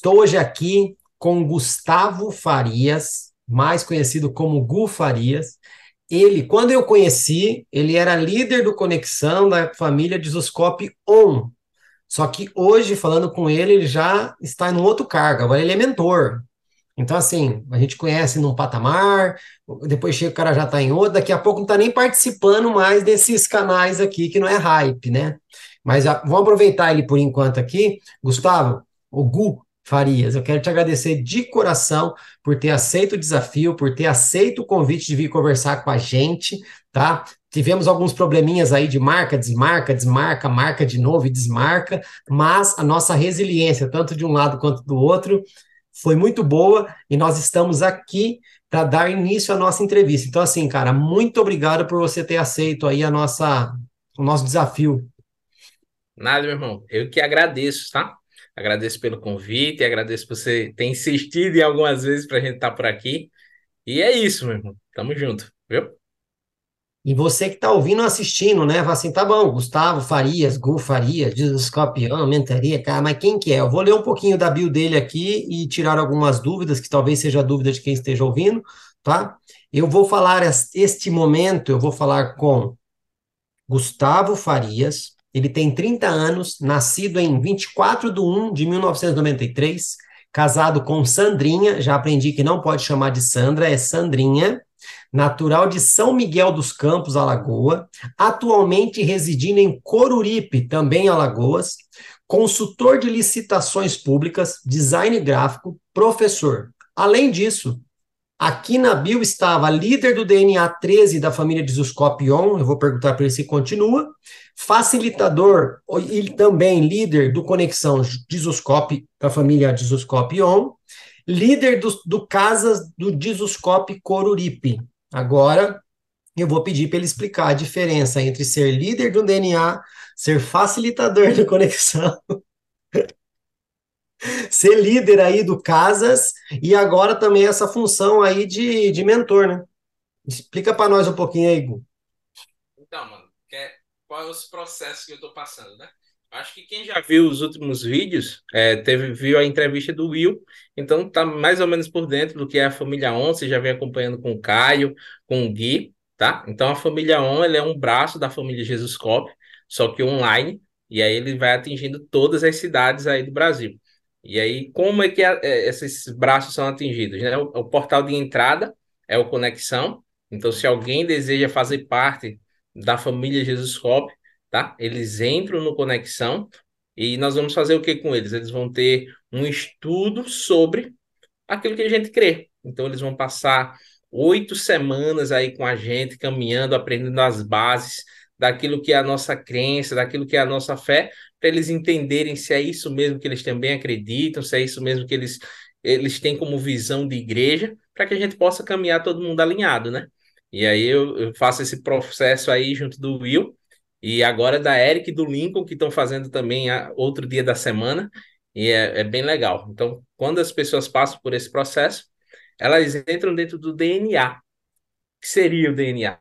Estou hoje aqui com Gustavo Farias, mais conhecido como Gu Farias. Ele, quando eu conheci, ele era líder do Conexão da família de On. Só que hoje, falando com ele, ele já está em um outro cargo, agora ele é mentor. Então, assim, a gente conhece num patamar, depois chega o cara já está em outro, daqui a pouco não está nem participando mais desses canais aqui, que não é hype, né? Mas já, vamos aproveitar ele por enquanto aqui. Gustavo, o Gu, Farias, eu quero te agradecer de coração por ter aceito o desafio, por ter aceito o convite de vir conversar com a gente, tá? Tivemos alguns probleminhas aí de marca, desmarca, desmarca, marca de novo e desmarca, mas a nossa resiliência, tanto de um lado quanto do outro, foi muito boa e nós estamos aqui para dar início à nossa entrevista. Então, assim, cara, muito obrigado por você ter aceito aí a nossa, o nosso desafio. Nada, meu irmão. Eu que agradeço, tá? Agradeço pelo convite, agradeço por você ter insistido em algumas vezes para a gente estar tá por aqui. E é isso, meu irmão. Tamo junto, viu? E você que está ouvindo assistindo, né? Fala assim, tá bom, Gustavo Farias, Gu Farias, Escorpião, Mentaria, cara, mas quem que é? Eu vou ler um pouquinho da bio dele aqui e tirar algumas dúvidas, que talvez seja dúvida de quem esteja ouvindo, tá? Eu vou falar este momento, eu vou falar com Gustavo Farias, ele tem 30 anos, nascido em 24 de 1 de 1993, casado com Sandrinha, já aprendi que não pode chamar de Sandra, é Sandrinha, natural de São Miguel dos Campos, Alagoa, atualmente residindo em Coruripe, também Alagoas, consultor de licitações públicas, design gráfico, professor. Além disso, Aqui na bio estava líder do DNA 13 da família de Zuscopion, eu vou perguntar para ele se continua, facilitador e também líder do Conexão Dizuscope da família Dizuscopion, líder do, do Casas do Dizuscope Coruripe. Agora, eu vou pedir para ele explicar a diferença entre ser líder do DNA, ser facilitador do Conexão ser líder aí do Casas e agora também essa função aí de, de mentor, né? Explica para nós um pouquinho aí, Gu. Então, mano, é, qual é os processos que eu estou passando, né? Acho que quem já viu os últimos vídeos, é, teve, viu a entrevista do Will, então tá mais ou menos por dentro do que é a família On, você já vem acompanhando com o Caio, com o Gui, tá? Então a família On, é um braço da família Jesus Cop, só que online, e aí ele vai atingindo todas as cidades aí do Brasil. E aí, como é que a, é, esses braços são atingidos? Né? O, o, portal de entrada é o Conexão. Então, se alguém deseja fazer parte da família Jesus Cop, tá? Eles entram no Conexão e nós vamos fazer o que com eles? Eles vão ter um estudo sobre aquilo que a gente crê. Então, eles vão passar oito semanas aí com a gente, caminhando, aprendendo as bases daquilo que é a nossa crença, daquilo que é a nossa fé, para eles entenderem se é isso mesmo que eles também acreditam, se é isso mesmo que eles, eles têm como visão de igreja, para que a gente possa caminhar todo mundo alinhado, né? E aí eu, eu faço esse processo aí junto do Will, e agora da Eric e do Lincoln, que estão fazendo também a, outro dia da semana. E é, é bem legal. Então, quando as pessoas passam por esse processo, elas entram dentro do DNA. O que seria o DNA?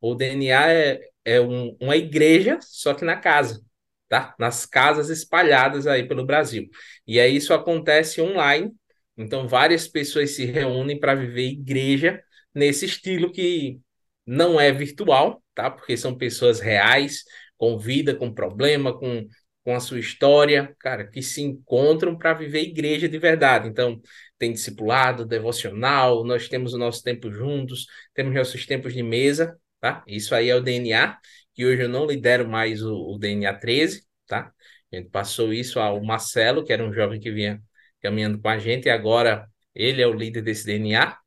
O DNA é, é um, uma igreja, só que na casa, tá? Nas casas espalhadas aí pelo Brasil. E aí isso acontece online. Então, várias pessoas se reúnem para viver igreja nesse estilo que não é virtual, tá? Porque são pessoas reais, com vida, com problema, com, com a sua história, cara, que se encontram para viver igreja de verdade. Então, tem discipulado, devocional, nós temos o nosso tempo juntos, temos nossos tempos de mesa, tá? Isso aí é o DNA, que hoje eu não lidero mais o, o DNA 13, tá? A gente passou isso ao Marcelo, que era um jovem que vinha caminhando com a gente, e agora ele é o líder desse DNA.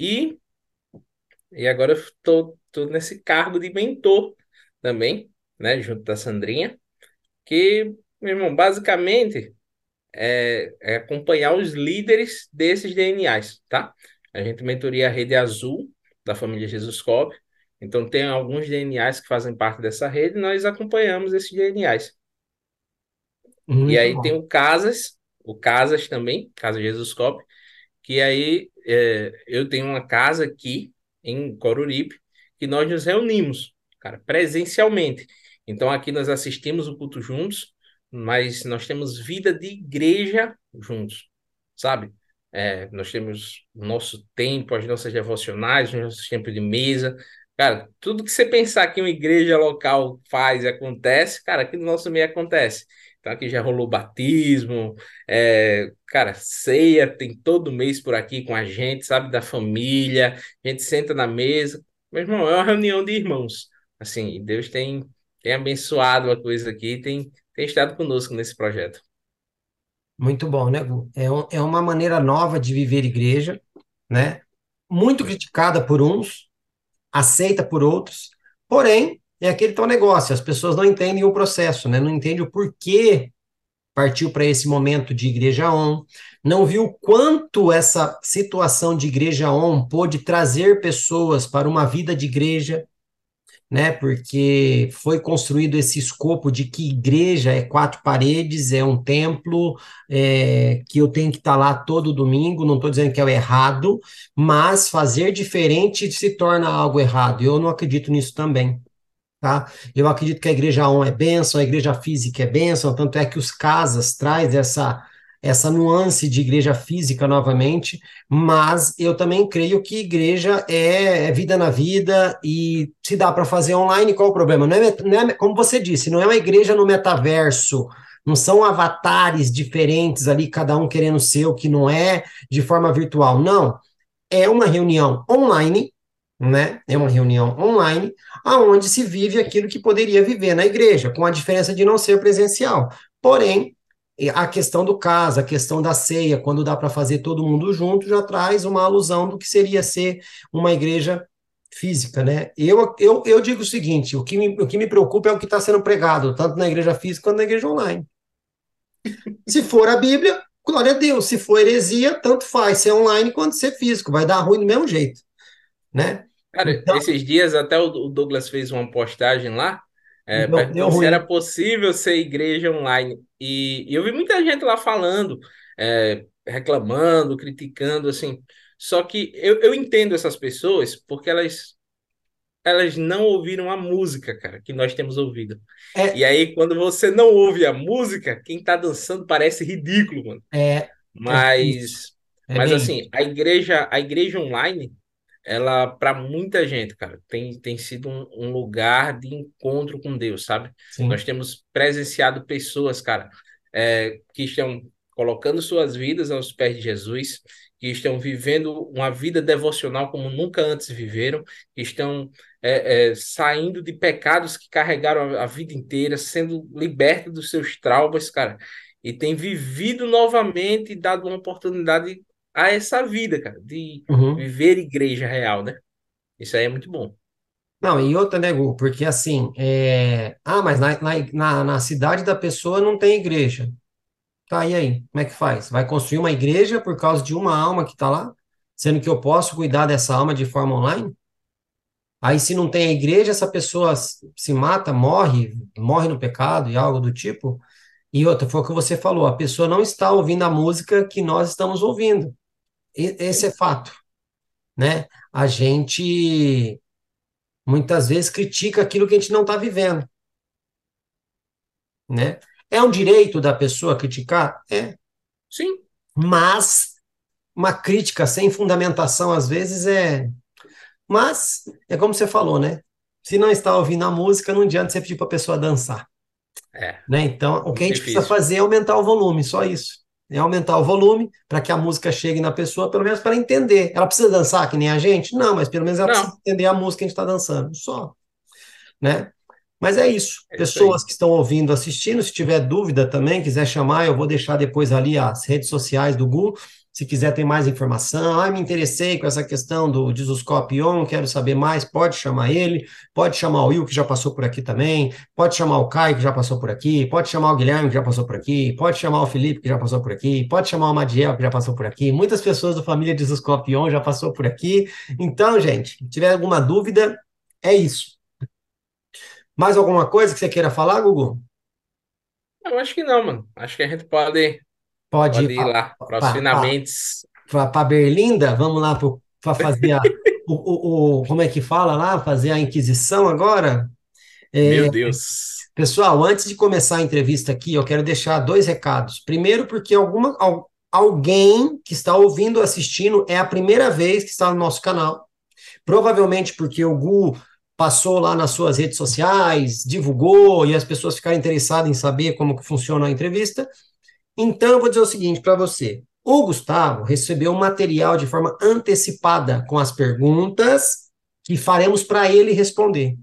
E, e agora eu estou nesse cargo de mentor também, né, junto da Sandrinha, que, meu irmão, basicamente é, é acompanhar os líderes desses DNAs, tá? A gente mentoria a Rede Azul, da família Jesus Cop, então tem alguns DNAs que fazem parte dessa rede, e nós acompanhamos esses DNAs. Muito e aí bom. tem o Casas, o Casas também, Casa Jesus Cop, que aí é, eu tenho uma casa aqui em Coruripe, que nós nos reunimos, cara, presencialmente. Então aqui nós assistimos o culto juntos, mas nós temos vida de igreja juntos, sabe? É, nós temos nosso tempo, as nossas devocionais, os nossos tempos de mesa. Cara, tudo que você pensar que uma igreja local faz e acontece, cara, aqui no nosso meio acontece. Então aqui já rolou batismo, é, cara, ceia tem todo mês por aqui com a gente, sabe, da família, a gente senta na mesa. Meu irmão, é uma reunião de irmãos. Assim, Deus tem, tem abençoado a coisa aqui, tem, tem estado conosco nesse projeto. Muito bom, né, Gu? É, um- é uma maneira nova de viver igreja, né? Muito criticada por uns, aceita por outros, porém, é aquele tal negócio, as pessoas não entendem o processo, né? Não entendem o porquê partiu para esse momento de igreja on, não viu quanto essa situação de igreja on pôde trazer pessoas para uma vida de igreja, né? Porque foi construído esse escopo de que igreja é quatro paredes, é um templo, é, que eu tenho que estar lá todo domingo. Não estou dizendo que é o errado, mas fazer diferente se torna algo errado. Eu não acredito nisso também. Tá? Eu acredito que a igreja on é bênção, a igreja física é bênção, tanto é que os casas traz essa essa nuance de igreja física novamente, mas eu também creio que igreja é, é vida na vida e se dá para fazer online, qual o problema? Não é, não é, como você disse, não é uma igreja no metaverso, não são avatares diferentes ali, cada um querendo o seu, que não é de forma virtual, não. É uma reunião online, né? É uma reunião online, aonde se vive aquilo que poderia viver na igreja, com a diferença de não ser presencial. Porém, a questão do caso, a questão da ceia, quando dá para fazer todo mundo junto, já traz uma alusão do que seria ser uma igreja física, né? Eu, eu, eu digo o seguinte: o que, me, o que me preocupa é o que está sendo pregado, tanto na igreja física quanto na igreja online. Se for a Bíblia, glória a Deus. Se for heresia, tanto faz, ser online quanto ser físico, vai dar ruim do mesmo jeito, né? Cara, Então, esses dias até o o Douglas fez uma postagem lá, é, deu, deu se era possível ser igreja online. E, e eu vi muita gente lá falando, é, reclamando, criticando, assim. Só que eu, eu entendo essas pessoas porque elas, elas não ouviram a música, cara, que nós temos ouvido. É, E aí, quando você não ouve a música, quem tá dançando parece ridículo, mano. é, é. Mas, É mas bem isso. assim, a igreja, a igreja online ela para muita gente, cara, tem, tem sido um, um lugar de encontro com Deus, sabe? Nós Sim. temos presenciado pessoas, cara, é, que estão colocando suas vidas aos pés de Jesus, que estão vivendo uma vida devocional como nunca antes viveram, que estão é, é, saindo de pecados que carregaram a, a vida inteira, sendo libertos dos seus traumas, cara, e tem vivido novamente e dado uma oportunidade a essa vida, cara, de Uhum. viver igreja real, né? Isso aí é muito bom. Não, e outra, né, Gu, porque assim, é... ah, mas na, na, na, cidade da pessoa não tem igreja. Tá, e aí? Como é que faz? Vai construir uma igreja por causa de uma alma que tá lá? Sendo que eu posso cuidar dessa alma de forma online? Aí, se não tem a igreja, essa pessoa se mata, morre, morre no pecado e algo do tipo. E outra, foi o que você falou, a pessoa não está ouvindo a música que nós estamos ouvindo. Esse é fato, né? A gente muitas vezes critica aquilo que a gente não está vivendo, né? É um direito da pessoa criticar? É. Sim. Mas uma crítica sem fundamentação, às vezes, é. Mas, é como você falou, né? Se não está ouvindo a música, não adianta você pedir para a pessoa dançar. É. Né? Então, o que a gente Difícil. precisa fazer é aumentar o volume, só isso. É aumentar o volume para que a música chegue na pessoa, pelo menos para entender. Ela precisa dançar que nem a gente? Não, mas pelo menos ela Não. precisa entender a música que a gente está dançando, só. Né? Mas é isso. É isso Pessoas que estão ouvindo, assistindo, se tiver dúvida também, quiser chamar, eu vou deixar depois ali as redes sociais do Gu. Se quiser ter mais informação, ah, me interessei com essa questão do Disuscopion, quero saber mais, pode chamar ele, pode chamar o Will, que já passou por aqui também, pode chamar o Caio, que já passou por aqui, pode chamar o Guilherme, que já passou por aqui, pode chamar o Felipe, que já passou por aqui, pode chamar o Madiel, que já passou por aqui, muitas pessoas da família Disuscopion já passou por aqui. Então, gente, se tiver alguma dúvida, é isso. Mais alguma coisa que você queira falar, Gugu? Eu acho que não, mano. Acho que a gente pode, Pode pode ir ir lá para os pá, finalmente. para Berlinda, vamos lá para fazer a, o, o, o- como é que fala lá, fazer a inquisição agora. É, Meu Deus. pessoal, antes de começar a entrevista aqui, eu quero deixar dois recados. Primeiro, porque alguma, al- alguém que está ouvindo, assistindo, é a primeira vez que está no nosso canal. Provavelmente porque o Gu passou lá nas suas redes sociais, divulgou e as pessoas ficaram interessadas em saber como que funciona a entrevista. Então, eu vou dizer o seguinte para você. O Gustavo recebeu um material de forma antecipada com as perguntas que faremos para ele responder.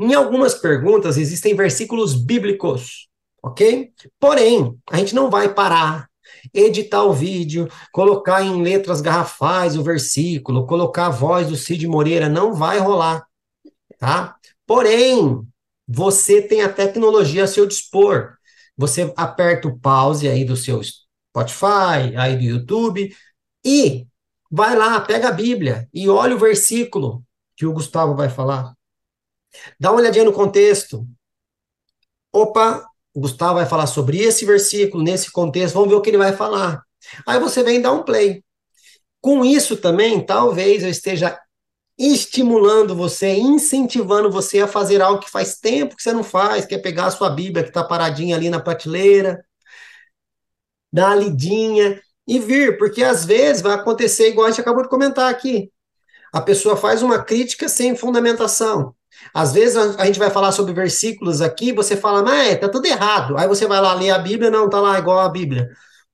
Em algumas perguntas existem versículos bíblicos, ok? Porém, a gente não vai parar, editar o vídeo, colocar em letras garrafais o versículo, colocar a voz do Cid Moreira, não vai rolar, tá? Porém, você tem a tecnologia a seu dispor. Você aperta o pause aí do seu Spotify, aí do YouTube, e vai lá, pega a Bíblia e olha o versículo que o Gustavo vai falar. Dá uma olhadinha no contexto. Opa, o Gustavo vai falar sobre esse versículo, nesse contexto, vamos ver o que ele vai falar. Aí você vem dar um play. Com isso também, talvez eu esteja estimulando você, incentivando você a fazer algo que faz tempo que você não faz, que é pegar a sua Bíblia que está paradinha ali na prateleira, dar uma lidinha e vir, porque às vezes vai acontecer igual a gente acabou de comentar aqui. A pessoa faz uma crítica sem fundamentação. Às vezes a, gente vai falar sobre versículos aqui, você fala, mas é, tá tudo errado. Aí você vai lá ler a Bíblia, não, tá lá igual a Bíblia.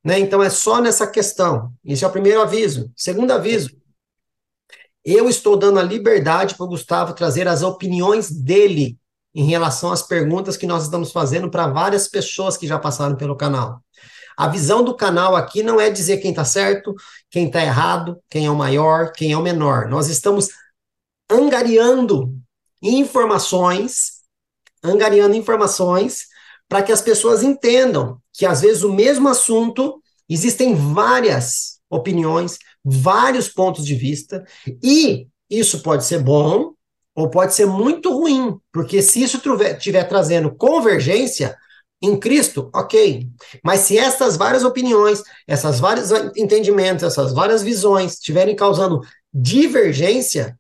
Né? Então é só nessa questão. Esse é o primeiro aviso. Segundo aviso, eu estou dando a liberdade para o Gustavo trazer as opiniões dele em relação às perguntas que nós estamos fazendo para várias pessoas que já passaram pelo canal. A visão do canal aqui não é dizer quem está certo, quem está errado, quem é o maior, quem é o menor. Nós estamos angariando informações, angariando informações para que as pessoas entendam que às vezes o mesmo assunto existem várias opiniões, vários pontos de vista, e isso pode ser bom ou pode ser muito ruim, porque se isso estiver trazendo convergência em Cristo, ok. Mas se essas várias opiniões, essas vários entendimentos, essas várias visões estiverem causando divergência,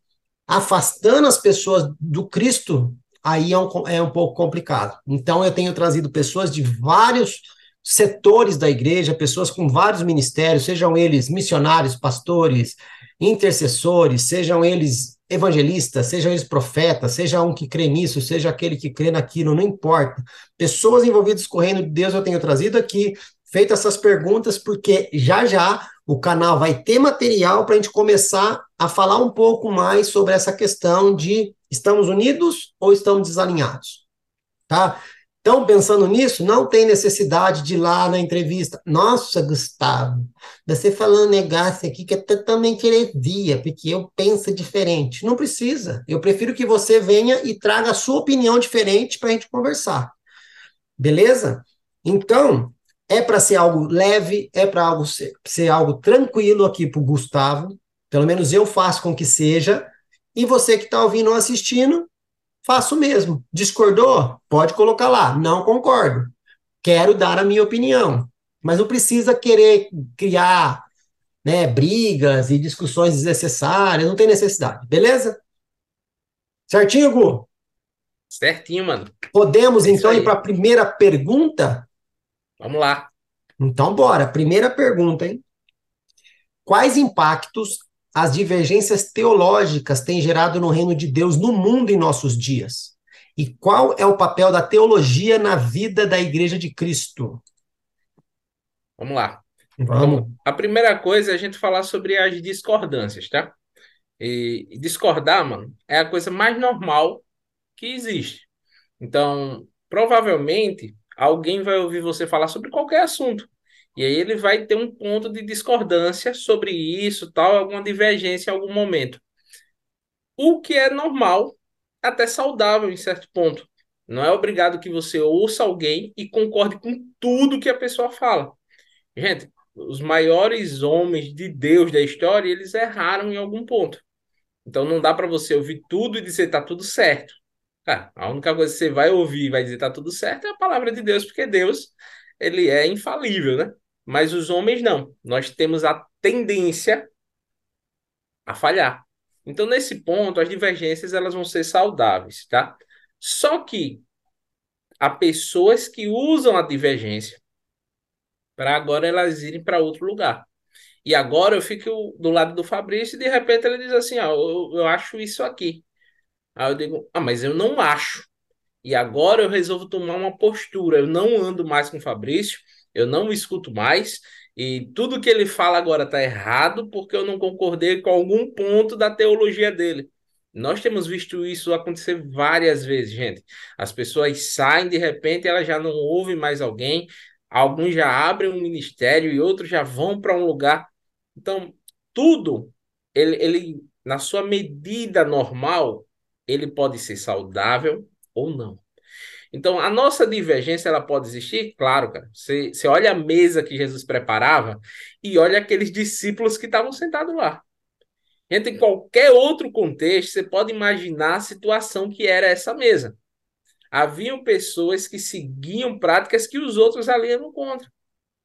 afastando as pessoas do Cristo, aí é um, é um pouco complicado. Então, eu tenho trazido pessoas de vários setores da igreja, pessoas com vários ministérios, sejam eles missionários, pastores, intercessores, sejam eles evangelistas, sejam eles profetas, seja um que crê nisso, seja aquele que crê naquilo, não importa. Pessoas envolvidas com o reino de Deus eu tenho trazido aqui, feito essas perguntas, porque já já o canal vai ter material para a gente começar a falar um pouco mais sobre essa questão de estamos unidos ou estamos desalinhados, tá? Então, pensando nisso, não tem necessidade de ir lá na entrevista. Nossa, Gustavo, você falando um aqui que é totalmente heresia, porque eu penso diferente. Não precisa. Eu prefiro que você venha e traga a sua opinião diferente para a gente conversar. Beleza? Então, é para ser algo leve, é para algo ser, ser algo tranquilo aqui para o Gustavo. Pelo menos eu faço com que seja. E você que está ouvindo ou assistindo, faço o mesmo. Discordou? Pode colocar lá. Não concordo. quero dar a minha opinião. Mas não precisa querer criar né, brigas e discussões desnecessárias, não tem necessidade, beleza? Certinho, Gu? Certinho, mano. Podemos é então ir para a primeira pergunta? Vamos lá. Então, bora. Primeira pergunta, hein? Quais impactos as divergências teológicas têm gerado no reino de Deus no mundo em nossos dias? E qual é o papel da teologia na vida da Igreja de Cristo? Vamos lá. Vamos. A primeira coisa é a gente falar sobre as discordâncias, tá? E discordar, mano, é a coisa mais normal que existe. Então, provavelmente, alguém vai ouvir você falar sobre qualquer assunto. E aí ele vai ter um ponto de discordância sobre isso, tal, alguma divergência em algum momento. O que é normal, até saudável em certo ponto. Não é obrigado que você ouça alguém e concorde com tudo que a pessoa fala. Gente, os maiores homens de Deus da história, eles erraram em algum ponto. Então não dá para você ouvir tudo e dizer tá tudo certo. Cara, a única coisa que você vai ouvir e vai dizer tá tudo certo é a palavra de Deus, porque Deus, ele é infalível, né? Mas os homens não. Nós temos a tendência a falhar. Então nesse ponto as divergências elas vão ser saudáveis, tá? Só que há pessoas que usam a divergência para agora elas irem para outro lugar. E agora eu fico do lado do Fabrício e de repente ele diz assim: ah, eu, eu acho isso aqui. Aí eu digo: ah, mas eu não acho. E agora eu resolvo tomar uma postura. Eu não ando mais com o Fabrício, eu não escuto mais. E tudo que ele fala agora está errado porque eu não concordei com algum ponto da teologia dele. Nós temos visto isso acontecer várias vezes, gente. As pessoas saem de repente, elas já não ouvem mais alguém, alguns já abrem um ministério e outros já vão para um lugar. Então, tudo, ele, ele, na sua medida normal, ele pode ser saudável ou não. Então, a nossa divergência, ela pode existir? Claro, cara. Você, você olha a mesa que Jesus preparava e olha aqueles discípulos que estavam sentados lá. Gente, em qualquer outro contexto, você pode imaginar a situação que era essa mesa haviam pessoas que seguiam práticas que os outros ali eram contra.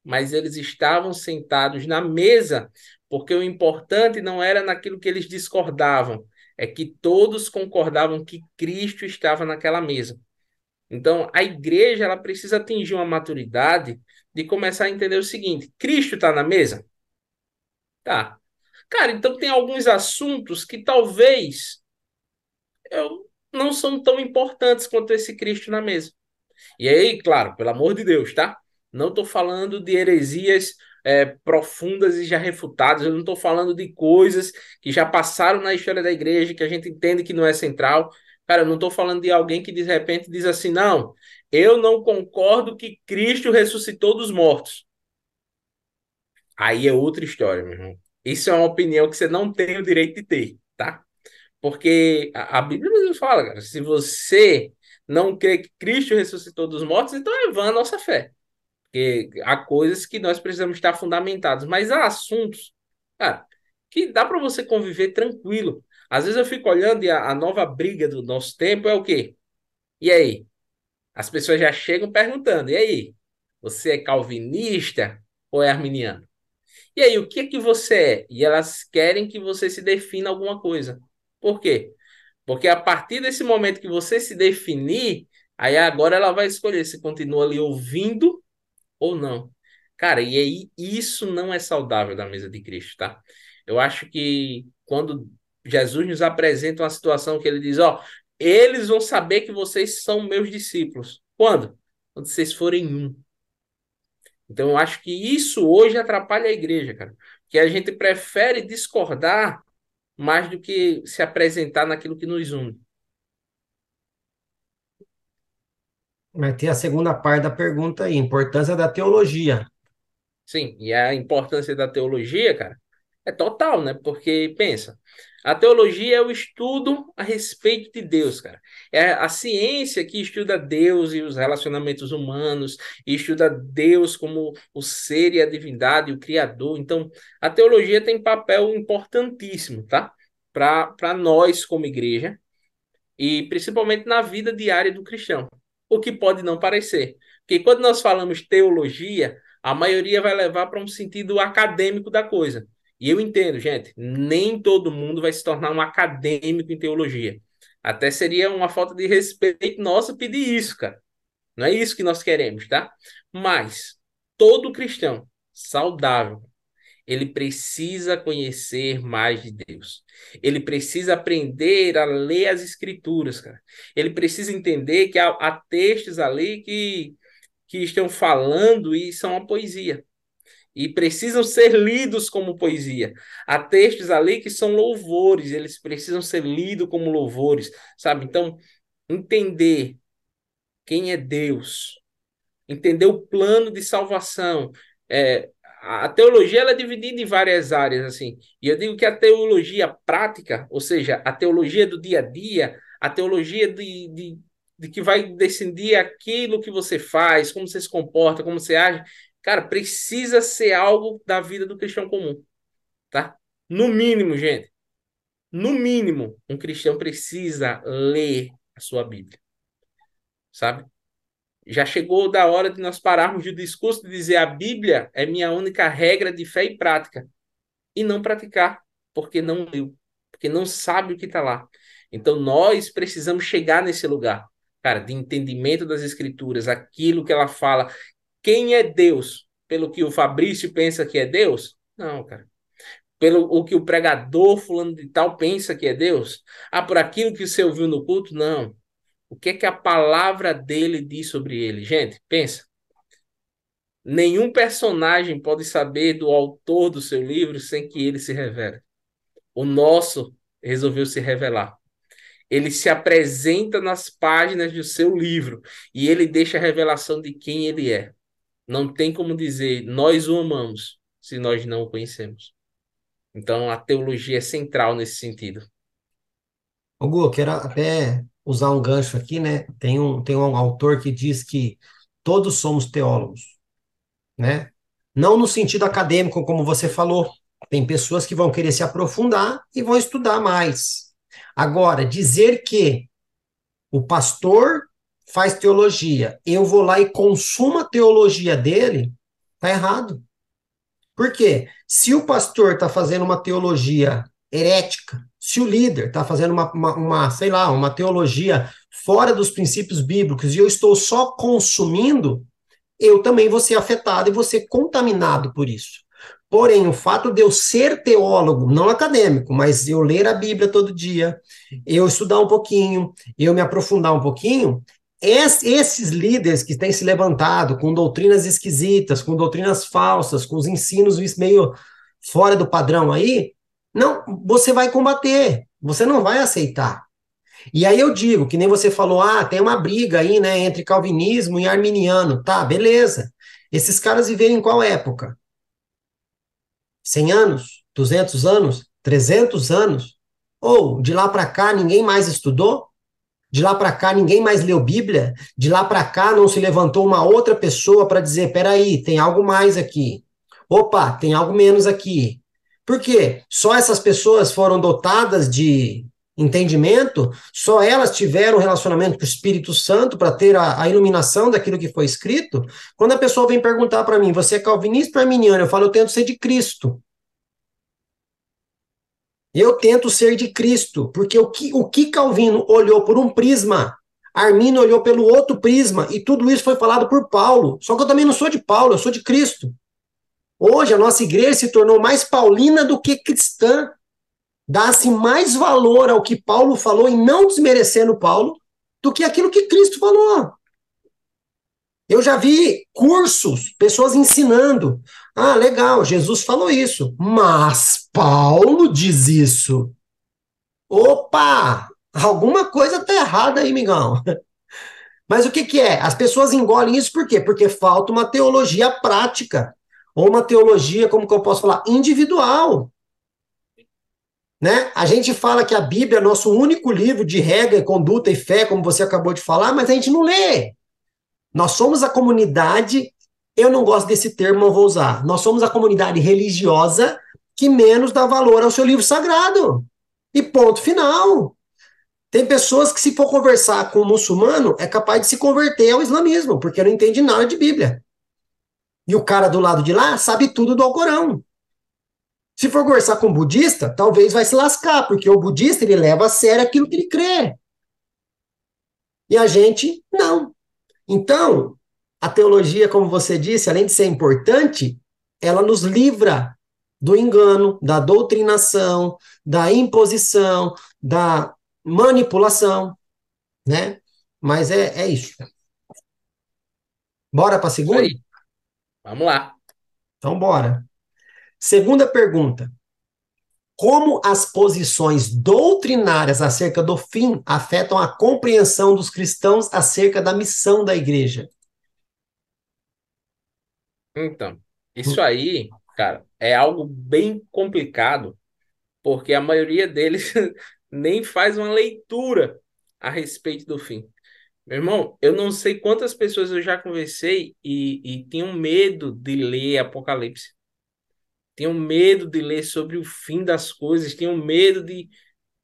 Mas eles estavam sentados na mesa, porque o importante não era naquilo que eles discordavam, é que todos concordavam que Cristo estava naquela mesa. Então, a igreja ela precisa atingir uma maturidade de começar a entender o seguinte: Cristo está na mesa? Tá. Cara, então tem alguns assuntos que talvez eu não são tão importantes quanto esse Cristo na mesa. E aí, claro, pelo amor de Deus, tá? Não estou falando de heresias é, profundas e já refutadas, eu não estou falando de coisas que já passaram na história da igreja, que a gente entende que não é central. Cara, eu não estou falando de alguém que de repente diz assim, não, eu não concordo que Cristo ressuscitou dos mortos. Aí é outra história, meu irmão. Isso é uma opinião que você não tem o direito de ter, tá? Porque a, a Bíblia nos fala, cara, se você não crê que Cristo ressuscitou dos mortos, então é vã a nossa fé. Porque há coisas que nós precisamos estar fundamentados, mas há assuntos, cara, que dá para você conviver tranquilo. Às vezes eu fico olhando e a, a nova briga do nosso tempo é o quê? E aí? As pessoas já chegam perguntando: e aí? Você é calvinista ou é arminiano? E aí, o que é que você é? E elas querem que você se defina alguma coisa. Por quê? Porque a partir desse momento que você se definir, aí agora ela vai escolher se continua ali ouvindo ou não. Cara, e aí isso não é saudável da mesa de Cristo, tá? Eu acho que quando Jesus nos apresenta uma situação que ele diz, ó, eles vão saber que vocês são meus discípulos. Quando? Quando vocês forem um. Então eu acho que isso hoje atrapalha a igreja, cara. Que a gente prefere discordar mais do que se apresentar naquilo que nos une. Vai ter a segunda parte da pergunta aí, importância da teologia. Sim, e a importância da teologia, cara, é total, né? Porque, pensa, a teologia é o estudo a respeito de Deus, cara. É a ciência que estuda Deus e os relacionamentos humanos, e estuda Deus como o ser e a divindade, o Criador. Então, a teologia tem papel importantíssimo, tá? Para nós, como igreja, e principalmente na vida diária do cristão. O que pode não parecer. Porque quando nós falamos teologia, a maioria vai levar para um sentido acadêmico da coisa. E eu entendo, gente, nem todo mundo vai se tornar um acadêmico em teologia. Até seria uma falta de respeito nossa pedir isso, cara. Não é isso que nós queremos, tá? Mas todo cristão saudável, ele precisa conhecer mais de Deus. Ele precisa aprender a ler as escrituras, cara. Ele precisa entender que há, há textos ali que, que estão falando e são uma poesia. E precisam ser lidos como poesia. Há textos ali que são louvores, eles precisam ser lidos como louvores, sabe? Então, entender quem é Deus, entender o plano de salvação. É, a teologia ela é dividida em várias áreas, assim. E eu digo que a teologia prática, ou seja, a teologia do dia a dia, a teologia de, de, de que vai decidir aquilo que você faz, como você se comporta, como você age, cara, precisa ser algo da vida do cristão comum, tá? No mínimo, gente, no mínimo, um cristão precisa ler a sua Bíblia sabe? Já chegou da hora de nós pararmos o discurso de dizer a Bíblia é minha única regra de fé e prática e não praticar, porque não leu, porque não sabe o que está lá. Então nós precisamos chegar nesse lugar, cara, de entendimento das Escrituras, aquilo que ela fala. Quem é Deus? Pelo que o Fabrício pensa que é Deus? Não, cara pelo o que o pregador fulano de tal pensa que é Deus? Ah, por aquilo que você ouviu no culto? Não. O que é que a palavra dele diz sobre ele? Gente, pensa. Nenhum personagem pode saber do autor do seu livro sem que ele se revele. O nosso resolveu se revelar. Ele se apresenta nas páginas do seu livro e ele deixa a revelação de quem ele é. Não tem como dizer nós o amamos se nós não o conhecemos. Então a teologia é central nesse sentido. Hugo, eu quero até usar um gancho aqui, né? Tem um, tem um autor que diz que todos somos teólogos, né? Não no sentido acadêmico, como você falou. Tem pessoas que vão querer se aprofundar e vão estudar mais. Agora, dizer que o pastor faz teologia, eu vou lá e consumo a teologia dele, tá errado. Por quê? Se o pastor está fazendo uma teologia herética, se o líder está fazendo uma, uma, uma, sei lá, uma teologia fora dos princípios bíblicos e eu estou só consumindo, eu também vou ser afetado e vou ser contaminado por isso. Porém, o fato de eu ser teólogo, não acadêmico, mas eu ler a Bíblia todo dia, eu estudar um pouquinho, eu me aprofundar um pouquinho, esses líderes que têm se levantado com doutrinas esquisitas, com doutrinas falsas, com os ensinos meio fora do padrão aí, não, você vai combater, você não vai aceitar. E aí eu digo, que nem você falou, ah, tem uma briga aí, né, entre calvinismo e arminiano. Tá, beleza. Esses caras viveram em qual época? 100 anos? 200 anos? 300 anos? Ou de lá para cá ninguém mais estudou? De lá para cá ninguém mais leu Bíblia? De lá para cá não se levantou uma outra pessoa para dizer, peraí, tem algo mais aqui. Opa, tem algo menos aqui. Por quê? Só essas pessoas foram dotadas de entendimento, só elas tiveram relacionamento com o Espírito Santo para ter a, a, iluminação daquilo que foi escrito. Quando a pessoa vem perguntar para mim, você é calvinista ou arminiano? Eu falo, eu tento ser de Cristo. Eu tento ser de Cristo, porque o que, o que Calvino olhou por um prisma, Armino olhou pelo outro prisma, e tudo isso foi falado por Paulo. Só que eu também não sou de Paulo, eu sou de Cristo. Hoje a nossa igreja se tornou mais paulina do que cristã. Dá-se mais valor ao que Paulo falou e não desmerecendo Paulo do que aquilo que Cristo falou. Eu já vi cursos, pessoas ensinando. Ah, legal, Jesus falou isso, mas Paulo diz isso. Opa, alguma coisa está errada aí, migão. Mas o que, que é? As pessoas engolem isso por quê? Porque falta uma teologia prática ou uma teologia, como que eu posso falar, individual. Né? A gente fala que a Bíblia é nosso único livro de regra, conduta e fé, como você acabou de falar, mas a gente não lê. Nós somos a comunidade, eu não gosto desse termo, não vou usar. Nós somos a comunidade religiosa que menos dá valor ao seu livro sagrado. E ponto final. Tem pessoas que, se for conversar com um muçulmano, é capaz de se converter ao islamismo, porque não entende nada de Bíblia. E o cara do lado de lá sabe tudo do Alcorão. Se for conversar com um budista, talvez vai se lascar, porque o budista ele leva a sério aquilo que ele crê. E a gente não. Então, a teologia, como você disse, além de ser importante, ela nos livra do engano, da doutrinação, da imposição, da manipulação, né? Mas é, é isso. Bora para a segunda? Vamos lá. Então, bora. Segunda pergunta. Como as posições doutrinárias acerca do fim afetam a compreensão dos cristãos acerca da missão da igreja? Então, isso aí, cara, é algo bem complicado, porque a maioria deles nem faz uma leitura a respeito do fim. Meu irmão, eu não sei quantas pessoas eu já conversei e, e tinham medo de ler Apocalipse. Tinham medo de ler sobre o fim das coisas, tinham medo de.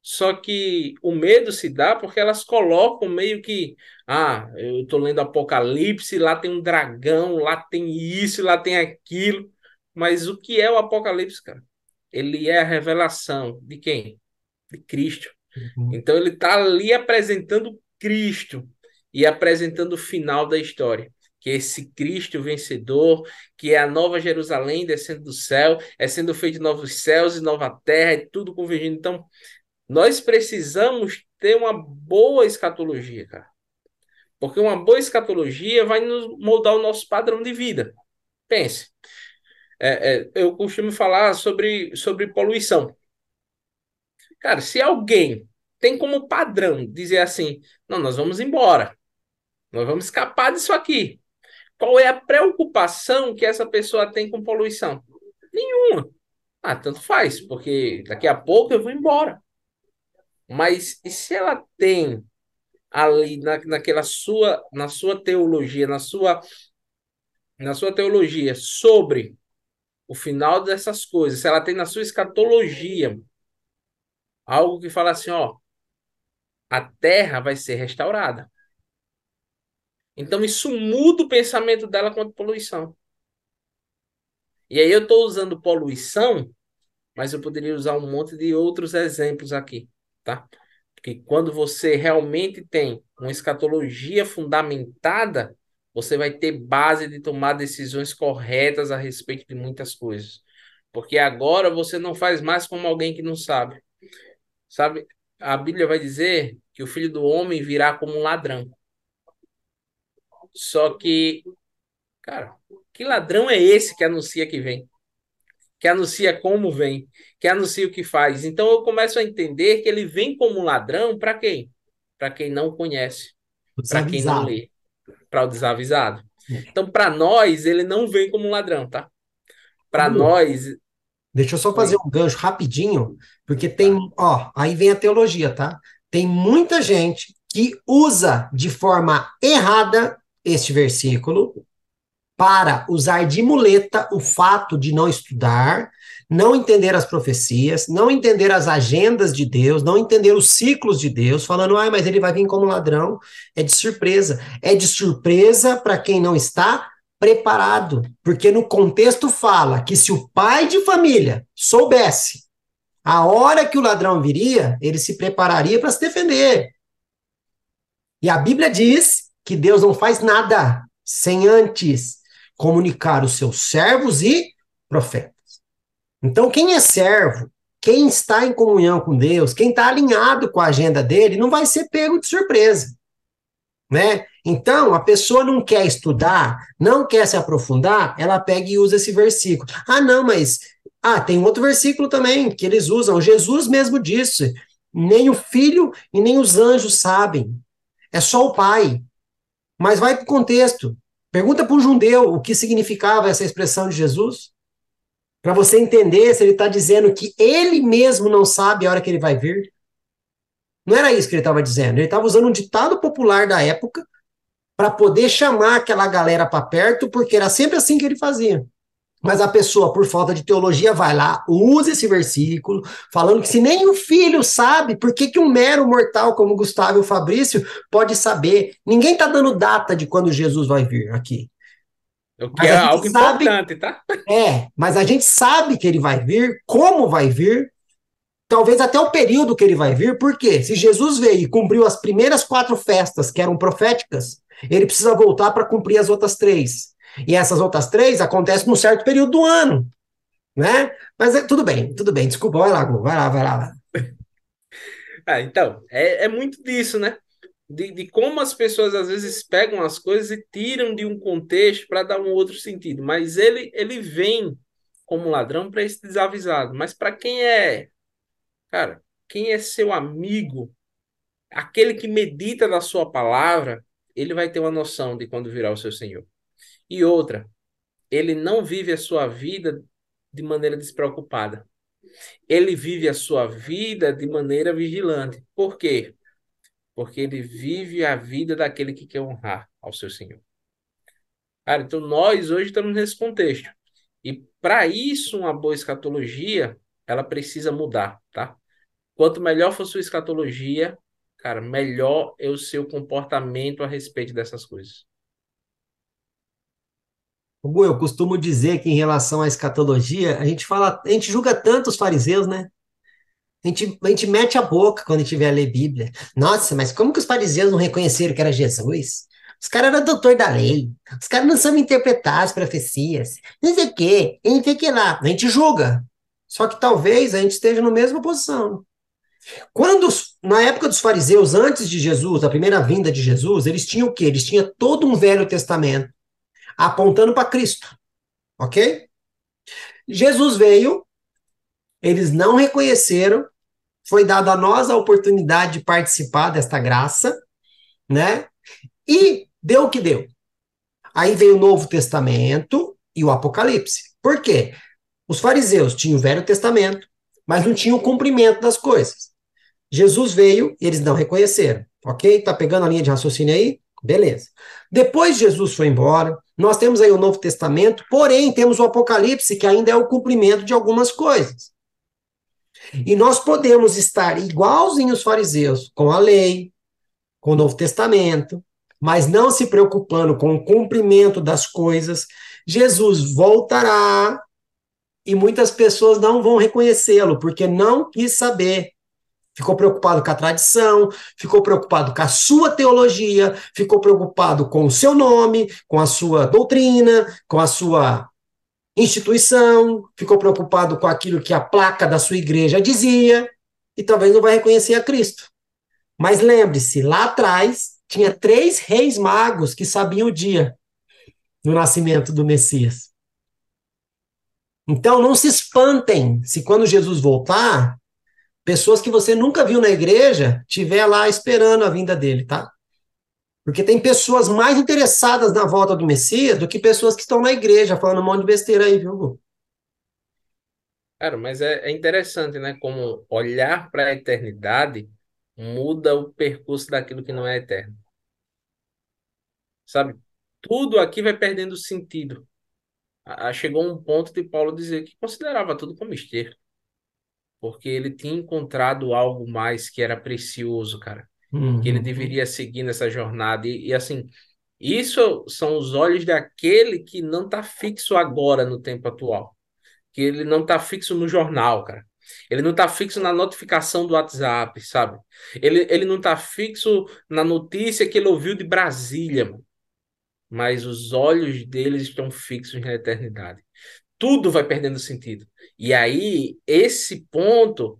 Só que o medo se dá porque elas colocam meio que. Ah, eu estou lendo Apocalipse, lá tem um dragão, lá tem isso, lá tem aquilo. Mas o que é o Apocalipse, cara? Ele é a revelação de quem? De Cristo. Uhum. Então ele está ali apresentando Cristo e apresentando o final da história. Que é esse Cristo vencedor, que é a nova Jerusalém descendo do céu, é sendo feito novos céus e nova terra, é tudo convergindo. Então, nós precisamos ter uma boa escatologia, cara. Porque uma boa escatologia vai nos moldar o nosso padrão de vida. Pense. É, é, eu costumo falar sobre, sobre poluição. Cara, se alguém tem como padrão dizer assim: não, nós vamos embora, nós vamos escapar disso aqui. Qual é a preocupação que essa pessoa tem com poluição? Nenhuma. Ah, tanto faz, porque daqui a pouco eu vou embora. Mas e se ela tem ali na, naquela sua na sua teologia, na sua na sua teologia sobre o final dessas coisas, se ela tem na sua escatologia algo que fala assim, ó, a terra vai ser restaurada. Então isso muda o pensamento dela quanto poluição. E aí eu estou usando poluição, mas eu poderia usar um monte de outros exemplos aqui, tá? Porque quando você realmente tem uma escatologia fundamentada, você vai ter base de tomar decisões corretas a respeito de muitas coisas. Porque agora você não faz mais como alguém que não sabe. Sabe? A Bíblia vai dizer que o filho do homem virá como um ladrão. Só que, cara, que ladrão é esse que anuncia que vem? Que anuncia como vem? Que anuncia o que faz? Então eu começo a entender que ele vem como ladrão para quem? Para quem não conhece, para quem não lê, para o desavisado. Então, para nós, ele não vem como ladrão, tá? Para nós. Deixa eu só fazer um gancho rapidinho, porque tem, tá. ó, aí vem a teologia, tá? Tem muita gente que usa de forma errada este versículo para usar de muleta o fato de não estudar, não entender as profecias, não entender as agendas de Deus, não entender os ciclos de Deus, falando, ah, mas ele vai vir como ladrão. É de surpresa. É de surpresa para quem não está preparado, porque no contexto fala que se o pai de família soubesse a hora que o ladrão viria, ele se prepararia para se defender. E a Bíblia diz que Deus não faz nada sem antes comunicar os seus servos e profetas. Então, quem é servo, quem está em comunhão com Deus, quem está alinhado com a agenda dele, não vai ser pego de surpresa. Né? Então, a pessoa não quer estudar, não quer se aprofundar, ela pega e usa esse versículo. Ah, não, mas ah, tem outro versículo também que eles usam. Jesus mesmo disse: nem o filho e nem os anjos sabem. É só o pai. Mas vai para o contexto. Pergunta para um judeu o que significava essa expressão de Jesus. Para você entender se ele está dizendo que ele mesmo não sabe a hora que ele vai vir. Não era isso que ele estava dizendo. Ele estava usando um ditado popular da época para poder chamar aquela galera para perto, porque era sempre assim que ele fazia. Mas a pessoa, por falta de teologia, vai lá, usa esse versículo, falando que se nem o filho sabe, por que, que um mero mortal como Gustavo e o Fabrício pode saber? Ninguém está dando data de quando Jesus vai vir aqui. O que é algo sabe, importante, tá? É, mas a gente sabe que ele vai vir, como vai vir, talvez até o período que ele vai vir, porque se Jesus veio e cumpriu as primeiras quatro festas que eram proféticas, ele precisa voltar para cumprir as outras três. E essas outras três acontecem num certo período do ano, né? Mas é, tudo bem, tudo bem. Desculpa, vai lá, vai lá, vai lá. ah, então, é, é muito disso, né? De, de, como as pessoas às vezes pegam as coisas e tiram de um contexto para dar um outro sentido. Mas ele, ele vem como ladrão para esse desavisado. Mas para quem é, cara, quem é seu amigo, aquele que medita na sua palavra, ele vai ter uma noção de quando virá o seu Senhor. E outra, ele não vive a sua vida de maneira despreocupada. Ele vive a sua vida de maneira vigilante. Por quê? Porque ele vive a vida daquele que quer honrar ao seu Senhor. Cara, então nós hoje estamos nesse contexto. E para isso, uma boa escatologia, ela precisa mudar, tá? Quanto melhor for sua escatologia, cara, melhor é o seu comportamento a respeito dessas coisas. Gu, eu costumo dizer que em relação à escatologia, a gente fala, a gente julga tanto os fariseus, né? A gente, a gente mete a boca quando a gente a ler Bíblia. Nossa, mas como que os fariseus não reconheceram que era Jesus? Os caras eram doutor da lei. Os caras não sabem interpretar as profecias. Não sei o quê. Não sei o que lá. A gente julga. Só que talvez a gente esteja na mesma posição. Quando, na época dos fariseus, antes de Jesus, a primeira vinda de Jesus, eles tinham o quê? Eles tinham todo um Velho Testamento apontando para Cristo. Ok? Jesus veio, eles não reconheceram, foi dada a nós a oportunidade de participar desta graça, né? E deu o que deu. Aí veio o Novo Testamento e o Apocalipse. Por quê? Os fariseus tinham o Velho Testamento, mas não tinham o cumprimento das coisas. Jesus veio e eles não reconheceram. Ok? Tá pegando a linha de raciocínio aí? Beleza. Depois Jesus foi embora, nós temos aí o Novo Testamento, porém temos o Apocalipse, que ainda é o cumprimento de algumas coisas. E nós podemos estar igualzinhos os fariseus, com a lei, com o Novo Testamento, mas não se preocupando com o cumprimento das coisas. Jesus voltará e muitas pessoas não vão reconhecê-lo, porque não quis saber ficou preocupado com a tradição, ficou preocupado com a sua teologia, ficou preocupado com o seu nome, com a sua doutrina, com a sua instituição, ficou preocupado com aquilo que a placa da sua igreja dizia, e talvez não vai reconhecer a Cristo. Mas lembre-se, lá atrás tinha três reis magos que sabiam o dia do nascimento do Messias. Então não se espantem se quando Jesus voltar, pessoas que você nunca viu na igreja tiver lá esperando a vinda dele, tá? Porque tem pessoas mais interessadas na volta do Messias do que pessoas que estão na igreja falando um monte de besteira aí, viu? Cara, mas é, é interessante, né? Como olhar para a eternidade muda o percurso daquilo que não é eterno. Sabe? Tudo aqui vai perdendo sentido. Chegou um ponto de Paulo dizer que considerava tudo como esterco porque ele tinha encontrado algo mais que era precioso, cara, uhum. que ele uhum. deveria seguir nessa jornada. E, e, assim, isso são os olhos daquele que não está fixo agora no tempo atual, que ele não está fixo no jornal, cara. Ele não está fixo na notificação do WhatsApp, sabe? Ele, ele não está fixo na notícia que ele ouviu de Brasília, mano. Mas os olhos deles estão fixos na eternidade tudo vai perdendo sentido. E aí, esse ponto,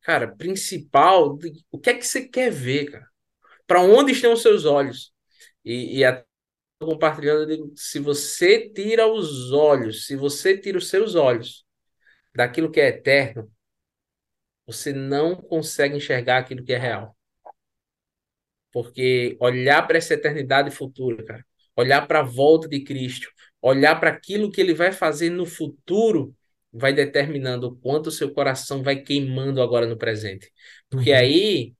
cara, principal, o que é que você quer ver, cara? Para onde estão os seus olhos? E, e a, compartilhando, eu digo, se você tira os olhos, se você tira os seus olhos daquilo que é eterno, você não consegue enxergar aquilo que é real. Porque olhar para essa eternidade futura, cara, olhar para a volta de Cristo, olhar para aquilo que ele vai fazer no futuro vai determinando o quanto o seu coração vai queimando agora no presente. Porque uhum. aí,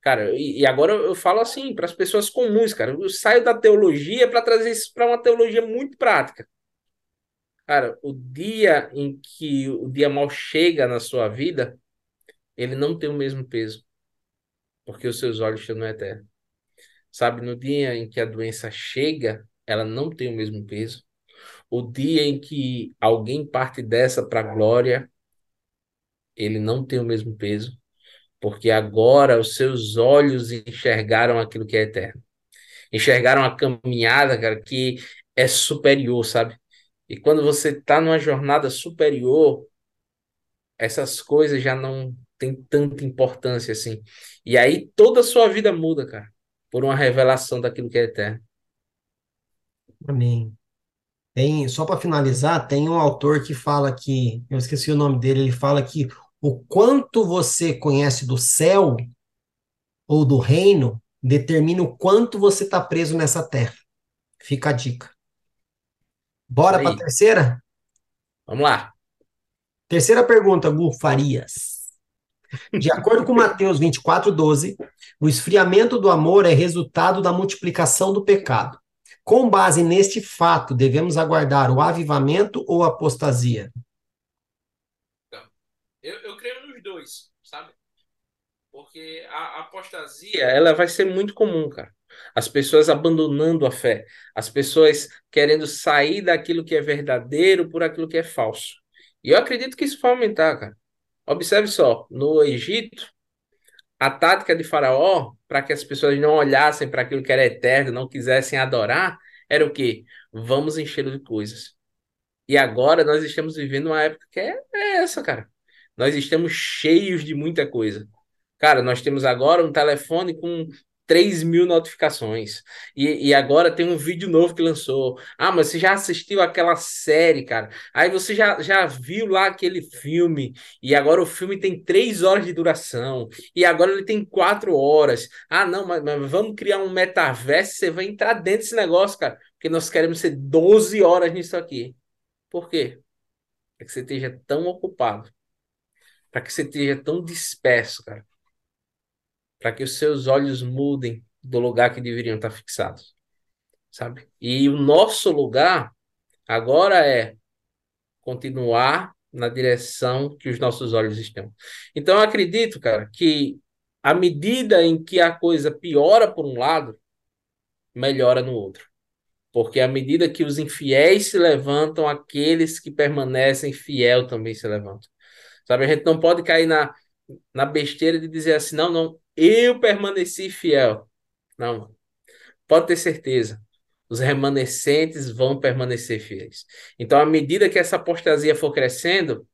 cara, e, e, agora eu falo assim para as pessoas comuns, cara, eu saio da teologia para trazer isso para uma teologia muito prática. Cara, o dia em que o dia mal chega na sua vida, ele não tem o mesmo peso, porque os seus olhos estão no eterno. Sabe, no dia em que a doença chega, ela não tem o mesmo peso. O dia em que alguém parte dessa para a glória, ele não tem o mesmo peso, porque agora os seus olhos enxergaram aquilo que é eterno. Enxergaram a caminhada, cara, que é superior, sabe? E quando você está numa jornada superior, essas coisas já não têm tanta importância assim. E aí toda a sua vida muda, cara, por uma revelação daquilo que é eterno. Amém. Tem, só para finalizar, tem um autor que fala que, eu esqueci o nome dele, ele fala que o quanto você conhece do céu ou do reino determina o quanto você está preso nessa terra. Fica a dica. Bora para a terceira? Vamos lá. Terceira pergunta, Gu Farias. De acordo com Mateus 24, 12, o esfriamento do amor é resultado da multiplicação do pecado. Com base neste fato, devemos aguardar o avivamento ou a apostasia? Eu, eu creio nos dois, sabe? Porque a, a apostasia, ela vai ser muito comum, cara. As pessoas abandonando a fé, as pessoas querendo sair daquilo que é verdadeiro por aquilo que é falso. E eu acredito que isso vai aumentar, cara. Observe só, no Egito, a tática de Faraó, para que as pessoas não olhassem para aquilo que era eterno, não quisessem adorar, era o quê? Vamos encher de coisas. E agora nós estamos vivendo uma época que é, é essa, cara. Nós estamos cheios de muita coisa. Cara, nós temos agora um telefone com 3 mil notificações. E, e agora tem um vídeo novo que lançou. Ah, mas você já assistiu aquela série, cara? Aí você já, já viu lá aquele filme. E agora o filme tem 3 horas de duração. E agora ele tem 4 horas. Ah, não, mas, mas vamos criar um metaverso. Você vai entrar dentro desse negócio, cara. Porque nós queremos ser 12 horas nisso aqui. Por quê? Para que você esteja tão ocupado. Para que você esteja tão disperso, cara para que os seus olhos mudem do lugar que deveriam estar fixados, sabe? E o nosso lugar agora é continuar na direção que os nossos olhos estão. Então, eu acredito, cara, que à medida em que a coisa piora por um lado, melhora no outro. Porque à medida que os infiéis se levantam, aqueles que permanecem fiel também se levantam. Sabe, a gente não pode cair na, na besteira de dizer assim, não, não, eu permaneci fiel. Não. Pode ter certeza. Os remanescentes vão permanecer fiéis. Então, à medida que essa apostasia for crescendo,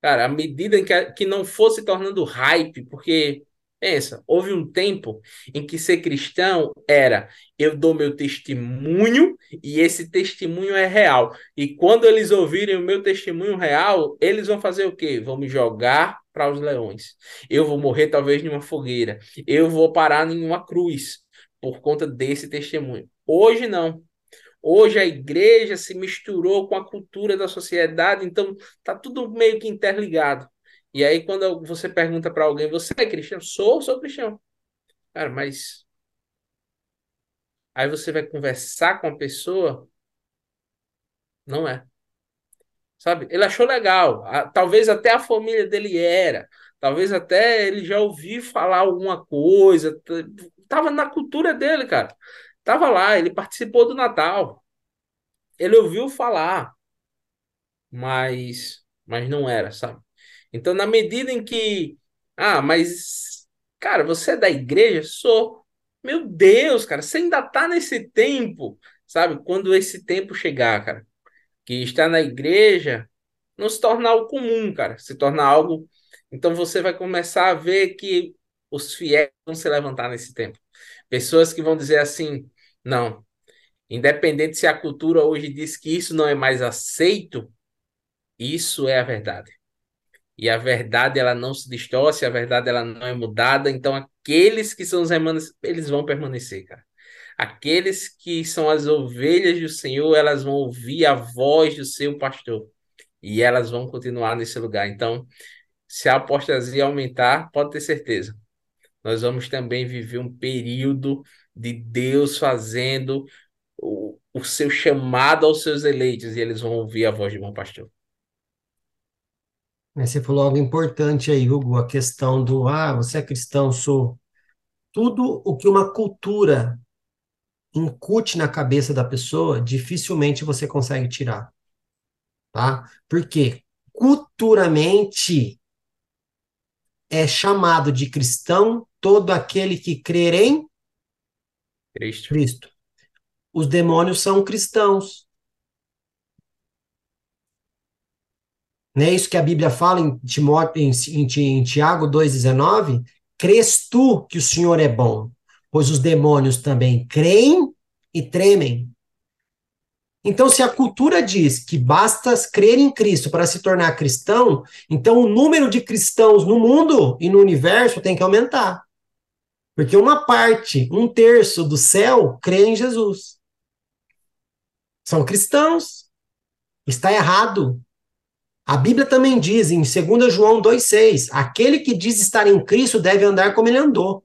cara, à medida que, que não for se tornando hype, porque Pensa, houve um tempo em que ser cristão era eu dou meu testemunho e esse testemunho é real. E quando eles ouvirem o meu testemunho real, eles vão fazer o quê? Vão me jogar para os leões. Eu vou morrer talvez numa fogueira. Eu vou parar em uma cruz por conta desse testemunho. Hoje não. Hoje a igreja se misturou com a cultura da sociedade, então tá tudo meio que interligado. E aí, quando você pergunta para alguém, você é cristão? Sou, sou cristão. Cara, mas. Aí você vai conversar com a pessoa, não é. Sabe? Ele achou legal. Talvez até a família dele era. Talvez até ele já ouviu falar alguma coisa. Tava na cultura dele, cara. Tava lá, ele participou do Natal. Ele ouviu falar. Mas, mas não era, sabe? Então, na medida em que, ah, mas, cara, você é da igreja? Sou. Meu Deus, cara, você ainda tá nesse tempo, sabe? Quando esse tempo chegar, cara, que está na igreja não se torna algo comum, cara, se torna algo. Então você vai começar a ver que os fiéis vão se levantar nesse tempo. Pessoas que vão dizer assim: não, independente se a cultura hoje diz que isso não é mais aceito, isso é a verdade e a verdade ela não se distorce, a verdade ela não é mudada, então aqueles que são os remanescentes, eles vão permanecer, cara. Aqueles que são as ovelhas do Senhor, elas vão ouvir a voz do seu pastor e elas vão continuar nesse lugar. Então, se a apostasia aumentar, pode ter certeza. Nós vamos também viver um período de Deus fazendo o seu chamado aos seus eleitos e eles vão ouvir a voz de bom pastor. Você falou algo importante aí, Hugo, a questão do, ah, você é cristão, sou. Tudo o que uma cultura incute na cabeça da pessoa, dificilmente você consegue tirar. Tá? Porque culturalmente é chamado de cristão todo aquele que crer em Cristo. Cristo. Os demônios são cristãos. Não é isso que a Bíblia fala em, Timóteo, em, em, em Tiago 2,19? Crês tu que o Senhor é bom, pois os demônios também creem e tremem. Então, se a cultura diz que basta crer em Cristo para se tornar cristão, então o número de cristãos no mundo e no universo tem que aumentar. Porque uma parte, um terço do céu crê em Jesus. São cristãos. Está errado. A Bíblia também diz em 2 João 2,6: aquele que diz estar em Cristo deve andar como ele andou.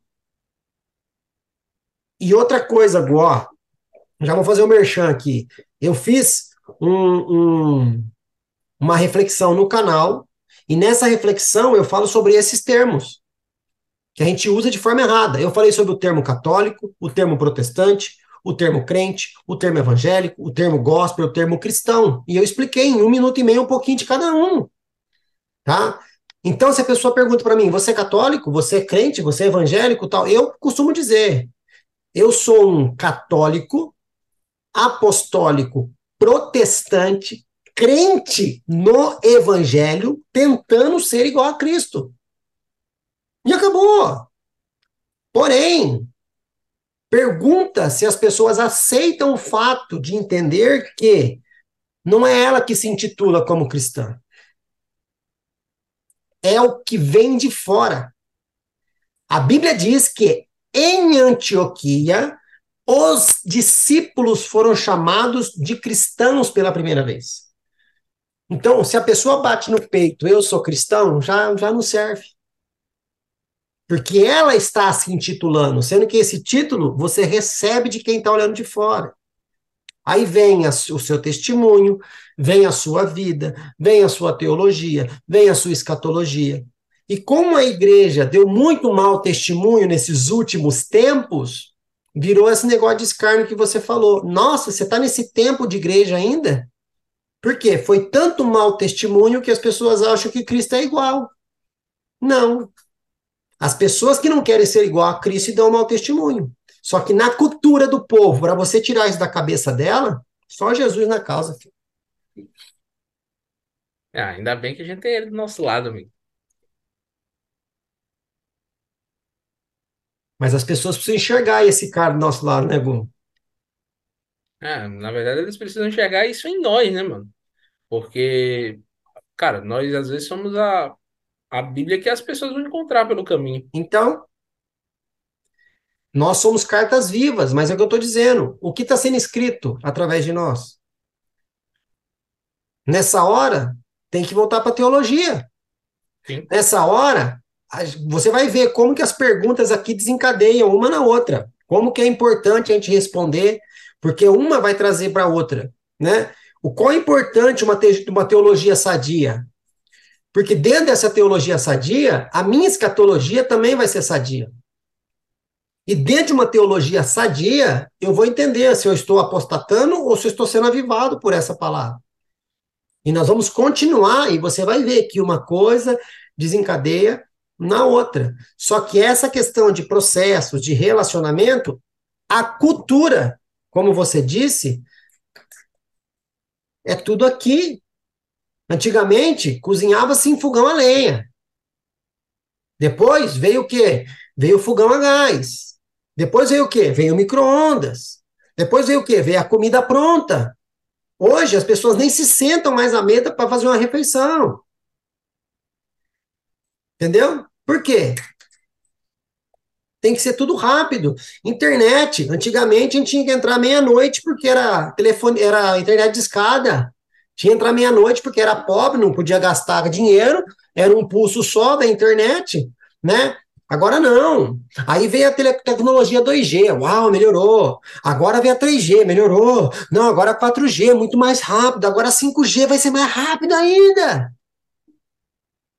E outra coisa, Gó, já vou fazer o um merchan aqui. Eu fiz um, um, uma reflexão no canal, e nessa reflexão eu falo sobre esses termos, que a gente usa de forma errada. Eu falei sobre o termo católico, o termo protestante, o termo crente, o termo evangélico, o termo gospel, o termo cristão. E eu expliquei em um minuto e meio um pouquinho de cada um. Tá? Então, se a pessoa pergunta para mim, você é católico? Você é crente? Você é evangélico? Tal? Eu costumo dizer, eu sou um católico, apostólico, protestante, crente no evangelho, tentando ser igual a Cristo. E acabou. Porém, Pergunta se as pessoas aceitam o fato de entender que não é ela que se intitula como cristã. É o que vem de fora. A Bíblia diz que em Antioquia os discípulos foram chamados de cristãos pela primeira vez. Então, se a pessoa bate no peito, eu sou cristão, já, já não serve. Porque ela está se intitulando, sendo que esse título você recebe de quem está olhando de fora. Aí vem a, o seu testemunho, vem a sua vida, vem a sua teologia, vem a sua escatologia. E como a igreja deu muito mau testemunho nesses últimos tempos, virou esse negócio de escárnio que você falou. Nossa, você está nesse tempo de igreja ainda? Por quê? Foi tanto mau testemunho que as pessoas acham que Cristo é igual. Não, as pessoas que não querem ser igual a Cristo dão mau testemunho. Só que na cultura do povo, para você tirar isso da cabeça dela, só Jesus na causa, filho. Ah, ainda bem que a gente tem ele do nosso lado, amigo. Mas as pessoas precisam enxergar esse cara do nosso lado, né, Gu? Ah, na verdade, eles precisam enxergar isso em nós, né, mano? Porque, cara, nós às vezes somos a a Bíblia que as pessoas vão encontrar pelo caminho. Então, nós somos cartas vivas, mas é o que eu estou dizendo. O que está sendo escrito através de nós? Nessa hora, tem que voltar para a teologia. Sim. Nessa hora, você vai ver como que as perguntas aqui desencadeiam uma na outra. Como que é importante a gente responder, porque uma vai trazer para a outra, né? O qual é importante uma, te uma teologia sadia? Porque dentro dessa teologia sadia, a minha escatologia também vai ser sadia. E dentro de uma teologia sadia, eu vou entender se eu estou apostatando ou se eu estou sendo avivado por essa palavra. E nós vamos continuar, e você vai ver que uma coisa desencadeia na outra. Só que essa questão de processos, de relacionamento, a cultura, como você disse, é tudo aqui Antigamente, cozinhava-se em fogão a lenha. Depois veio o quê? Veio o fogão a gás. Depois veio o quê? Veio o micro-ondas. Depois veio o quê? Veio a comida pronta. Hoje as pessoas nem se sentam mais à mesa para fazer uma refeição. Entendeu? Por quê? Tem que ser tudo rápido. Internet. Antigamente a gente tinha que entrar meia-noite porque era telefone, era internet de escada. Tinha que entrar meia-noite porque era pobre, não podia gastar dinheiro, era um pulso só da internet, né? Agora não. Aí veio a tecnologia 2G, uau, melhorou. Agora vem a 3G, melhorou. Não, agora a 4G, muito mais rápido. Agora a 5G vai ser mais rápido ainda.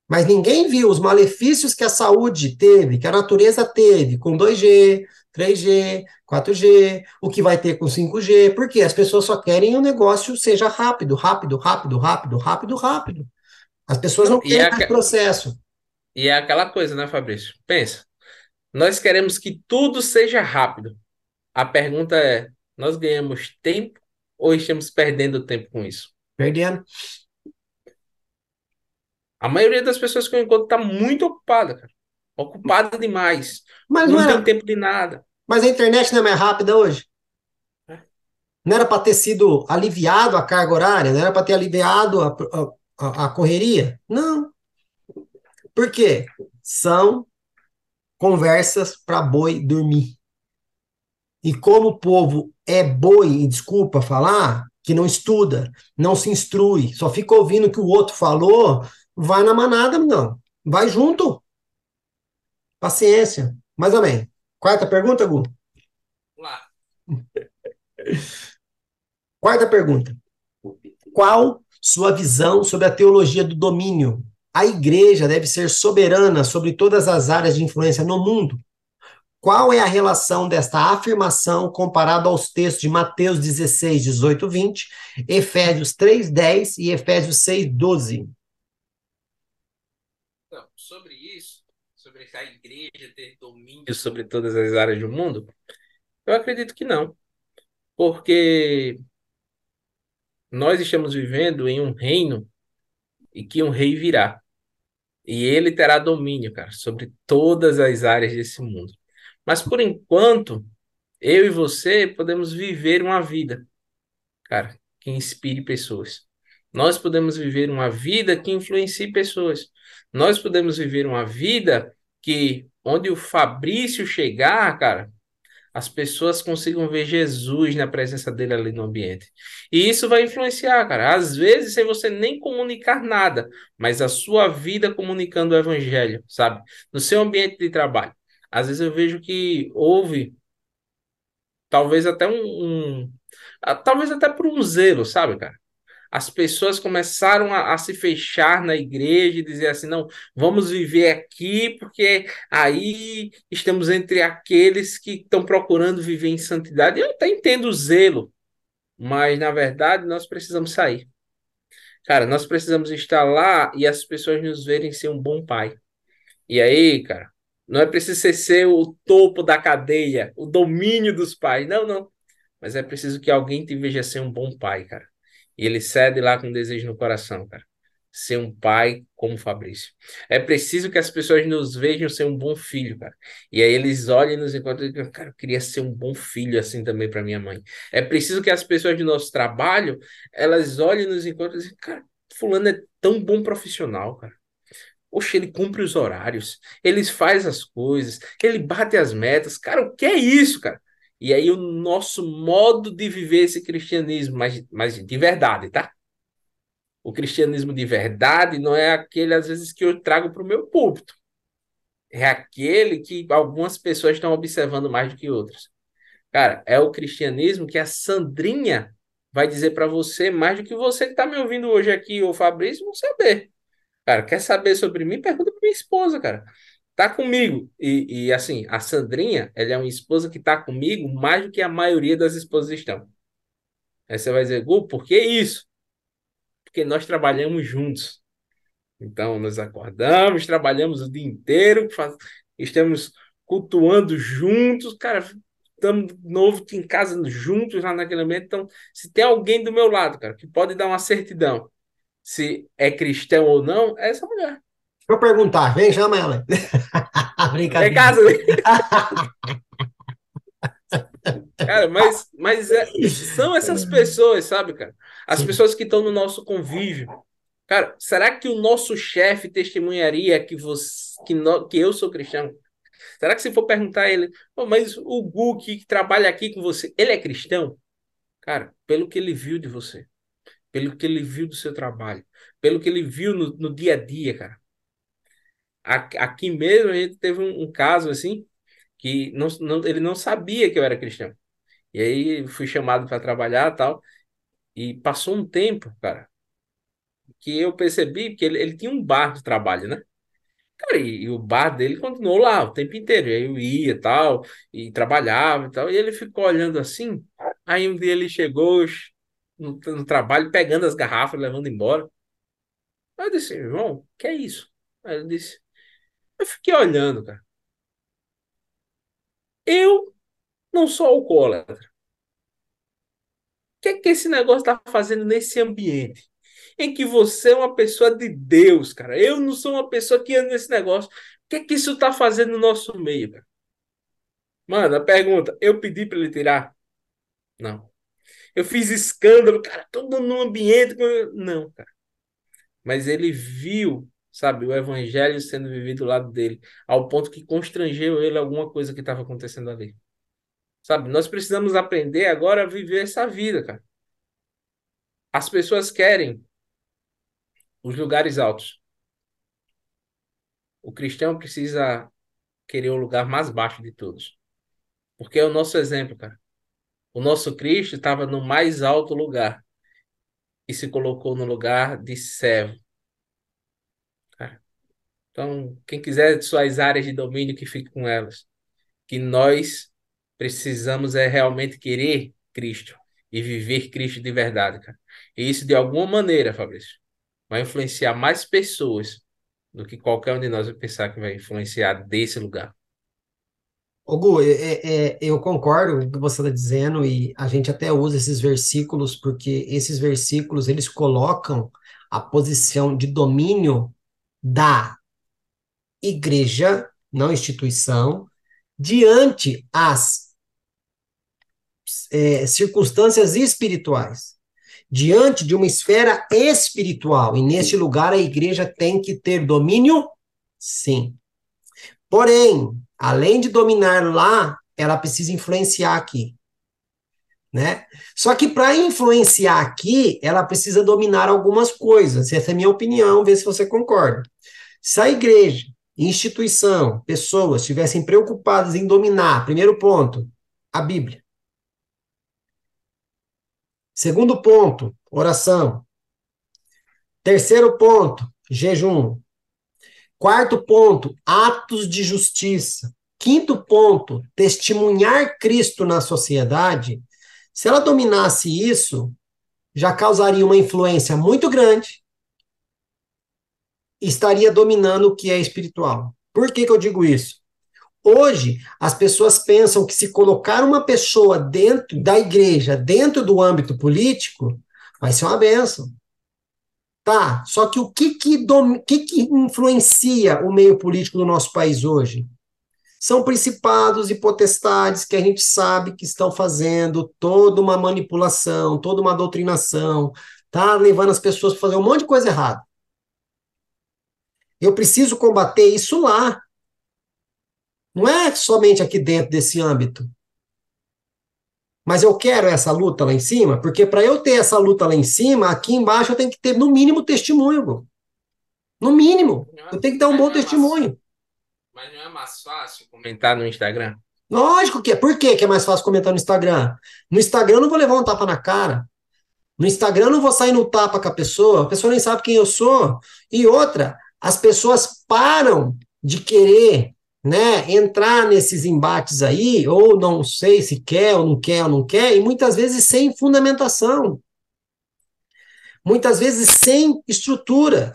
Mas ninguém viu os malefícios que a saúde teve, que a natureza teve com 2G, 3G, 4G, o que vai ter com 5G, porque as pessoas só querem que o negócio seja rápido, rápido, rápido, rápido, rápido, rápido. As pessoas não querem é processo. E é aquela coisa, né, Fabrício? Pensa. Nós queremos que tudo seja rápido. A pergunta é: nós ganhamos tempo ou estamos perdendo tempo com isso? Perdendo. A maioria das pessoas que eu encontro está muito ocupada, cara. Ocupada demais. Mas não, não tem tempo de nada. Mas a internet não é mais rápida hoje? É. Não era para ter sido aliviado a carga horária? Não era para ter aliviado a, a, a correria? Não. Por quê? São conversas para boi dormir. E como o povo é boi, desculpa falar, que não estuda, não se instrui, só fica ouvindo o que o outro falou, vai na manada, não. Vai junto. Paciência. Mais ou menos. Quarta pergunta, Gu? Lá. Quarta pergunta. Qual sua visão sobre a teologia do domínio? A igreja deve ser soberana sobre todas as áreas de influência no mundo? Qual é a relação desta afirmação comparado aos textos de Mateus 16, 18, 20, Efésios 3, 10 e Efésios 6, 12? Então, sobre isso, sobre a igreja ter domínio sobre todas as áreas do mundo, eu acredito que não. Porque nós estamos vivendo em um reino e que um rei virá. E ele terá domínio, cara, sobre todas as áreas desse mundo. Mas por enquanto, eu e você podemos viver uma vida, cara, que inspire pessoas. Nós podemos viver uma vida que influencie pessoas. Nós podemos viver uma vida que, onde o Fabrício chegar, cara, as pessoas consigam ver Jesus na presença dele ali no ambiente. E isso vai influenciar, cara. Às vezes, sem você nem comunicar nada, mas a sua vida comunicando o evangelho, sabe? No seu ambiente de trabalho. Às vezes eu vejo que houve, talvez até um, um talvez até por um zelo, sabe, cara? As pessoas começaram a, a, se fechar na igreja e dizer assim: não, vamos viver aqui, porque aí estamos entre aqueles que estão procurando viver em santidade. Eu até entendo o zelo, mas na verdade nós precisamos sair. Cara, nós precisamos estar lá e as pessoas nos verem ser um bom pai. E aí, cara, não é preciso ser, ser o topo da cadeia, o domínio dos pais. Não, não. Mas é preciso que alguém te veja ser um bom pai, cara. E ele cede lá com desejo no coração, cara. Ser um pai como Fabrício. É preciso que as pessoas nos vejam ser um bom filho, cara. E aí eles olhem e nos encontram e dizem, cara, eu queria ser um bom filho assim também para minha mãe. É preciso que as pessoas do nosso trabalho, elas olhem nos encontram e dizem, cara, fulano é tão bom profissional, cara. Oxe, ele cumpre os horários, ele faz as coisas, ele bate as metas. Cara, o que é isso, cara? E aí o nosso modo de viver esse cristianismo, mas, mas de verdade, tá? O cristianismo de verdade não é aquele, às vezes, que eu trago para o meu púlpito. É aquele que algumas pessoas estão observando mais do que outras. Cara, é o cristianismo que a Sandrinha vai dizer para você mais do que você que está me ouvindo hoje aqui, ou Fabrício, vão saber. Cara, quer saber sobre mim? Pergunta para minha esposa, cara tá comigo. E, e assim, a Sandrinha, ela é uma esposa que tá comigo mais do que a maioria das esposas estão. Aí você vai dizer, Gu, por que isso? Porque nós trabalhamos juntos. Então, nós acordamos, trabalhamos o dia inteiro, faz... estamos cultuando juntos, cara, estamos novo em casa juntos lá naquele momento. Então, se tem alguém do meu lado, cara, que pode dar uma certidão se é cristão ou não, é essa mulher. Deixa eu perguntar, vem, chama ela. Brincadeira. É casa. cara, mas, mas é, são essas pessoas, sabe, cara? As Sim. pessoas que estão no nosso convívio. Cara, será que o nosso chefe testemunharia que, você, que, no, que eu sou cristão? Será que se for perguntar a ele, oh, mas o Gu que trabalha aqui com você, ele é cristão? Cara, pelo que ele viu de você, pelo que ele viu do seu trabalho, pelo que ele viu no, no dia a dia, cara aqui mesmo a gente teve um, um caso assim que não, não, ele não sabia que eu era cristão. E aí fui chamado para trabalhar tal. E passou um tempo, cara, que eu percebi que ele, ele tinha um bar de trabalho, né? Cara, e, e, o bar dele continuou lá o tempo inteiro. Aí eu ia tal, e trabalhava e tal. E ele ficou olhando assim. Aí um dia ele chegou no, no trabalho, pegando as garrafas, levando embora. Eu disse, João, que é isso? Aí ele disse, eu fiquei olhando, cara. Eu não sou alcoólatra. O que é que esse negócio está fazendo nesse ambiente? Em que você é uma pessoa de Deus, cara. Eu não sou uma pessoa que anda nesse negócio. O que é que isso está fazendo no nosso meio, cara? Mano, a pergunta, eu pedi para ele tirar? Não. Eu fiz escândalo, cara, todo no ambiente. Não, cara. Mas ele viu, sabe, o evangelho sendo vivido do lado dele, ao ponto que constrangeu ele alguma coisa que estava acontecendo ali. Sabe, nós precisamos aprender agora a viver essa vida, cara. As pessoas querem os lugares altos. O cristão precisa querer o lugar mais baixo de todos. Porque é o nosso exemplo, cara. O nosso Cristo estava no mais alto lugar e se colocou no lugar de servo. Então, quem quiser suas áreas de domínio, que fique com elas. Que nós precisamos é realmente querer Cristo e viver Cristo de verdade, cara. E isso, de alguma maneira, Fabrício, vai influenciar mais pessoas do que qualquer um de nós vai pensar que vai influenciar desse lugar. Ô Gu, é, é, é eu concordo com o que você está dizendo e a gente até usa esses versículos porque esses versículos eles colocam a posição de domínio da igreja, não instituição, diante as é, circunstâncias espirituais, diante de uma esfera espiritual. E neste lugar a igreja tem que ter domínio? Sim. Porém, além de dominar lá, ela precisa influenciar aqui. Né? Só que para influenciar aqui, ela precisa dominar algumas coisas. Essa é a minha opinião, vê se você concorda. Se a igreja, instituição, pessoas estivessem preocupadas em dominar, primeiro ponto, a Bíblia. Segundo ponto, oração. Terceiro ponto, jejum. Quarto ponto, atos de justiça. Quinto ponto, testemunhar Cristo na sociedade. Se ela dominasse isso, já causaria uma influência muito grande estaria dominando o que é espiritual. Por que, que eu digo isso? Hoje, as pessoas pensam que se colocar uma pessoa dentro da igreja, dentro do âmbito político, vai ser uma benção. Tá, só que o que que, dom, que que influencia o meio político do nosso país hoje? São principados e potestades que a gente sabe que estão fazendo toda uma manipulação, toda uma doutrinação, tá levando as pessoas a fazer um monte de coisa errada. Eu preciso combater isso lá. Não é somente aqui dentro desse âmbito. Mas eu quero essa luta lá em cima, porque para eu ter essa luta lá em cima, aqui embaixo eu tenho que ter no mínimo testemunho. No mínimo. É, eu tenho que dar um bom é testemunho. mas não é mais fácil comentar no Instagram? Lógico que é. Por que é mais fácil comentar no Instagram? No Instagram eu não vou levar um tapa na cara. No Instagram eu não vou sair no tapa com a pessoa, a pessoa nem sabe quem eu sou. E outra, as pessoas param de querer né, entrar nesses embates aí, ou não sei se quer ou não quer ou não quer, e muitas vezes sem fundamentação. Muitas vezes sem estrutura.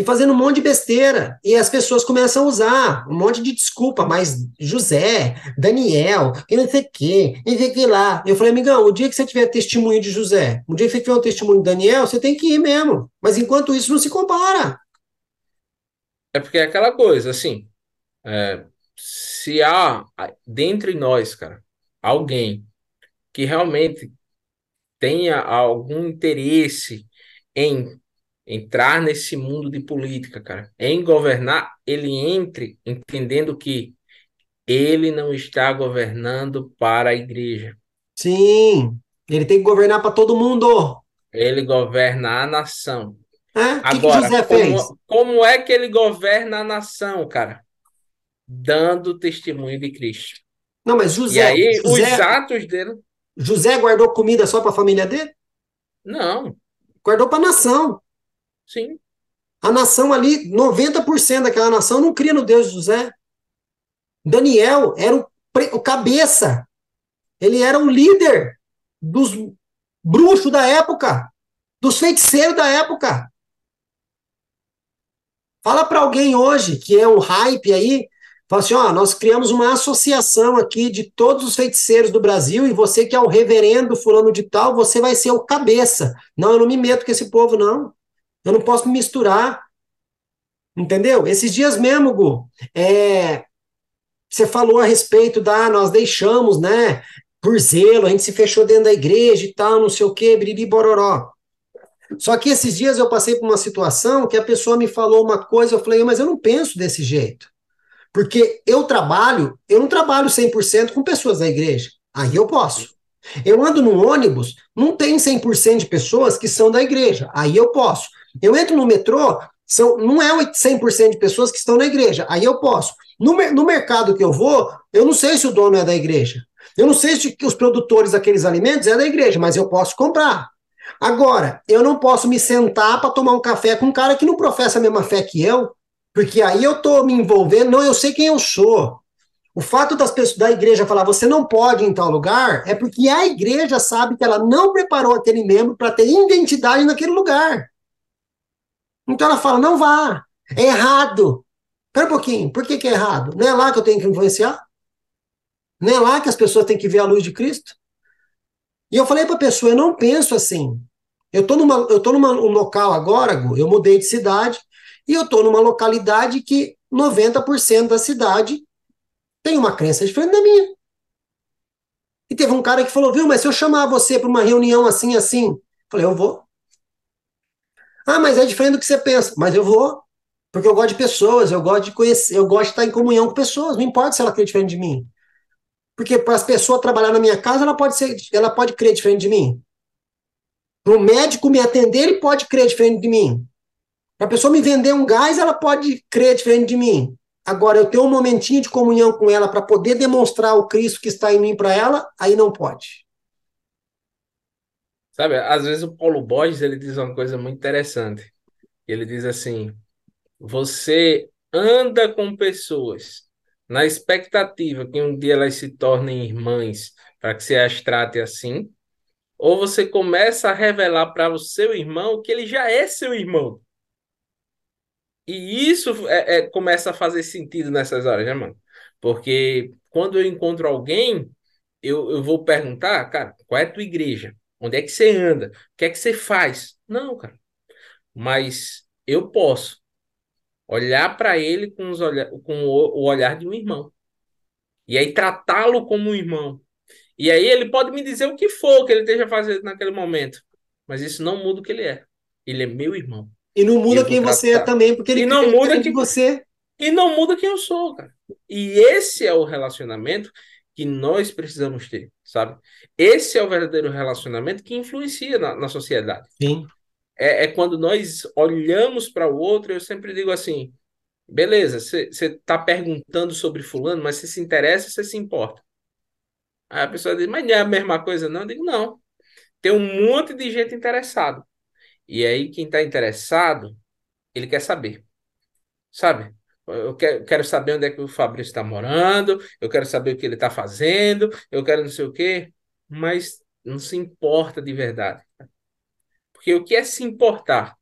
E fazendo um monte de besteira. E as pessoas começam a usar um monte de desculpa, mas José, Daniel, que não sei o quê, não sei que lá. Eu falei, amigão, o dia que você tiver testemunho de José, o dia que você tiver um testemunho de Daniel, você tem que ir mesmo. Mas enquanto isso, não se compara. É porque é aquela coisa, assim, é, se há dentre nós, cara, alguém que realmente tenha algum interesse em entrar nesse mundo de política, cara, em governar, ele entre entendendo que ele não está governando para a igreja. Sim, ele tem que governar para todo mundo. Ele governa a nação. É? Agora, que que como, como é que ele governa a nação, cara? Dando testemunho de Cristo. Não, mas José. E aí, José, os atos dele. José guardou comida só para a família dele? Não. Guardou para a nação. Sim. A nação ali, 90% daquela nação não cria no Deus de José. Daniel era o, o cabeça. Ele era o líder dos bruxos da época, dos feiticeiros da época. Fala para alguém hoje que é um hype aí, fala assim, ó, nós criamos uma associação aqui de todos os feiticeiros do Brasil e você que é o reverendo fulano de tal, você vai ser o cabeça. Não, eu não me meto com esse povo não. Eu não posso me misturar. Entendeu? Esses dias mesmo, Gu, é, você falou a respeito da nós deixamos, né, por zelo, a gente se fechou dentro da igreja e tal, não sei o quê, biriri bororó. Só que esses dias eu passei por uma situação que a pessoa me falou uma coisa, eu falei, mas eu não penso desse jeito. Porque eu trabalho, eu não trabalho 100% com pessoas da igreja. Aí eu posso. Eu ando no ônibus, não tem 100% de pessoas que são da igreja. Aí eu posso. Eu entro no metrô, são, não é 100% de pessoas que estão na igreja. Aí eu posso. No, no mercado que eu vou, eu não sei se o dono é da igreja. Eu não sei se os produtores daqueles alimentos é da igreja, mas eu posso comprar. Agora, eu não posso me sentar para tomar um café com um cara que não professa a mesma fé que eu, porque aí eu estou me envolvendo, não, eu sei quem eu sou. O fato das pessoas da igreja falar você não pode ir em tal lugar é porque a igreja sabe que ela não preparou aquele membro para ter identidade naquele lugar. Então ela fala: não vá, é errado. Espera um pouquinho, por que, que é errado? Não é lá que eu tenho que influenciar? Não é lá que as pessoas têm que ver a luz de Cristo? E eu falei para a pessoa, eu não penso assim. Eu estou numa, eu tô numa um local agora, eu mudei de cidade, e eu estou numa localidade que 90% da cidade tem uma crença diferente da minha. E teve um cara que falou, viu, mas se eu chamar você para uma reunião assim, assim, eu falei, eu vou. Ah, mas é diferente do que você pensa. Mas eu vou. Porque eu gosto de pessoas, eu gosto de conhecer, eu gosto de estar em comunhão com pessoas, não importa se ela crê diferente de mim. Porque para as pessoas trabalhar na minha casa, ela pode ser, ela pode crer diferente de mim. Para o médico me atender, ele pode crer diferente de mim. Para a pessoa me vender um gás, ela pode crer diferente de mim. Agora, eu tenho um momentinho de comunhão com ela para poder demonstrar o Cristo que está em mim para ela, aí não pode. Sabe, às vezes o Paulo Borges ele diz uma coisa muito interessante. Ele diz assim: você anda com pessoas na expectativa que um dia elas se tornem irmãs para que você as trate assim, ou você começa a revelar para o seu irmão que ele já é seu irmão. E isso é, é, começa a fazer sentido nessas horas, né, mano? Porque quando eu encontro alguém, eu, eu vou perguntar, cara, qual é a tua igreja? Onde é que você anda? O que é que você faz? Não, cara. Mas eu posso olhar para ele com, os olha com o, olhar de um irmão. E aí tratá-lo como um irmão. E aí ele pode me dizer o que for que ele esteja fazendo naquele momento. Mas isso não muda o que ele é. Ele é meu irmão. E não muda quem você é também, porque ele e não muda que você. E não muda quem eu sou, cara. E esse é o relacionamento que nós precisamos ter, sabe? Esse é o verdadeiro relacionamento que influencia na, na sociedade. Sim é, é quando nós olhamos para o outro, eu sempre digo assim: beleza, você está perguntando sobre Fulano, mas você se interessa, você se importa. Aí a pessoa diz, mas não é a mesma coisa, não? Eu digo, não. Tem um monte de gente interessado. E aí, quem está interessado, ele quer saber. Sabe? Eu quero, quero saber onde é que o Fabrício está morando, eu quero saber o que ele está fazendo, eu quero não sei o quê, mas não se importa de verdade. Porque o que é se importar?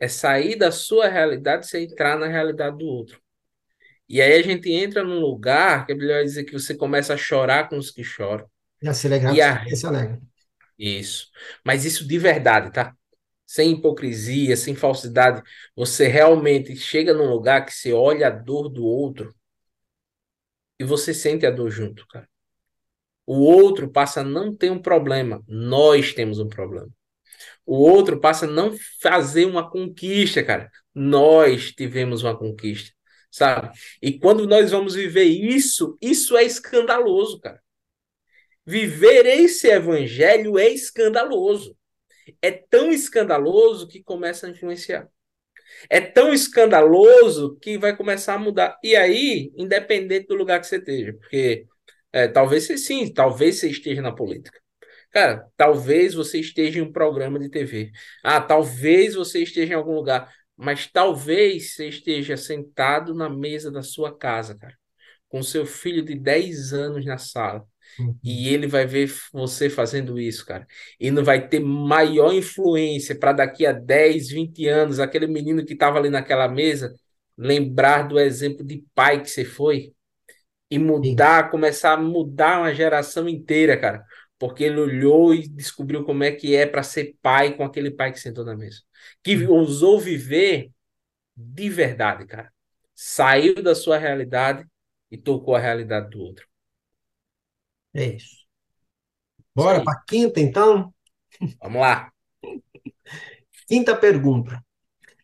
É sair da sua realidade e entrar na realidade do outro. E aí a gente entra num lugar que é melhor dizer que você começa a chorar com os que choram. E a se alegrar e a... se alegra. Isso. Mas isso de verdade, tá? Sem hipocrisia, sem falsidade. Você realmente chega num lugar que você olha a dor do outro e você sente a dor junto, cara. O outro passa a não ter um problema, nós temos um problema. O outro passa a não fazer uma conquista, cara. Nós tivemos uma conquista, sabe? E quando nós vamos viver isso, isso é escandaloso, cara. Viver esse evangelho é escandaloso. É tão escandaloso que começa a influenciar. É tão escandaloso que vai começar a mudar. E aí, independente do lugar que você esteja, porque é, talvez você sim, talvez você esteja na política. Cara, talvez você esteja em um programa de TV. Ah, talvez você esteja em algum lugar. Mas talvez você esteja sentado na mesa da sua casa, cara, com seu filho de 10 anos na sala. Uhum. E ele vai ver você fazendo isso, cara. E não vai ter maior influência para daqui a 10, 20 anos, aquele menino que estava ali naquela mesa, lembrar do exemplo de pai que você foi e mudar, Sim. começar a mudar uma geração inteira, cara. Porque ele olhou e descobriu como é que é para ser pai com aquele pai que sentou na mesa. Que Sim. ousou viver de verdade, cara. Saiu da sua realidade e tocou a realidade do outro. É isso. Bora para quinta, então? Vamos lá. Quinta pergunta.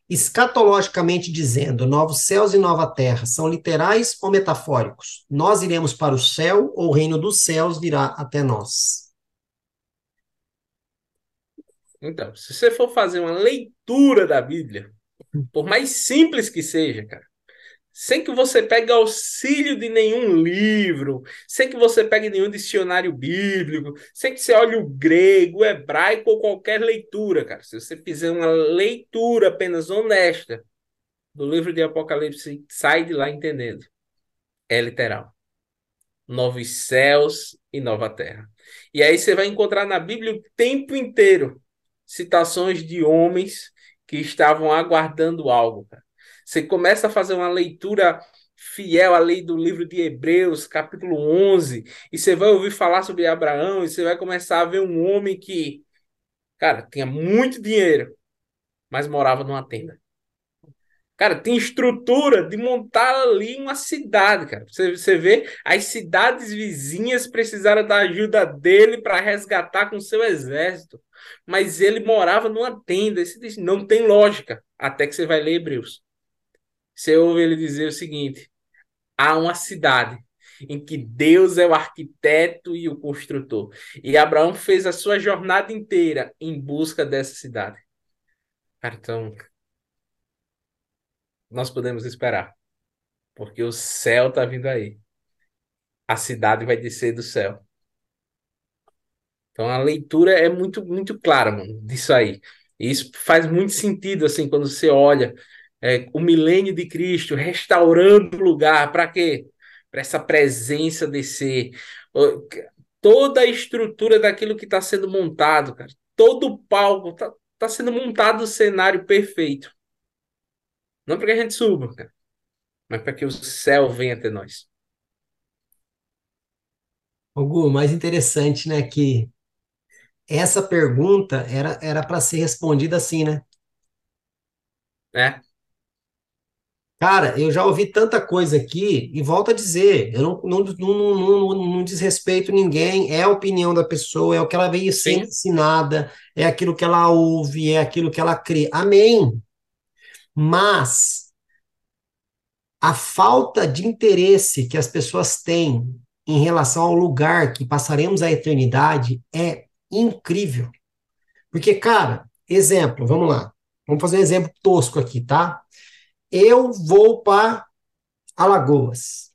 Escatologicamente dizendo, novos céus e nova terra são literais ou metafóricos? Nós iremos para o céu ou o reino dos céus virá até nós? Então, se você for fazer uma leitura da Bíblia, por mais simples que seja, cara, sem que você pegue auxílio de nenhum livro, sem que você pegue nenhum dicionário bíblico, sem que você olhe o grego, o hebraico ou qualquer leitura, cara. Se você fizer uma leitura apenas honesta do livro de Apocalipse, sai de lá entendendo. É literal. Novos céus e nova terra. E aí você vai encontrar na Bíblia o tempo inteiro citações de homens que estavam aguardando algo, cara você começa a fazer uma leitura fiel à lei do livro de Hebreus, capítulo 11, e você vai ouvir falar sobre Abraão, e você vai começar a ver um homem que, cara, tinha muito dinheiro, mas morava numa tenda. Cara, tem estrutura de montar ali uma cidade, cara. Você, você vê, as cidades vizinhas precisaram da ajuda dele para resgatar com seu exército. Mas ele morava numa tenda. Você diz, não tem lógica. Até que você vai ler Hebreus. Você ouve ele dizer o seguinte: há uma cidade em que Deus é o arquiteto e o construtor. E Abraão fez a sua jornada inteira em busca dessa cidade. Então, nós podemos esperar, porque o céu está vindo aí. A cidade vai descer do céu. Então a leitura é muito muito clara, mano, disso aí. E isso faz muito sentido assim quando você olha é, o milênio de Cristo, restaurando o lugar. Para quê? Para essa presença descer. Toda a estrutura daquilo que está sendo montado, cara. Todo o palco está tá sendo montado o cenário perfeito. Não para que a gente suba, cara, mas para que o céu venha até nós. Hugo, mais interessante, né, que essa pergunta era era para ser respondida assim, né? É. Cara, eu já ouvi tanta coisa aqui e volto a dizer, eu não, não, não, não, não desrespeito ninguém, é a opinião da pessoa, é o que ela veio ser ensinada, é aquilo que ela ouve, é aquilo que ela crê. Amém. Mas a falta de interesse que as pessoas têm em relação ao lugar que passaremos a eternidade é incrível. Porque, cara, exemplo, vamos lá. Vamos fazer um exemplo tosco aqui, tá? Eu vou para Alagoas.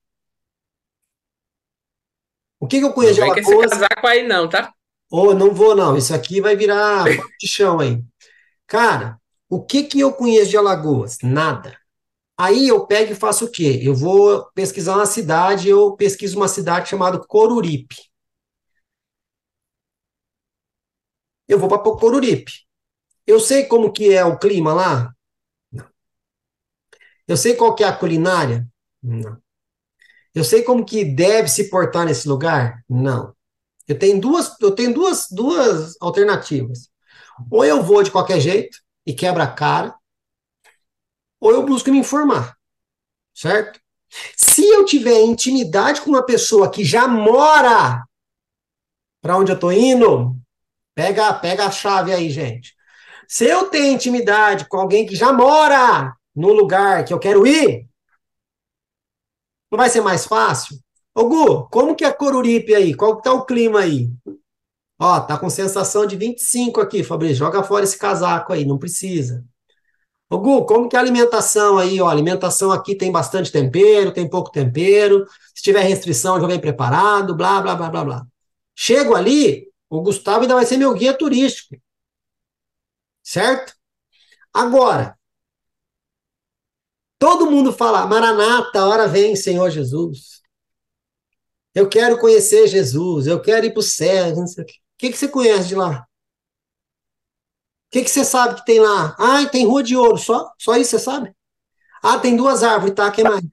O que, que eu conheço não de Alagoas? Não vai casaco aí não, tá? Oh, não vou não, isso aqui vai virar de chão aí. Cara, o que que eu conheço de Alagoas? Nada. Aí eu pego e faço o quê? Eu vou pesquisar uma cidade, eu pesquiso uma cidade chamada Coruripe. Eu vou para Coruripe. Eu sei como que é o clima lá? Eu sei qual que é a culinária? Não. Eu sei como que deve se portar nesse lugar? Não. Eu tenho duas, eu tenho duas, duas alternativas. Ou eu vou de qualquer jeito e quebra a cara, ou eu busco me informar. Certo? Se eu tiver intimidade com uma pessoa que já mora para onde eu estou indo, pega, pega a chave aí, gente. Se eu tenho intimidade com alguém que já mora no lugar que eu quero ir, não vai ser mais fácil? Ô Gu, como que é Coruripe aí? Qual que tá o clima aí? Ó, tá com sensação de 25 aqui, Fabrício. Joga fora esse casaco aí, não precisa. Ô, Gu, como que é a alimentação aí? Ó, alimentação aqui tem bastante tempero, tem pouco tempero. Se tiver restrição, já vem preparado, blá, blá, blá, blá, blá. Chego ali, o Gustavo ainda vai ser meu guia turístico. Certo? Agora, todo mundo fala, Maranata, hora vem, Senhor Jesus. Eu quero conhecer Jesus, eu quero ir para o céu. O que, que você conhece de lá? O que, que você sabe que tem lá? Ah, tem rua de ouro, só? Só isso você sabe? Ah, tem duas árvores, tá? que mais?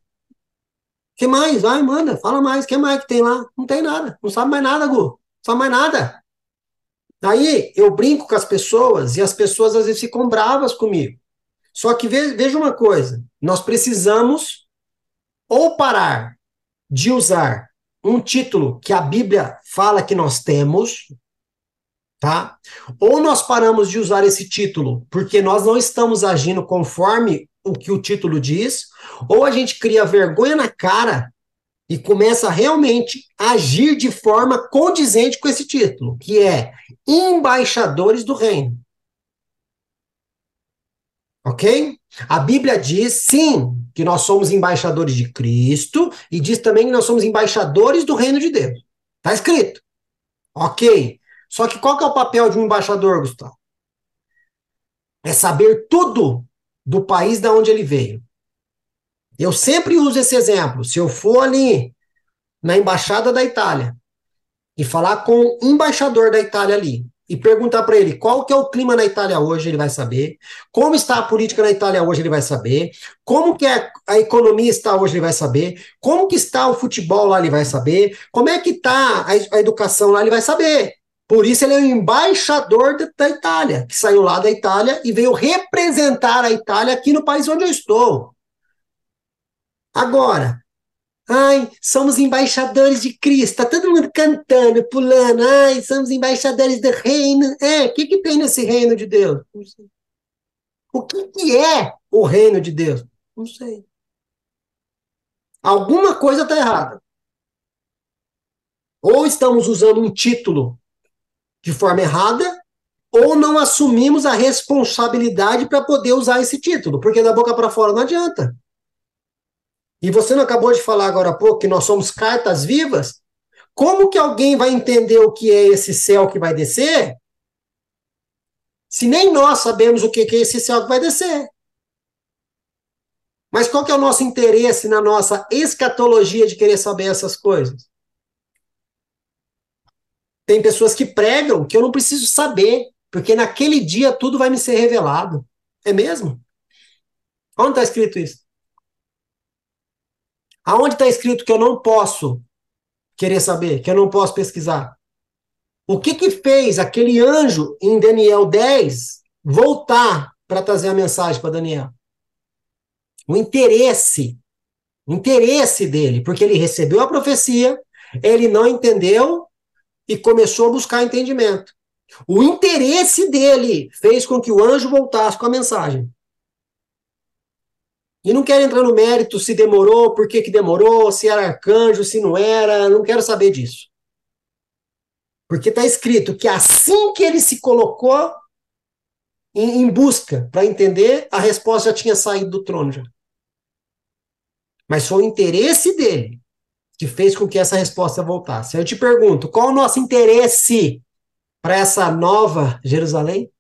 que mais? Vai, manda, fala mais. que mais que tem lá? Não tem nada. Não sabe mais nada, Gu. Não sabe mais nada. Aí eu brinco com as pessoas e as pessoas às vezes ficam bravas comigo. Só que veja uma coisa: nós precisamos ou parar de usar um título que a Bíblia fala que nós temos, tá? Ou nós paramos de usar esse título porque nós não estamos agindo conforme o que o título diz, ou a gente cria vergonha na cara e começa realmente a agir de forma condizente com esse título, que é embaixadores do reino. Ok? A Bíblia diz, sim, que nós somos embaixadores de Cristo e diz também que nós somos embaixadores do reino de Deus. Está escrito. Ok. Só que qual que é o papel de um embaixador, Gustavo? É saber tudo do país da onde ele veio. Eu sempre uso esse exemplo. Se eu for ali na embaixada da Itália e falar com o embaixador da Itália ali e perguntar para ele qual que é o clima na Itália hoje, ele vai saber. Como está a política na Itália hoje, ele vai saber. Como que é a economia está hoje, ele vai saber. Como que está o futebol lá, ele vai saber. Como é que está a, a educação lá, ele vai saber. Por isso ele é o embaixador da Itália, que saiu lá da Itália e veio representar a Itália aqui no país onde eu estou. Agora, ai, somos embaixadores de Cristo, tá todo mundo cantando, pulando, ai, somos embaixadores do reino. É, o que, que tem nesse reino de Deus? Não sei. O que, que é o reino de Deus? Não sei. Alguma coisa está errada. Ou estamos usando um título de forma errada, ou não assumimos a responsabilidade para poder usar esse título, porque da boca para fora não adianta. E você não acabou de falar agora há pouco que nós somos cartas vivas? Como que alguém vai entender o que é esse céu que vai descer? Se nem nós sabemos o que é esse céu que vai descer. Mas qual que é o nosso interesse na nossa escatologia de querer saber essas coisas? Tem pessoas que pregam que eu não preciso saber, porque naquele dia tudo vai me ser revelado. É mesmo? Onde está escrito isso? Aonde está escrito que eu não posso querer saber, que eu não posso pesquisar? O que que fez aquele anjo em Daniel 10 voltar para trazer a mensagem para Daniel? O interesse, o interesse dele, porque ele recebeu a profecia, ele não entendeu e começou a buscar entendimento. O interesse dele fez com que o anjo voltasse com a mensagem. E não quero entrar no mérito se demorou, por que, que demorou, se era arcanjo, se não era, não quero saber disso. Porque está escrito que assim que ele se colocou em, em busca para entender, a resposta já tinha saído do trono já. Mas foi o interesse dele que fez com que essa resposta voltasse. Eu te pergunto, qual o nosso interesse para essa nova Jerusalém?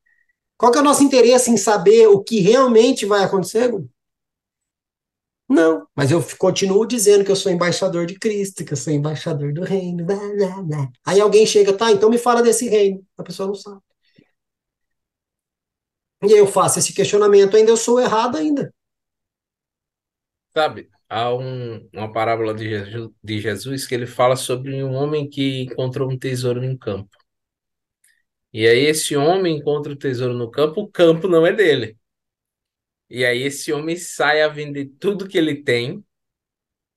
Qual é o nosso interesse em saber o que realmente vai acontecer? Não, mas eu continuo dizendo que eu sou embaixador de Cristo, que eu sou embaixador do reino. Blá, blá, blá. Aí alguém chega, tá, então me fala desse reino. A pessoa não sabe. E aí eu faço esse questionamento, ainda eu sou errado ainda. Sabe, há um, uma parábola de Jesus, de Jesus que ele fala sobre um homem que encontrou um tesouro um campo. E aí esse homem encontra o tesouro no campo, o campo não é dele. E aí esse homem sai a vender tudo que ele tem,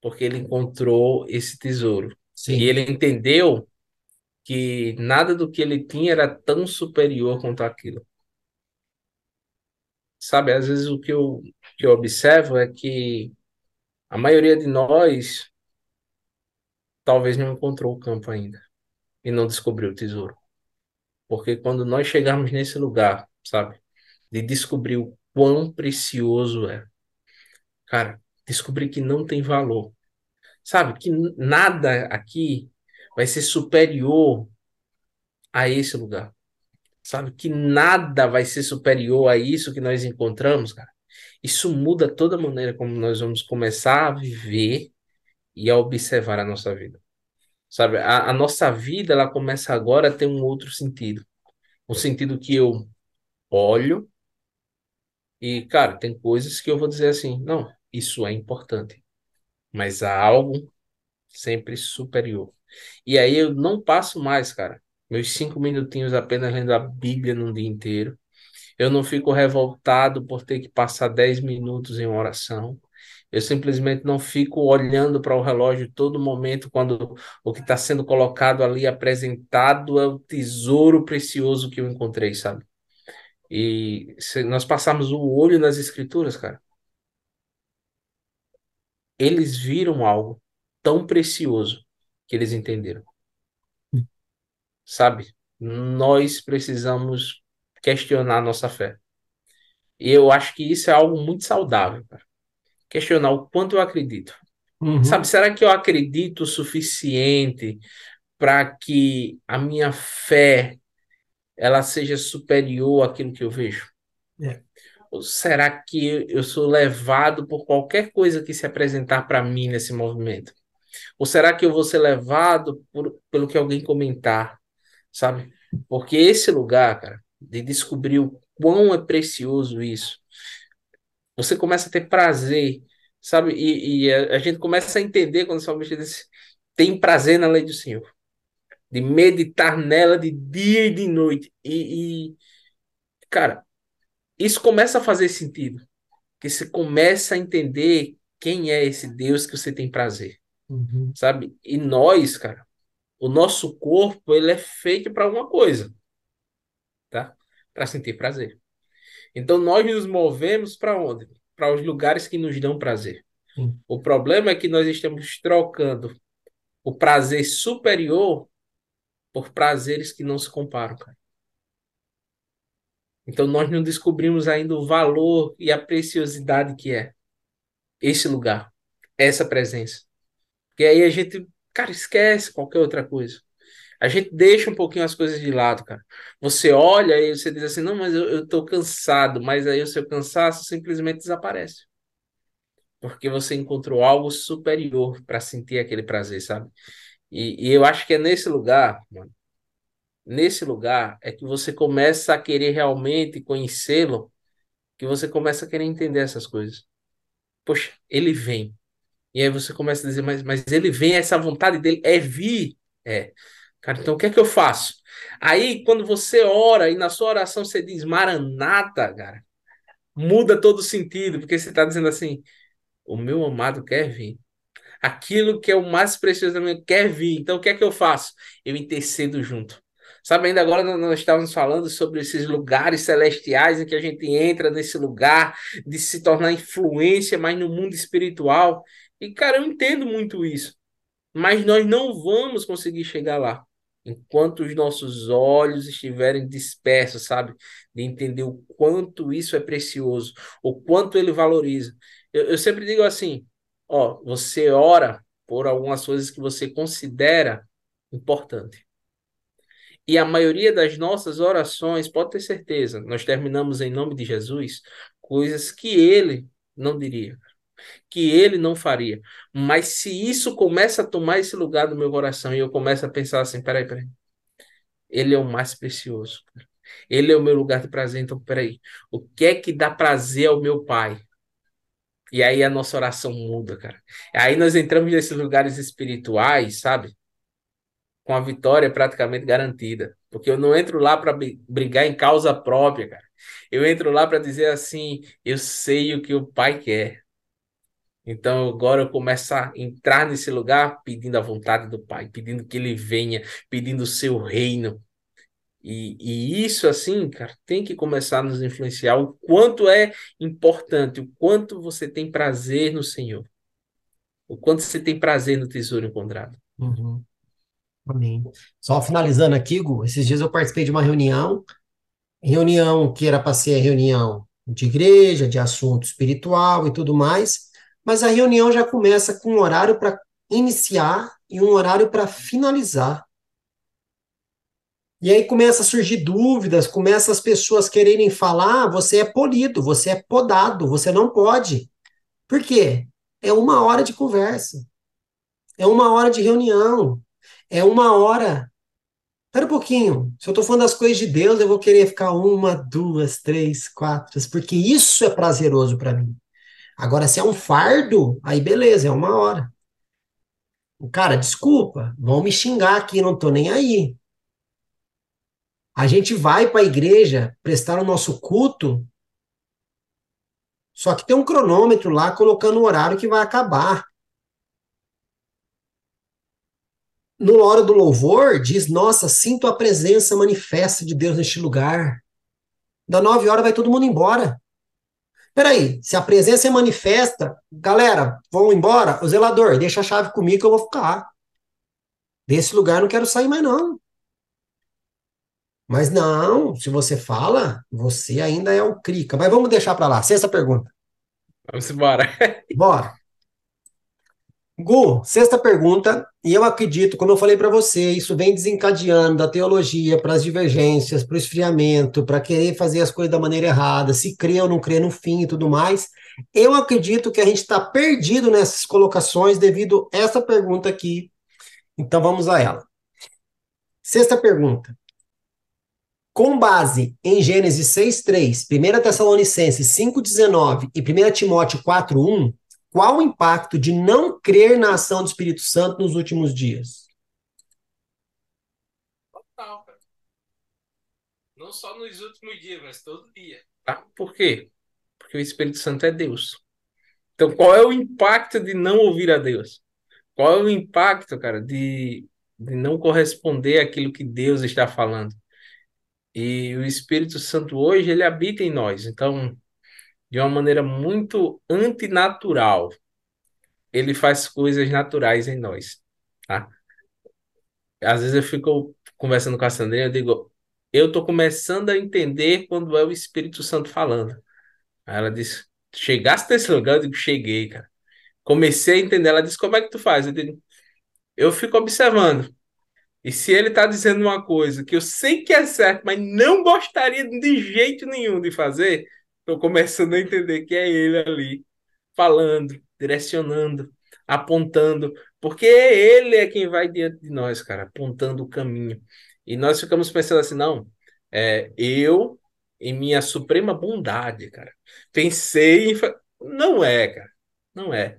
porque ele encontrou esse tesouro. Sim. E ele entendeu que nada do que ele tinha era tão superior quanto aquilo. Sabe, às vezes o que eu, que eu observo é que a maioria de nós talvez não encontrou o campo ainda e não descobriu o tesouro. Porque quando nós chegarmos nesse lugar, sabe, de descobrir o quão precioso é, cara, descobrir que não tem valor, sabe, que nada aqui vai ser superior a esse lugar, sabe, que nada vai ser superior a isso que nós encontramos, cara. Isso muda toda a maneira como nós vamos começar a viver e a observar a nossa vida. Sabe, a, a nossa vida ela começa agora a ter um outro sentido. Um sentido que eu olho e, cara, tem coisas que eu vou dizer assim, não, isso é importante, mas há algo sempre superior. E aí eu não passo mais, cara, meus cinco minutinhos apenas lendo a Bíblia num dia inteiro. Eu não fico revoltado por ter que passar dez minutos em oração. Eu simplesmente não fico olhando para o relógio todo momento quando o que está sendo colocado ali apresentado é o tesouro precioso que eu encontrei, sabe? E se nós passarmos o olho nas escrituras, cara, eles viram algo tão precioso que eles entenderam. Sabe? Nós precisamos questionar nossa fé. E eu acho que isso é algo muito saudável, cara. Questionar o quanto eu acredito. Uhum. Sabe, será que eu acredito o suficiente para que a minha fé ela seja superior àquilo que eu vejo? É. Ou será que eu sou levado por qualquer coisa que se apresentar para mim nesse movimento? Ou será que eu vou ser levado por, pelo que alguém comentar? Sabe? Porque esse lugar, cara, de descobrir o quão é precioso isso, você começa a ter prazer, sabe? E, e a, a, gente começa a entender quando o salmista diz: tem prazer na lei do Senhor de meditar nela de dia e de noite. E, e, cara, isso começa a fazer sentido. Que você começa a entender quem é esse Deus que você tem prazer. Uhum. Sabe? E nós, cara, o nosso corpo, ele é feito para alguma coisa. Tá? Para sentir prazer. Então nós nos movemos para onde? Para os lugares que nos dão prazer. Uhum. O problema é que nós estamos trocando o prazer superior por prazeres que não se comparam, cara. Então nós não descobrimos ainda o valor e a preciosidade que é esse lugar, essa presença. Porque aí a gente, cara, esquece qualquer outra coisa. A gente deixa um pouquinho as coisas de lado, cara. Você olha e você diz assim, não, mas eu, eu tô cansado, mas aí o seu cansaço simplesmente desaparece. Porque você encontrou algo superior para sentir aquele prazer, sabe? E, e eu acho que é nesse lugar, mano, nesse lugar é que você começa a querer realmente conhecê-lo, que você começa a querer entender essas coisas. Poxa, ele vem. E aí você começa a dizer, mas, mas ele vem, essa vontade dele é vir. É. Cara, então o que é que eu faço? Aí, quando você ora e na sua oração você diz maranata, cara, muda todo o sentido, porque você está dizendo assim: o meu amado quer vir aquilo que é o mais precioso da minha quer vir. Então, o que é que eu faço? Eu intercedo junto. Sabe, ainda agora nós estávamos falando sobre esses lugares celestiais em que a gente entra nesse lugar de se tornar influência, mas no mundo espiritual. E, cara, eu entendo muito isso. Mas nós não vamos conseguir chegar lá enquanto os nossos olhos estiverem dispersos, sabe? De entender o quanto isso é precioso, o quanto ele valoriza. Eu, eu sempre digo assim: Ó, você ora por algumas coisas que você considera importante. E a maioria das nossas orações, pode ter certeza, nós terminamos em nome de Jesus coisas que ele não diria, que ele não faria. Mas se isso começa a tomar esse lugar do meu coração e eu começo a pensar assim, peraí, peraí, ele é o mais precioso. Ele é o meu lugar de prazer, então peraí, o que é que dá prazer ao meu pai? E aí a nossa oração muda, cara. Aí nós entramos nesses lugares espirituais, sabe? Com a vitória praticamente garantida. Porque eu não entro lá para brigar em causa própria, cara. Eu entro lá para dizer assim: eu sei o que o Pai quer. Então agora eu começo a entrar nesse lugar pedindo a vontade do Pai, pedindo que Ele venha, pedindo o seu reino. E, e isso, assim, cara, tem que começar a nos influenciar o quanto é importante, o quanto você tem prazer no Senhor, o quanto você tem prazer no tesouro encontrado. Uhum. Amém. Só finalizando aqui, Gu, esses dias eu participei de uma reunião, reunião que era para ser reunião de igreja, de assunto espiritual e tudo mais, mas a reunião já começa com um horário para iniciar e um horário para finalizar. E aí começa a surgir dúvidas, começa as pessoas quererem falar, você é polido, você é podado, você não pode. Por quê? É uma hora de conversa. É uma hora de reunião. É uma hora. Espera um pouquinho. Se eu estou falando das coisas de Deus, eu vou querer ficar uma, duas, três, quatro, porque isso é prazeroso para mim. Agora, se é um fardo, aí beleza, é uma hora. Cara, desculpa, vão me xingar aqui, não tô nem aí. A gente vai para a igreja prestar o nosso culto, só que tem um cronômetro lá colocando o horário que vai acabar. No hora do louvor, diz: Nossa, sinto a presença manifesta de Deus neste lugar. Da nove horas vai todo mundo embora. Peraí, se a presença é manifesta, galera, vão embora? O zelador, deixa a chave comigo que eu vou ficar. Desse lugar não quero sair mais, não. Mas não, se você fala, você ainda é o crica. Mas vamos deixar para lá. Sexta pergunta. Vamos embora. Bora. Gu, sexta pergunta, e eu acredito, como eu falei para você, isso vem desencadeando da teologia para as divergências, para o esfriamento, para querer fazer as coisas da maneira errada, se crê ou não crê no fim e tudo mais. Eu acredito que a gente está perdido nessas colocações devido a essa pergunta aqui. Então vamos a ela. Sexta pergunta. Com base em Gênesis 6:3, 1 Tessalonicenses 5:19 e 1 Timóteo 4:1, qual o impacto de não crer na ação do Espírito Santo nos últimos dias? Total, cara. Não só nos últimos dias, mas todo dia. Tá? Por quê? Porque o Espírito Santo é Deus. Então, qual é o impacto de não ouvir a Deus? Qual é o impacto, cara, de, de não corresponder àquilo que Deus está falando? E o Espírito Santo hoje, ele habita em nós. Então, de uma maneira muito antinatural, ele faz coisas naturais em nós, tá? Às vezes eu fico conversando com a Sandrinha, eu digo, eu tô começando a entender quando é o Espírito Santo falando. Aí ela disse, chegaste nesse lugar? Eu digo, cheguei, cara. Comecei a entender. Ela disse, como é que tu faz? Eu digo, eu fico observando. E se ele está dizendo uma coisa que eu sei que é certo, mas não gostaria de jeito nenhum de fazer, estou começando a entender que é ele ali falando, direcionando, apontando, porque ele é quem vai diante de nós, cara, apontando o caminho. E nós ficamos pensando assim, não, é, eu, em minha suprema bondade, cara, pensei em. Não é, cara, não é.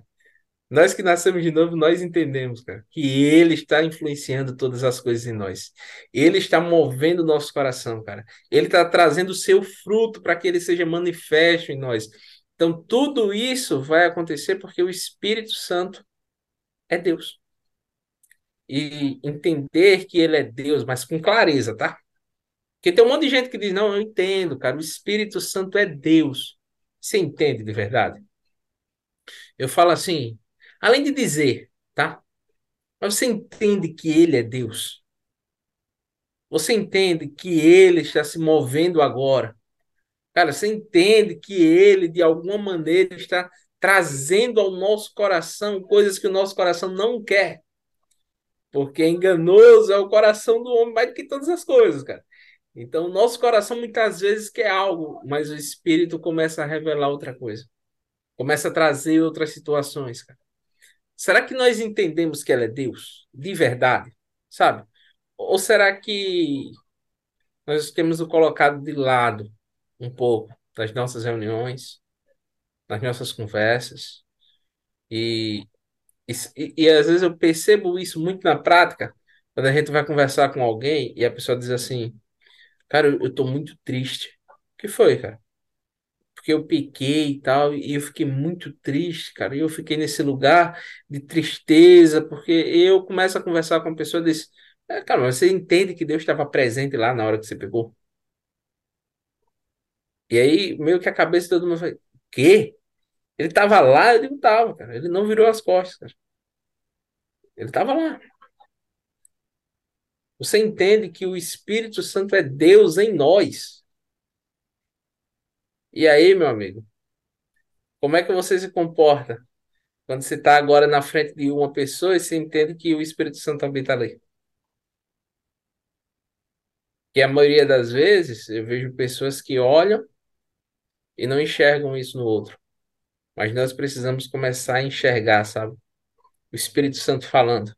Nós que nascemos de novo, nós entendemos, cara, que Ele está influenciando todas as coisas em nós. Ele está movendo o nosso coração, cara. Ele está trazendo o seu fruto para que ele seja manifesto em nós. Então, tudo isso vai acontecer porque o Espírito Santo é Deus. E entender que Ele é Deus, mas com clareza, tá? Porque tem um monte de gente que diz: não, eu entendo, cara, o Espírito Santo é Deus. Você entende de verdade? Eu falo assim, Além de dizer, tá? Mas você entende que ele é Deus? Você entende que ele está se movendo agora? Cara, você entende que ele, de alguma maneira, está trazendo ao nosso coração coisas que o nosso coração não quer? Porque enganoso é o coração do homem mais do que todas as coisas, cara. Então, o nosso coração muitas vezes quer algo, mas o Espírito começa a revelar outra coisa. Começa a trazer outras situações, cara. Será que nós entendemos que ela é Deus? De verdade? Sabe? Ou será que nós temos o colocado de lado um pouco das nossas reuniões, das nossas conversas? E, e, e às vezes eu percebo isso muito na prática, quando a gente vai conversar com alguém e a pessoa diz assim: Cara, eu, tô muito triste. O que foi, cara? Porque eu piquei e tal, e eu fiquei muito triste, cara. E eu fiquei nesse lugar de tristeza, porque eu começo a conversar com a pessoa e diz, é, cara, você entende que Deus estava presente lá na hora que você pegou? E aí, meio que a cabeça de todo mundo foi, quê? Ele estava lá? Ele não estava, cara. Ele não virou as costas, cara. Ele estava lá. Você entende que o Espírito Santo é Deus em nós. E aí, meu amigo, como é que você se comporta quando você está agora na frente de uma pessoa e você entende que o Espírito Santo também está ali? Que a maioria das vezes eu vejo pessoas que olham e não enxergam isso no outro. Mas nós precisamos começar a enxergar, sabe? O Espírito Santo falando.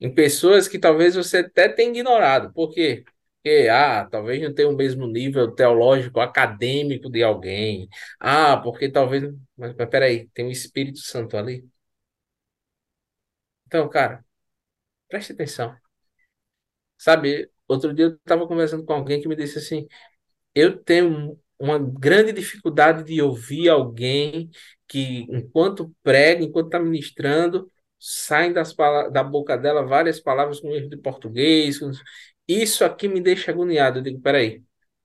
Em pessoas que talvez você até tenha ignorado. Por quê? Porque, ah, talvez não tenha o mesmo nível teológico, acadêmico de alguém. Ah, porque talvez. Mas, mas peraí, tem o Espírito Santo ali. Então, cara, preste atenção. Sabe, outro dia eu estava conversando com alguém que me disse assim: eu tenho uma grande dificuldade de ouvir alguém que, enquanto prega, enquanto está ministrando, saem das da boca dela várias palavras com erro de português. Isso aqui me deixa agoniado. Eu digo, peraí,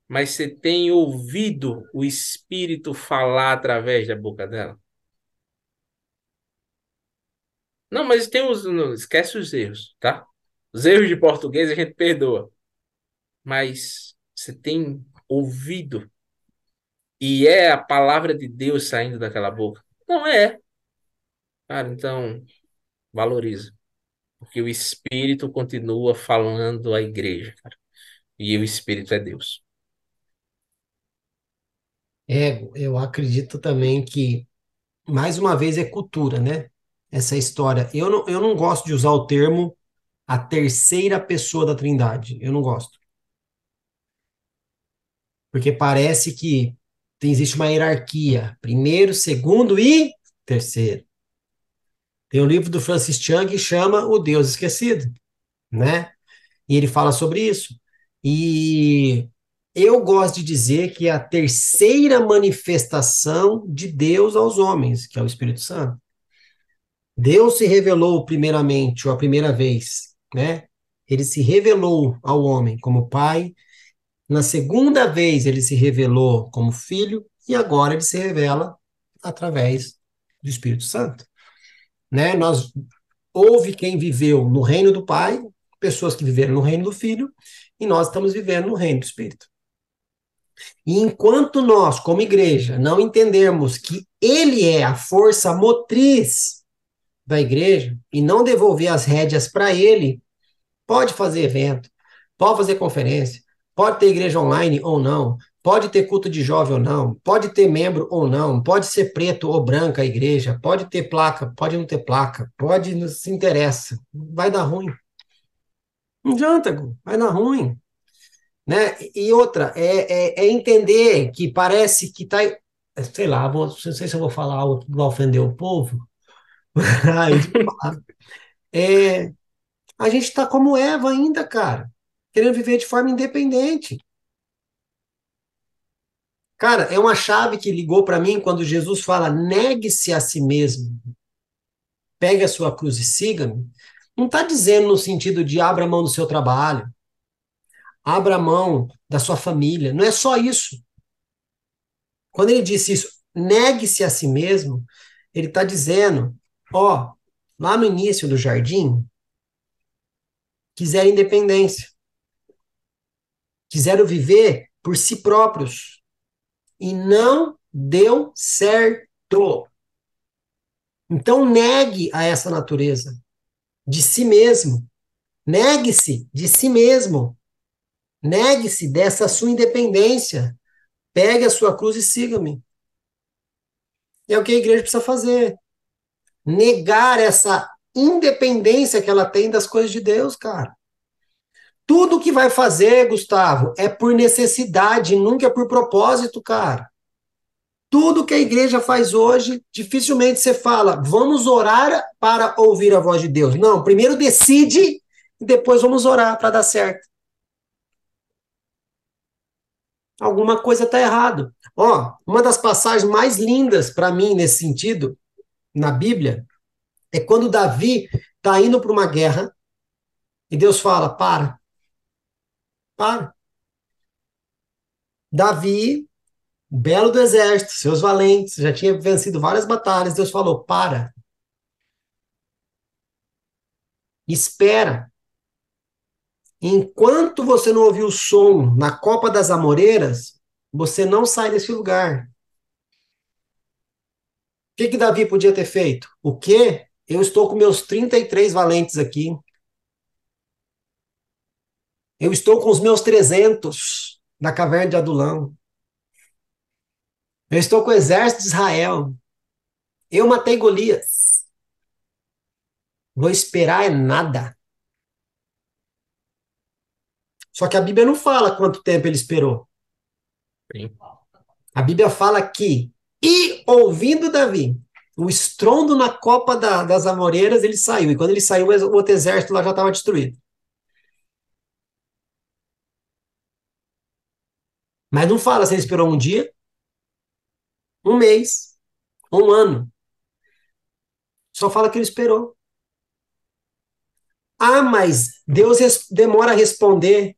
mas você tem ouvido o Espírito falar através da boca dela? Não, mas tem os. Não, esquece os erros, tá? Os erros de português a gente perdoa. Mas você tem ouvido e é a palavra de Deus saindo daquela boca? Não é. Cara, então valoriza. Porque o Espírito continua falando à igreja, cara. E o Espírito é Deus. É, eu acredito também que, mais uma vez, é cultura, né? Essa história. Eu não, eu não gosto de usar o termo a terceira pessoa da Trindade. Eu não gosto. Porque parece que tem, existe uma hierarquia: primeiro, segundo e terceiro. Tem um livro do Francis Chan que chama O Deus Esquecido, né? E ele fala sobre isso. E eu gosto de dizer que é a terceira manifestação de Deus aos homens, que é o Espírito Santo. Deus se revelou primeiramente, ou a primeira vez, né? Ele se revelou ao homem como pai. Na segunda vez, ele se revelou como filho. E agora ele se revela através do Espírito Santo né? Nós houve quem viveu no reino do Pai, pessoas que viveram no reino do Filho, e nós estamos vivendo no reino do Espírito. E enquanto nós, como igreja, não entendermos que ele é a força motriz da igreja e não devolver as rédeas para ele, pode fazer evento, pode fazer conferência, pode ter igreja online ou não, Pode ter culto de jovem ou não, pode ter membro ou não, pode ser preto ou branca a igreja, pode ter placa, pode não ter placa, pode, não se interessa, vai dar ruim. Não adianta, vai dar ruim. Né? E outra, é, é, é entender que parece que está. Sei lá, vou, não sei se eu vou falar algo que vai ofender o povo. é, a gente está como Eva ainda, cara, querendo viver de forma independente. Cara, é uma chave que ligou para mim quando Jesus fala: negue-se a si mesmo, pegue a sua cruz e siga-me. Não está dizendo no sentido de abra mão do seu trabalho, abra mão da sua família. Não é só isso. Quando ele disse isso, negue-se a si mesmo, ele está dizendo: ó, lá no início do jardim, quiseram independência, quiseram viver por si próprios e não deu certo. Então, negue a essa natureza de si mesmo. Negue-se de si mesmo. Negue-se dessa sua independência. Pegue a sua cruz e siga-me. É o que a igreja precisa fazer. Negar essa independência que ela tem das coisas de Deus, cara. Tudo que vai fazer, Gustavo, é por necessidade, nunca é por propósito, cara. Tudo que a igreja faz hoje, dificilmente você fala, vamos orar para ouvir a voz de Deus. Não, primeiro decide e depois vamos orar para dar certo. Alguma coisa está errado. Ó, uma das passagens mais lindas para mim nesse sentido na Bíblia é quando Davi está indo para uma guerra e Deus fala: para, para. Davi, belo do exército, seus valentes, já tinha vencido várias batalhas. Deus falou: para. Espera. Enquanto você não ouvir o som na Copa das Amoreiras, você não sai desse lugar. O que, que Davi podia ter feito? O quê? Eu estou com meus 33 valentes aqui. Eu estou com os meus 300 da caverna de Adulão. Eu estou com o exército de Israel. Eu matei Golias. Vou esperar é nada. Só que a Bíblia não fala quanto tempo ele esperou. Sim. A Bíblia fala que, e ouvindo Davi, o estrondo na copa da, das amoreiras, ele saiu. E quando ele saiu, o outro exército lá já estava destruído. Mas não fala se ele esperou um dia, um mês, um ano. Só fala que ele esperou. Ah, mas Deus demora a responder.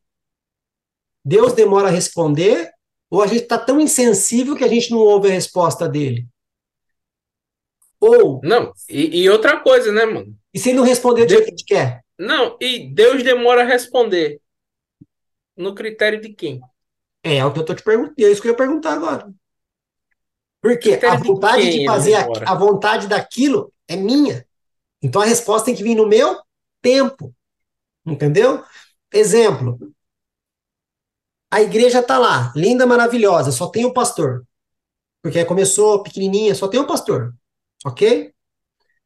Deus demora a responder, ou a gente está tão insensível que a gente não ouve a resposta dele? Ou. Não, e, e outra coisa, né, mano? E se ele não responder do jeito que a gente quer? Não, e Deus demora a responder. No critério de quem? É, o que eu tô te perguntando. É isso que eu ia perguntar agora. Porque a vontade de, fazer a, a vontade daquilo é minha. Então a resposta tem que vir no meu tempo. Entendeu? Exemplo. A igreja está lá, linda, maravilhosa, só tem o pastor. Porque começou pequenininha, só tem o pastor. Ok?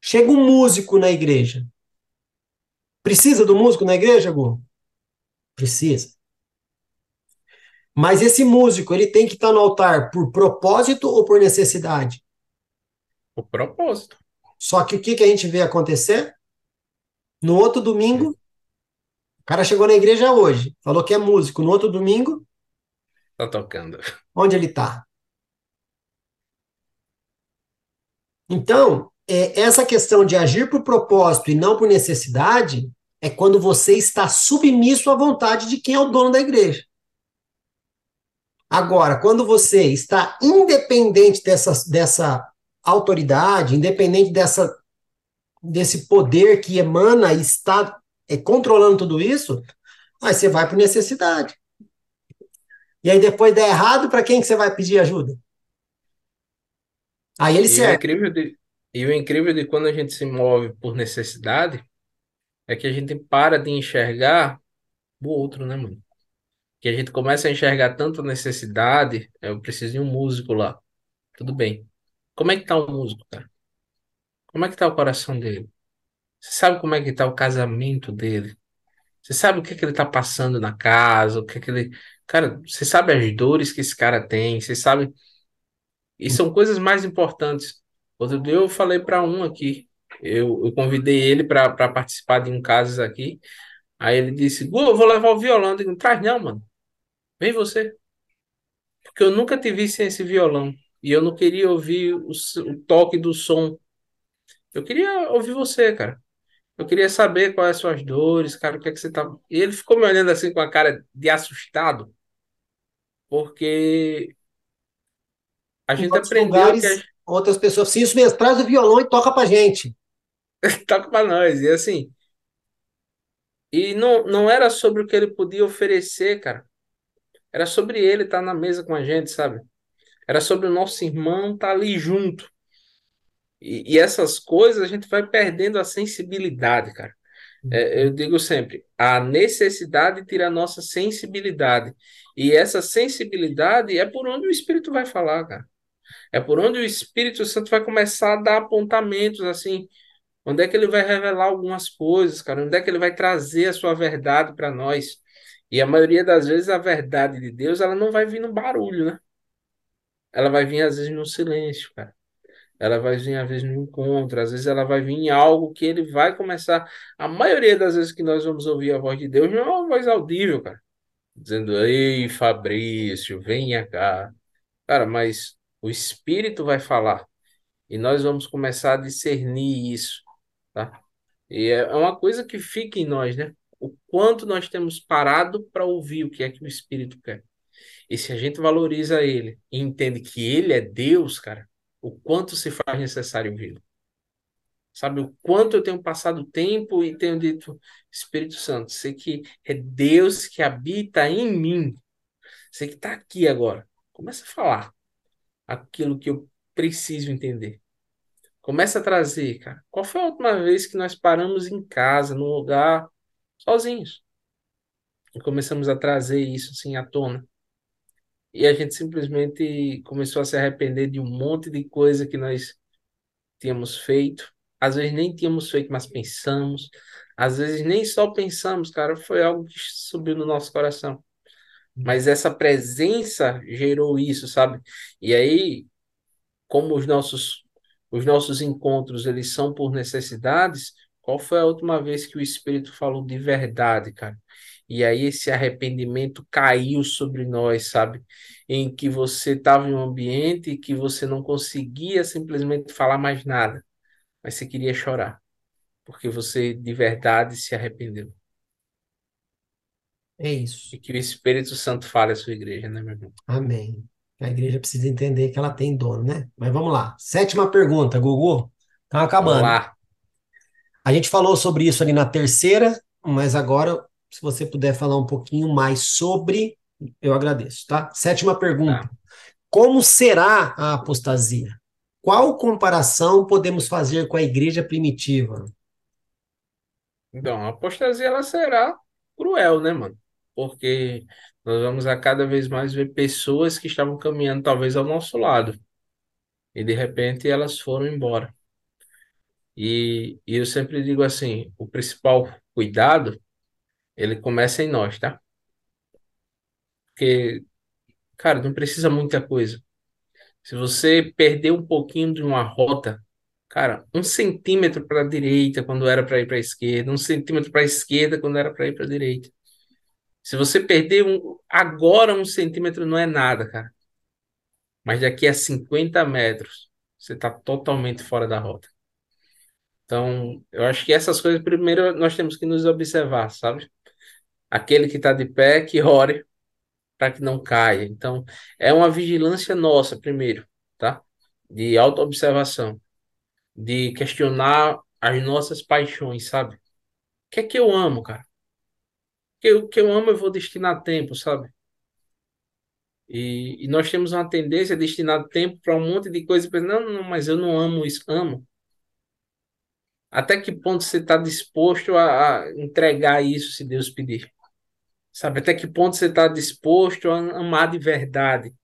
Chega um músico na igreja. Precisa do músico na igreja, Gu? Precisa. Mas esse músico, ele tem que estar no altar por propósito ou por necessidade? Por propósito. Só que o que, que a gente vê acontecer? No outro domingo, cara chegou na igreja hoje, falou que é músico. No outro domingo. Tá tocando. Onde ele tá? Então, é, essa questão de agir por propósito e não por necessidade é quando você está submisso à vontade de quem é o dono da igreja. Agora, quando você está independente dessa, dessa autoridade, independente dessa, desse poder que emana e está é, controlando tudo isso, aí você vai por necessidade. E aí depois der errado, para quem que você vai pedir ajuda? Aí ele e serve. O incrível de, e o incrível de quando a gente se move por necessidade é que a gente para de enxergar o outro, né, mano? Que a gente começa a enxergar tanta necessidade, eu preciso de um músico lá. Tudo bem. Como é que tá o músico, cara? Como é que tá o coração dele? Você sabe como é que tá o casamento dele? Você sabe o que, que ele tá passando na casa? O que, que ele. Cara, você sabe as dores que esse cara tem? Você sabe. E são coisas mais importantes. Outro dia eu falei para um aqui. Eu, eu convidei ele para participar de um caso aqui. Aí ele disse: Gu, eu vou levar o violão. Eu digo: traz não, mano. Vem você. Porque eu nunca te vi sem esse violão. E eu não queria ouvir o, o toque do som. Eu queria ouvir você, cara. Eu queria saber quais as suas dores, cara, o que é que você tá. E ele ficou me olhando assim com a cara de assustado, porque a gente aprendeu lugares, que outras pessoas, sim, isso mesmo, traz o violão e toca pra gente. toca pra nós, e assim. E não, não era sobre o que ele podia oferecer, cara. Era sobre ele estar na mesa com a gente, sabe? Era sobre o nosso irmão estar ali junto. E, e essas coisas a gente vai perdendo a sensibilidade, cara. É, eu digo sempre, a necessidade tira a nossa sensibilidade. E essa sensibilidade é por onde o Espírito vai falar, cara. É por onde o Espírito Santo vai começar a dar apontamentos, assim. Onde é que ele vai revelar algumas coisas, cara? Onde é que ele vai trazer a sua verdade para nós? E a maioria das vezes a verdade de Deus, ela não vai vir no barulho, né? Ela vai vir às vezes no silêncio, cara ela vai vir às vezes no encontro, às vezes ela vai vir em algo que ele vai começar. A maioria das vezes que nós vamos ouvir a voz de Deus não é uma voz audível, cara, dizendo: Ei, Fabrício, venha cá. Cara, mas o Espírito vai falar e nós vamos começar a discernir isso, tá? E é uma coisa que fica em nós, né? O quanto nós temos parado para ouvir o que é que o Espírito quer. E se a gente valoriza ele e entende que ele é Deus, cara, o quanto se faz necessário ouvi-lo. Sabe o quanto eu tenho passado tempo e tenho dito, Espírito Santo, sei que é Deus que habita em mim. Sei que está aqui agora. Começa a falar aquilo que eu preciso entender. Começa a trazer, cara. Qual foi a última vez que nós paramos em casa, num lugar, sozinhos? E começamos a trazer isso assim à tona. E a gente simplesmente começou a se arrepender de um monte de coisa que nós tínhamos feito. Às vezes nem tínhamos feito, mas pensamos. Às vezes nem só pensamos, cara, foi algo que subiu no nosso coração. Mas essa presença gerou isso, sabe? E aí, como os nossos os nossos encontros eles são por necessidades, qual foi a última vez que o Espírito falou de verdade, cara? E aí esse arrependimento caiu sobre nós, sabe? Em que você estava em um ambiente que você não conseguia simplesmente falar mais nada, mas você queria chorar, porque você de verdade se arrependeu. É isso. E que o Espírito Santo fale à sua igreja, né, meu irmão? Amém. A igreja precisa entender que ela tem dono, né? Mas vamos lá. Sétima pergunta, Gugu. Tá acabando. Vamos lá. A gente falou sobre isso ali na terceira, mas agora, se você puder falar um pouquinho mais sobre, eu agradeço, tá? Sétima pergunta. Tá. Como será a apostasia? Qual comparação podemos fazer com a igreja primitiva? Então, a apostasia ela será cruel, né, mano? Porque nós vamos a cada vez mais ver pessoas que estavam caminhando talvez ao nosso lado e de repente elas foram embora. E, e eu sempre digo assim, o principal cuidado, ele começa em nós, tá? Porque, cara, não precisa muita coisa. Se você perder um pouquinho de uma rota, cara, um centímetro para a direita quando era para ir para a esquerda, um centímetro para a esquerda quando era para ir para a direita. Se você perder um, agora um centímetro não é nada, cara. Mas daqui a 50 metros, você está totalmente fora da rota. Então, eu acho que essas coisas, primeiro, nós temos que nos observar, sabe? Aquele que está de pé, que ore para que não caia. Então, é uma vigilância nossa, primeiro, tá? De autoobservação, de questionar as nossas paixões, sabe? O que é que eu amo, cara? o que eu amo eu vou destinar tempo, sabe? E, e nós temos uma tendência a destinar tempo para um monte de coisa. Não, não, mas eu não amo isso. Amo. Até que ponto você está disposto a, a, entregar isso se Deus pedir? Sabe? Até que ponto você está disposto a amar de verdade?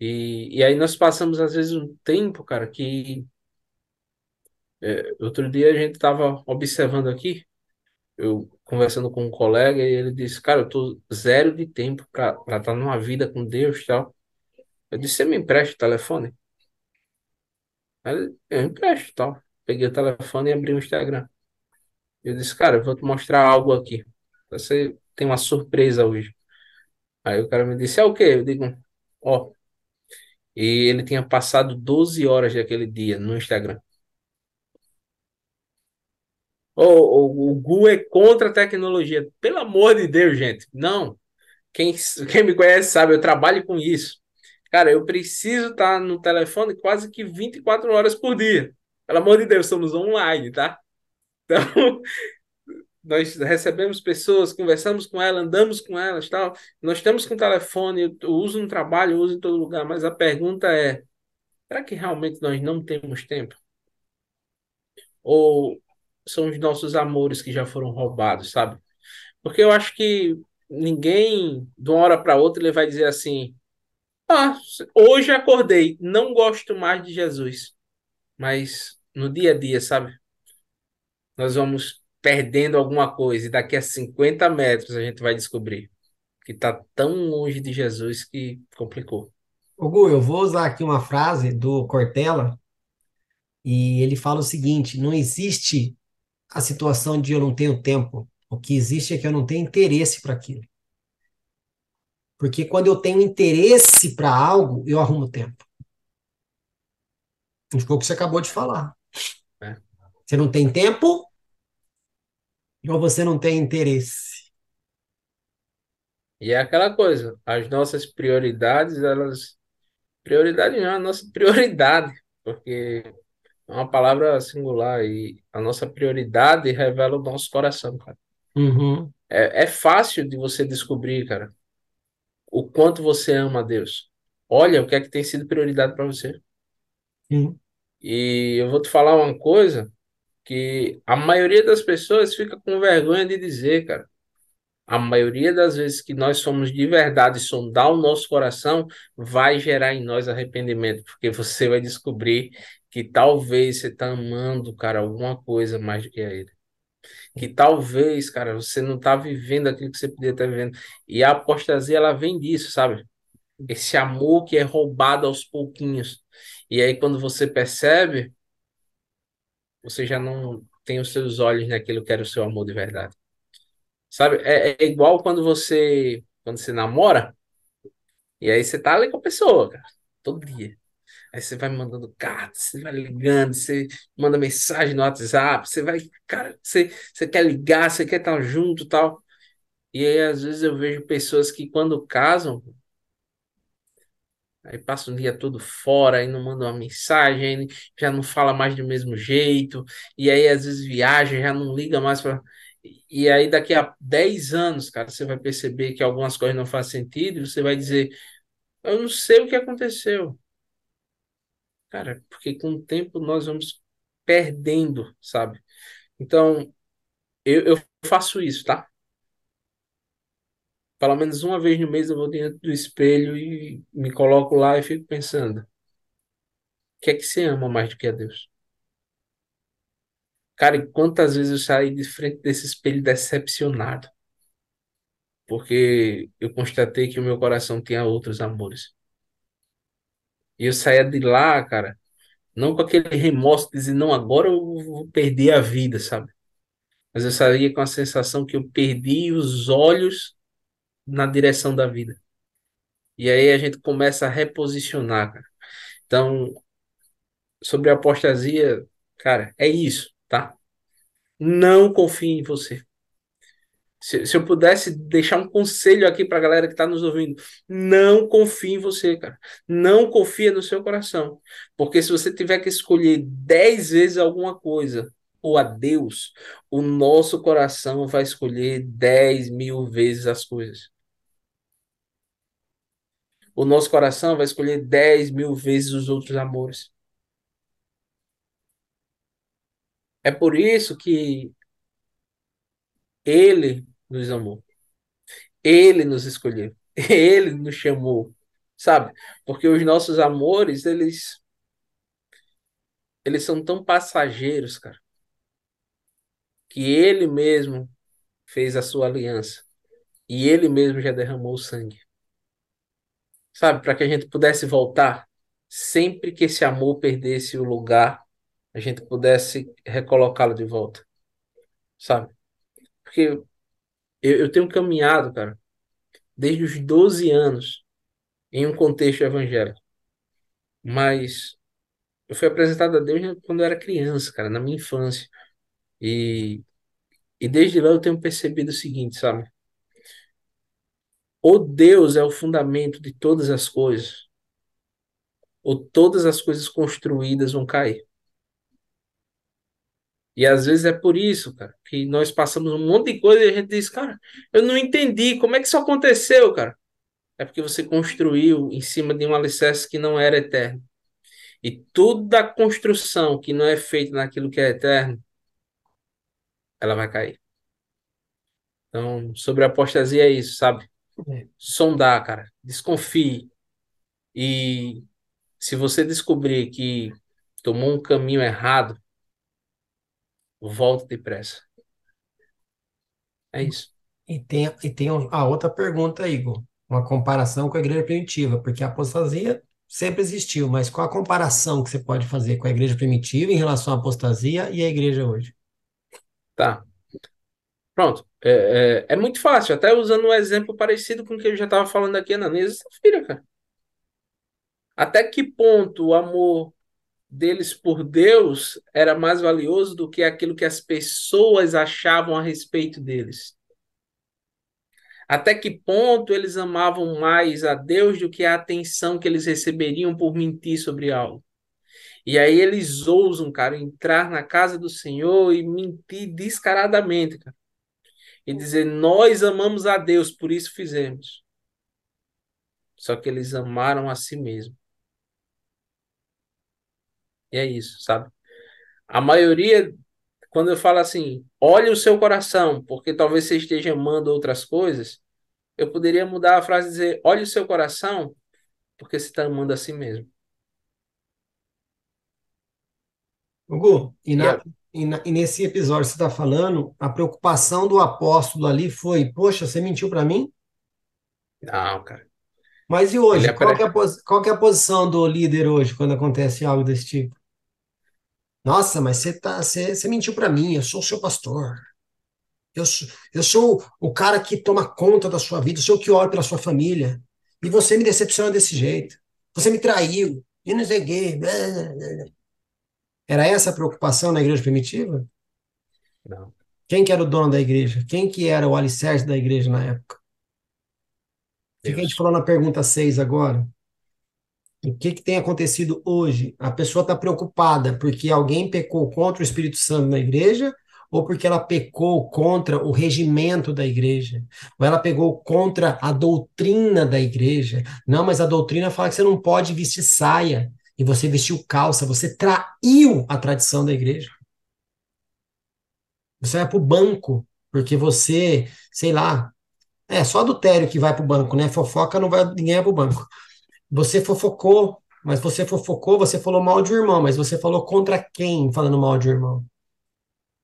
E, e aí nós passamos, às vezes, um tempo, cara, que. É, outro dia a gente estava observando aqui, eu conversando com um colega e ele disse, cara, eu tô zero de tempo para estar tá numa vida com Deus e tal. Eu disse, você me empresta o telefone? Aí eu empresto tal. Peguei o telefone e abri o Instagram. Eu disse, cara, eu vou te mostrar algo aqui. Você tem uma surpresa hoje. Aí o cara me disse, é o quê? Eu digo, ó. E ele tinha passado 12 horas daquele dia no Instagram. O, o, o Gu é contra a tecnologia. Pelo amor de Deus, gente. Não. Quem, quem me conhece sabe, eu trabalho com isso. Cara, eu preciso estar no telefone quase que 24 horas por dia. Pelo amor de Deus, somos online, tá? Então, nós recebemos pessoas, conversamos com elas, andamos com elas, tal. Nós estamos com telefone, eu uso no trabalho, eu uso em todo lugar, mas a pergunta é: será que realmente nós não temos tempo? Ou são os nossos amores que já foram roubados, sabe? Porque eu acho que ninguém, de uma hora para outra, ele vai dizer assim: Ah, hoje acordei, não gosto mais de Jesus. Mas no dia a dia, sabe? Nós vamos perdendo alguma coisa e daqui a 50 metros a gente vai descobrir que está tão longe de Jesus que complicou. Hugo, eu vou usar aqui uma frase do Cortella e ele fala o seguinte: não existe a situação de eu não tenho tempo. O que existe é que eu não tenho interesse para aquilo. Porque quando eu tenho interesse para algo, eu arrumo tempo. Foi o que você acabou de falar. É. Você não tem tempo ou você não tem interesse? E é aquela coisa, as nossas prioridades, elas. Prioridade não a nossa prioridade, porque É uma palavra singular e a nossa prioridade revela o nosso coração, cara. Uhum. É, é fácil de você descobrir, cara, o quanto você ama a Deus. Olha o que é que tem sido prioridade para você. Sim. E eu vou te falar uma coisa que a maioria das pessoas fica com vergonha de dizer, cara. A maioria das vezes que nós somos de verdade sondar o nosso coração, vai gerar em nós arrependimento, porque você vai descobrir que talvez você está amando, cara, alguma coisa mais do que a ele. Que talvez, cara, você não está vivendo aquilo que você podia estar vivendo. E a apostasia, ela vem disso, sabe? Esse amor que é roubado aos pouquinhos. E aí, quando você percebe, você já não tem os seus olhos naquilo que era o seu amor de verdade. Sabe? É, é igual quando você, quando você namora, e aí você tá ali com a pessoa, cara, todo dia. Aí você vai mandando cartas, você vai ligando, você manda mensagem no WhatsApp, você vai, cara, você, você quer ligar, você quer estar junto tal. E aí, às vezes, eu vejo pessoas que, quando casam, aí passa o dia todo fora, aí não manda uma mensagem, já não fala mais do mesmo jeito, e aí, às vezes, viaja, já não liga mais para. E aí, daqui a 10 anos, cara, você vai perceber que algumas coisas não fazem sentido, e você vai dizer: Eu não sei o que aconteceu. Cara, porque com o tempo nós vamos perdendo, sabe? Então, eu, eu faço isso, tá? Pelo menos uma vez no mês eu vou dentro do espelho e me coloco lá e fico pensando: o que é que você ama mais do que a Deus? Cara, e quantas vezes eu saí de frente desse espelho decepcionado? Porque eu constatei que o meu coração tinha outros amores. E eu saía de lá, cara, não com aquele remorso de dizer, não, agora eu vou perder a vida, sabe? Mas eu saía com a sensação que eu perdi os olhos na direção da vida. E aí a gente começa a reposicionar, cara. Então, sobre a apostasia, cara, é isso, tá? Não confie em você. Se, se eu pudesse deixar um conselho aqui para a galera que está nos ouvindo, não confie em você, cara. Não confia no seu coração. Porque se você tiver que escolher dez vezes alguma coisa, ou a Deus, o nosso coração vai escolher dez mil vezes as coisas. O nosso coração vai escolher dez mil vezes os outros amores. É por isso que Ele nos amou. Ele nos escolheu. Ele nos chamou, sabe? Porque os nossos amores, eles eles são tão passageiros, cara, que ele mesmo fez a sua aliança e ele mesmo já derramou o sangue. Sabe, para que a gente pudesse voltar sempre que esse amor perdesse o lugar, a gente pudesse recolocá-lo de volta. Sabe? Porque eu, eu tenho caminhado, cara, desde os 12 anos em um contexto evangélico. Mas eu fui apresentado a Deus quando eu era criança, cara, na minha infância. E, e desde lá eu tenho percebido o seguinte, sabe? Ou Deus é o fundamento de todas as coisas, ou todas as coisas construídas vão cair. E às vezes é por isso, cara, que nós passamos um monte de coisa e a gente diz, cara, eu não entendi, como é que isso aconteceu, cara? É porque você construiu em cima de um alicerce que não era eterno. E toda construção que não é feita naquilo que é eterno, ela vai cair. Então, sobre a apostasia é isso, sabe? É. Sondar, cara. Desconfie. E se você descobrir que tomou um caminho errado, volte depressa. É isso. E tem, e tem a outra pergunta, Igor. Uma comparação com a igreja primitiva, porque a apostasia sempre existiu, mas qual a comparação que você pode fazer com a igreja primitiva em relação à apostasia e a igreja hoje? Tá. Pronto. É, é, é muito fácil, até usando um exemplo parecido com o que eu já estava falando aqui, Ananias e Safira, cara. Até que ponto o amor deles por Deus era mais valioso do que aquilo que as pessoas achavam a respeito deles? Até que ponto eles amavam mais a Deus do que a atenção que eles receberiam por mentir sobre algo? E aí eles ousam, cara, entrar na casa do Senhor e mentir descaradamente, cara. E dizer, nós amamos a Deus, por isso fizemos. Só que eles amaram a si mesmo. E é isso, sabe? A maioria, quando eu falo assim, olhe o seu coração, porque talvez você esteja amando outras coisas, eu poderia mudar a frase e dizer, olhe o seu coração, porque você está amando a si mesmo. Hugo, e, na, e, na, e nesse episódio que você está falando, a preocupação do apóstolo ali foi: poxa, você mentiu para mim? Não, cara. Mas e hoje? Qual, que é a, qual é a posição do líder hoje quando acontece algo desse tipo? Nossa, mas você, tá, você, você mentiu para mim, eu sou o seu pastor. Eu sou, eu sou o cara que toma conta da sua vida, eu sou o que ora pela sua família. E você me decepciona desse jeito. Você me traiu. E não sei o quê. Era essa a preocupação na igreja primitiva? Não. Quem que era o dono da igreja? Quem que era o alicerce da igreja na época? O que, que a gente falou na pergunta 6 agora? O que, que tem acontecido hoje? A pessoa está preocupada porque alguém pecou contra o Espírito Santo na igreja ou porque ela pecou contra o regimento da igreja, ou ela pegou contra a doutrina da igreja. Não, mas a doutrina fala que você não pode vestir saia e você vestiu calça, você traiu a tradição da igreja. Você vai para o banco porque você, sei lá, é só adultério que vai para o banco, né? Fofoca não vai, ninguém vai para o banco. Você fofocou, mas você fofocou, você falou mal de um irmão, mas você falou contra quem falando mal de um irmão?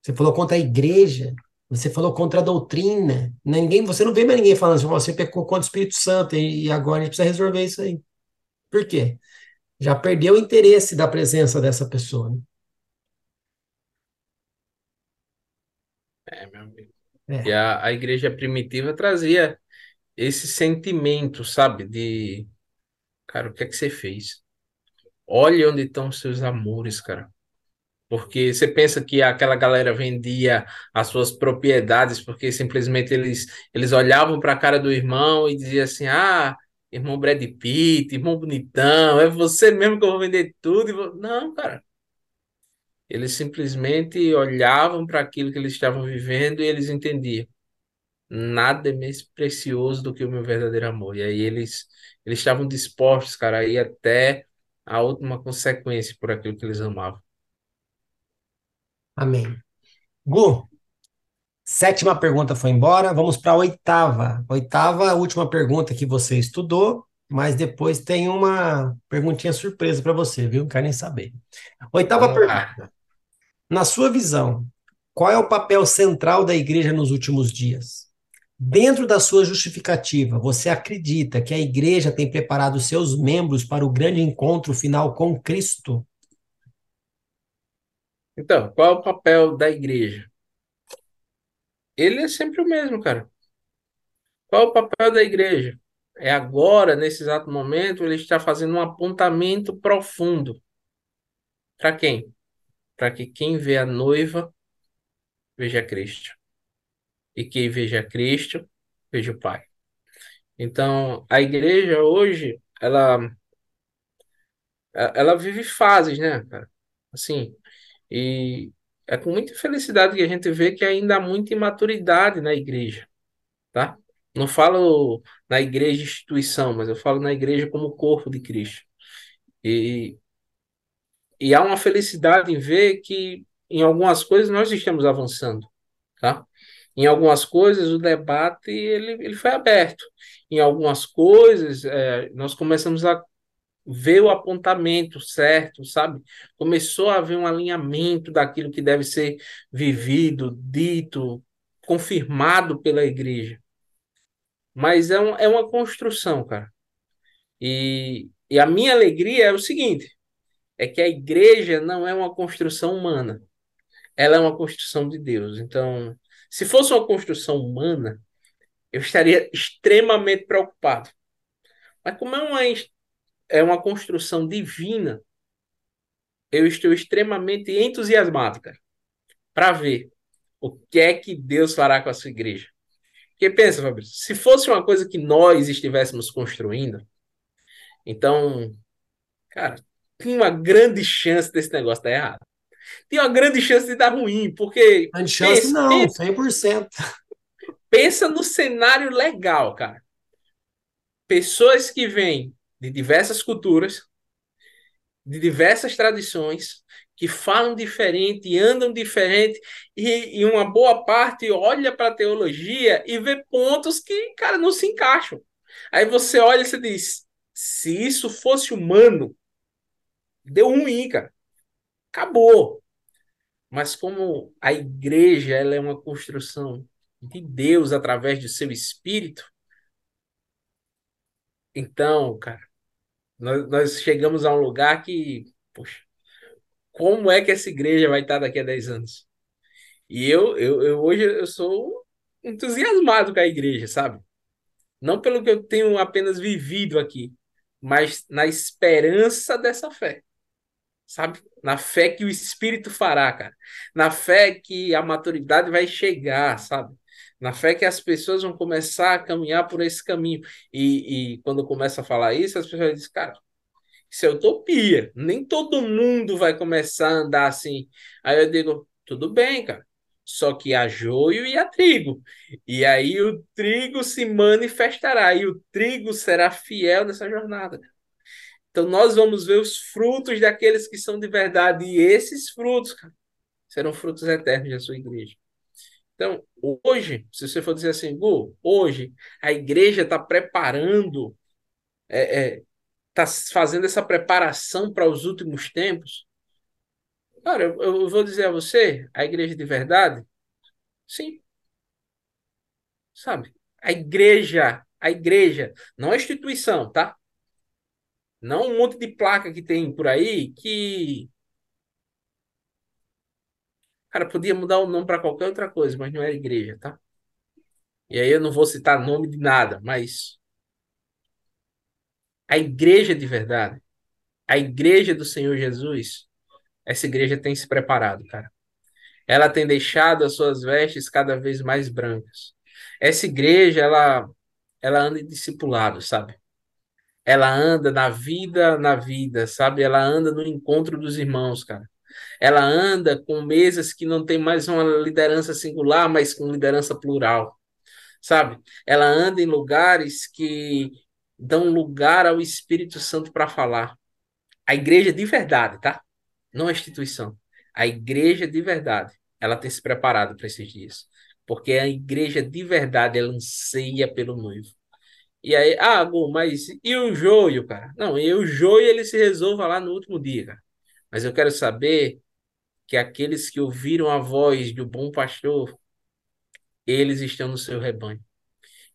Você falou contra a igreja, você falou contra a doutrina. Ninguém, você não vê mais ninguém falando assim, você pecou contra o Espírito Santo e agora a gente precisa resolver isso aí. Por quê? Já perdeu o interesse da presença dessa pessoa. Né? É, meu amigo. É. E a, a igreja primitiva trazia esse sentimento, sabe? De, cara, o que é que você fez? Olha onde estão os seus amores, cara. Porque você pensa que aquela galera vendia as suas propriedades porque simplesmente eles, eles olhavam para a cara do irmão e diziam assim: ah, irmão Brad Pitt, irmão bonitão, é você mesmo que eu vou vender tudo. Vou... Não, cara. Eles simplesmente olhavam para aquilo que eles estavam vivendo e eles entendiam. Nada é mais precioso do que o meu verdadeiro amor. E aí eles, eles estavam dispostos, cara, a ir até a última consequência por aquilo que eles amavam. Amém. Gu, sétima pergunta foi embora, vamos para a oitava. Oitava, última pergunta que você estudou, mas depois tem uma perguntinha surpresa para você, viu? Não quero nem saber. Oitava pergunta. Na sua visão, qual é o papel central da igreja nos últimos dias? Dentro da sua justificativa, você acredita que a igreja tem preparado seus membros para o grande encontro final com Cristo? Então, qual é o papel da igreja? Ele é sempre o mesmo, cara. Qual é o papel da igreja? É agora, nesse exato momento, ele está fazendo um apontamento profundo. Para quem? Para que quem vê a noiva veja Cristo. E quem veja Cristo, veja o Pai. Então, a igreja hoje, ela ela vive fases, né, cara? Assim, e é com muita felicidade que a gente vê que ainda há muita imaturidade na igreja, tá? Não falo na igreja instituição, mas eu falo na igreja como corpo de Cristo. E, e há uma felicidade em ver que em algumas coisas nós estamos avançando, tá? Em algumas coisas o debate ele, ele foi aberto. Em algumas coisas é, nós começamos a ver o apontamento certo, sabe? Começou a haver um alinhamento daquilo que deve ser vivido, dito, confirmado pela igreja. Mas é, um, é uma construção, cara. E, e a minha alegria é o seguinte: é que a igreja não é uma construção humana, ela é uma construção de Deus. Então, se fosse uma construção humana, eu estaria extremamente preocupado. Mas como é uma é uma construção divina, eu estou extremamente entusiasmado, cara, para ver o que é que Deus fará com a sua igreja. Porque pensa, Fabrício, se fosse uma coisa que nós estivéssemos construindo, então, cara, tinha uma grande chance desse negócio dar errado. Tinha uma grande chance de dar ruim, porque. Grande chance pensa, não, pensa, 100%. Pensa no cenário legal, cara. Pessoas que vêm de diversas culturas, de diversas tradições, que falam diferente, andam diferente, e, e uma boa parte olha para a teologia e vê pontos que, cara, não se encaixam. Aí você olha e você diz: se isso fosse humano, deu ruim, cara. Acabou. Mas como a igreja ela é uma construção de Deus através do seu espírito, então, cara, nós, nós chegamos a um lugar que, poxa, como é que essa igreja vai estar daqui a 10 anos? E eu, eu, eu hoje eu sou entusiasmado com a igreja, sabe? Não pelo que eu tenho apenas vivido aqui, mas na esperança dessa fé. Sabe? Na fé que o Espírito fará, cara. Na fé que a maturidade vai chegar, sabe? Na fé que as pessoas vão começar a caminhar por esse caminho. E, e quando começa a falar isso, as pessoas dizem, cara, isso é utopia. Nem todo mundo vai começar a andar assim. Aí eu digo, tudo bem, cara. Só que há joio e há trigo. E aí o trigo se manifestará. E o trigo será fiel nessa jornada. Então nós vamos ver os frutos daqueles que são de verdade. E esses frutos, cara, serão frutos eternos da sua igreja. Então, hoje, se você for dizer assim, Gu, hoje a igreja está preparando é, é, está fazendo essa preparação para os últimos tempos? Cara, eu, eu vou dizer a você, a igreja de verdade, sim. Sabe? A igreja, a igreja, não a instituição, tá? Não um monte de placa que tem por aí que. Cara, podia mudar o nome para qualquer outra coisa, mas não é igreja, tá? E aí eu não vou citar nome de nada, mas a igreja de verdade, a igreja do Senhor Jesus, essa igreja tem se preparado, cara. Ela tem deixado as suas vestes cada vez mais brancas. Essa igreja, ela, ela anda em discipulado, sabe? Ela anda na vida, na vida, sabe? Ela anda no encontro dos irmãos, cara. Ela anda com mesas que não tem mais uma liderança singular, mas com liderança plural, sabe? Ela anda em lugares que dão lugar ao Espírito Santo para falar. A igreja de verdade, tá? Não a instituição. A igreja de verdade, ela tem se preparado para esses dias. Porque a igreja de verdade, ela anseia pelo noivo. E aí, ah, mas e o joio, cara? Não, e o joio ele se resolva lá no último dia, cara. Mas eu quero saber que aqueles que ouviram a voz do bom pastor, eles estão no seu rebanho.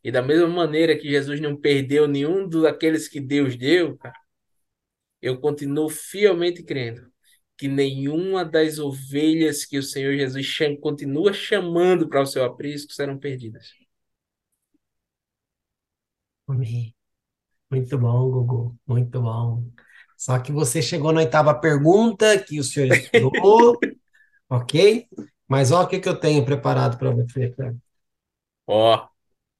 E da mesma maneira que Jesus não perdeu nenhum daqueles que Deus deu, cara, eu continuo fielmente crendo que nenhuma das ovelhas que o Senhor Jesus continua chamando para o seu aprisco serão perdidas. Amém. Muito bom, Gugu. Muito bom. Só que você chegou na oitava pergunta que o senhor estudou, ok? Mas olha o que, que eu tenho preparado para você. Ó,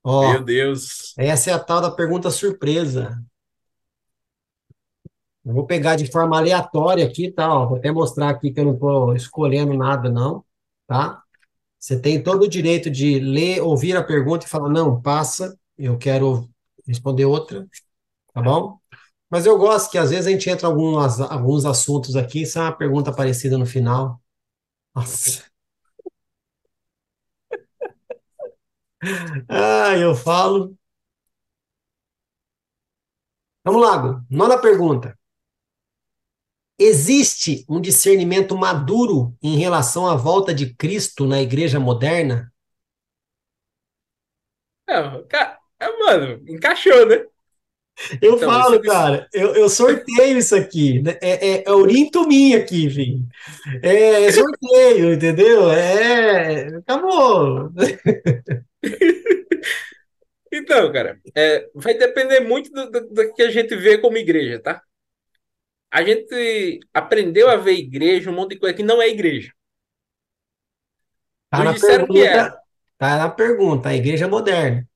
Ó, Meu Deus. essa é a tal da pergunta surpresa. Eu vou pegar de forma aleatória aqui, tá? Ó, vou até mostrar aqui que eu não estou escolhendo nada, não, tá? Você tem todo o direito de ler, ouvir a pergunta e falar, não, passa, eu quero responder outra, tá bom? Mas eu gosto que às vezes a gente entra em alguns, alguns assuntos aqui, isso é uma pergunta parecida no final. Nossa. Ah, eu falo. Vamos lá, nona pergunta. Existe um discernimento maduro em relação à volta de Cristo na igreja moderna? É, é mano, encaixou, né? Eu então, falo, isso... cara, eu, eu sorteio isso aqui. É, é, é orinto minha aqui, filho. É, é sorteio, entendeu? É. Acabou. Então, cara, é, vai depender muito do, do, do, que a gente vê como igreja, tá? A gente aprendeu a ver igreja, um monte de coisa que não é igreja. Tá na, pergunta, tá na pergunta, a igreja moderna.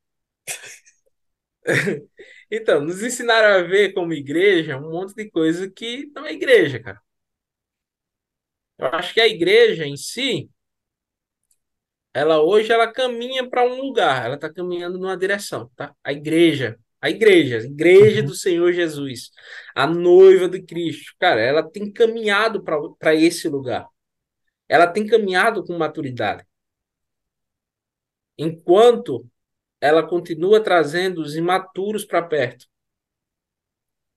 Então, nos ensinaram a ver como igreja um monte de coisa que não é igreja, cara. Eu acho que a igreja em si, ela hoje ela caminha para um lugar, ela está caminhando numa direção, tá? A igreja, a igreja, a igreja Uhum. do Senhor Jesus, a noiva de Cristo, cara, ela tem caminhado para esse lugar. Ela tem caminhado com maturidade. Enquanto ela continua trazendo os imaturos para perto.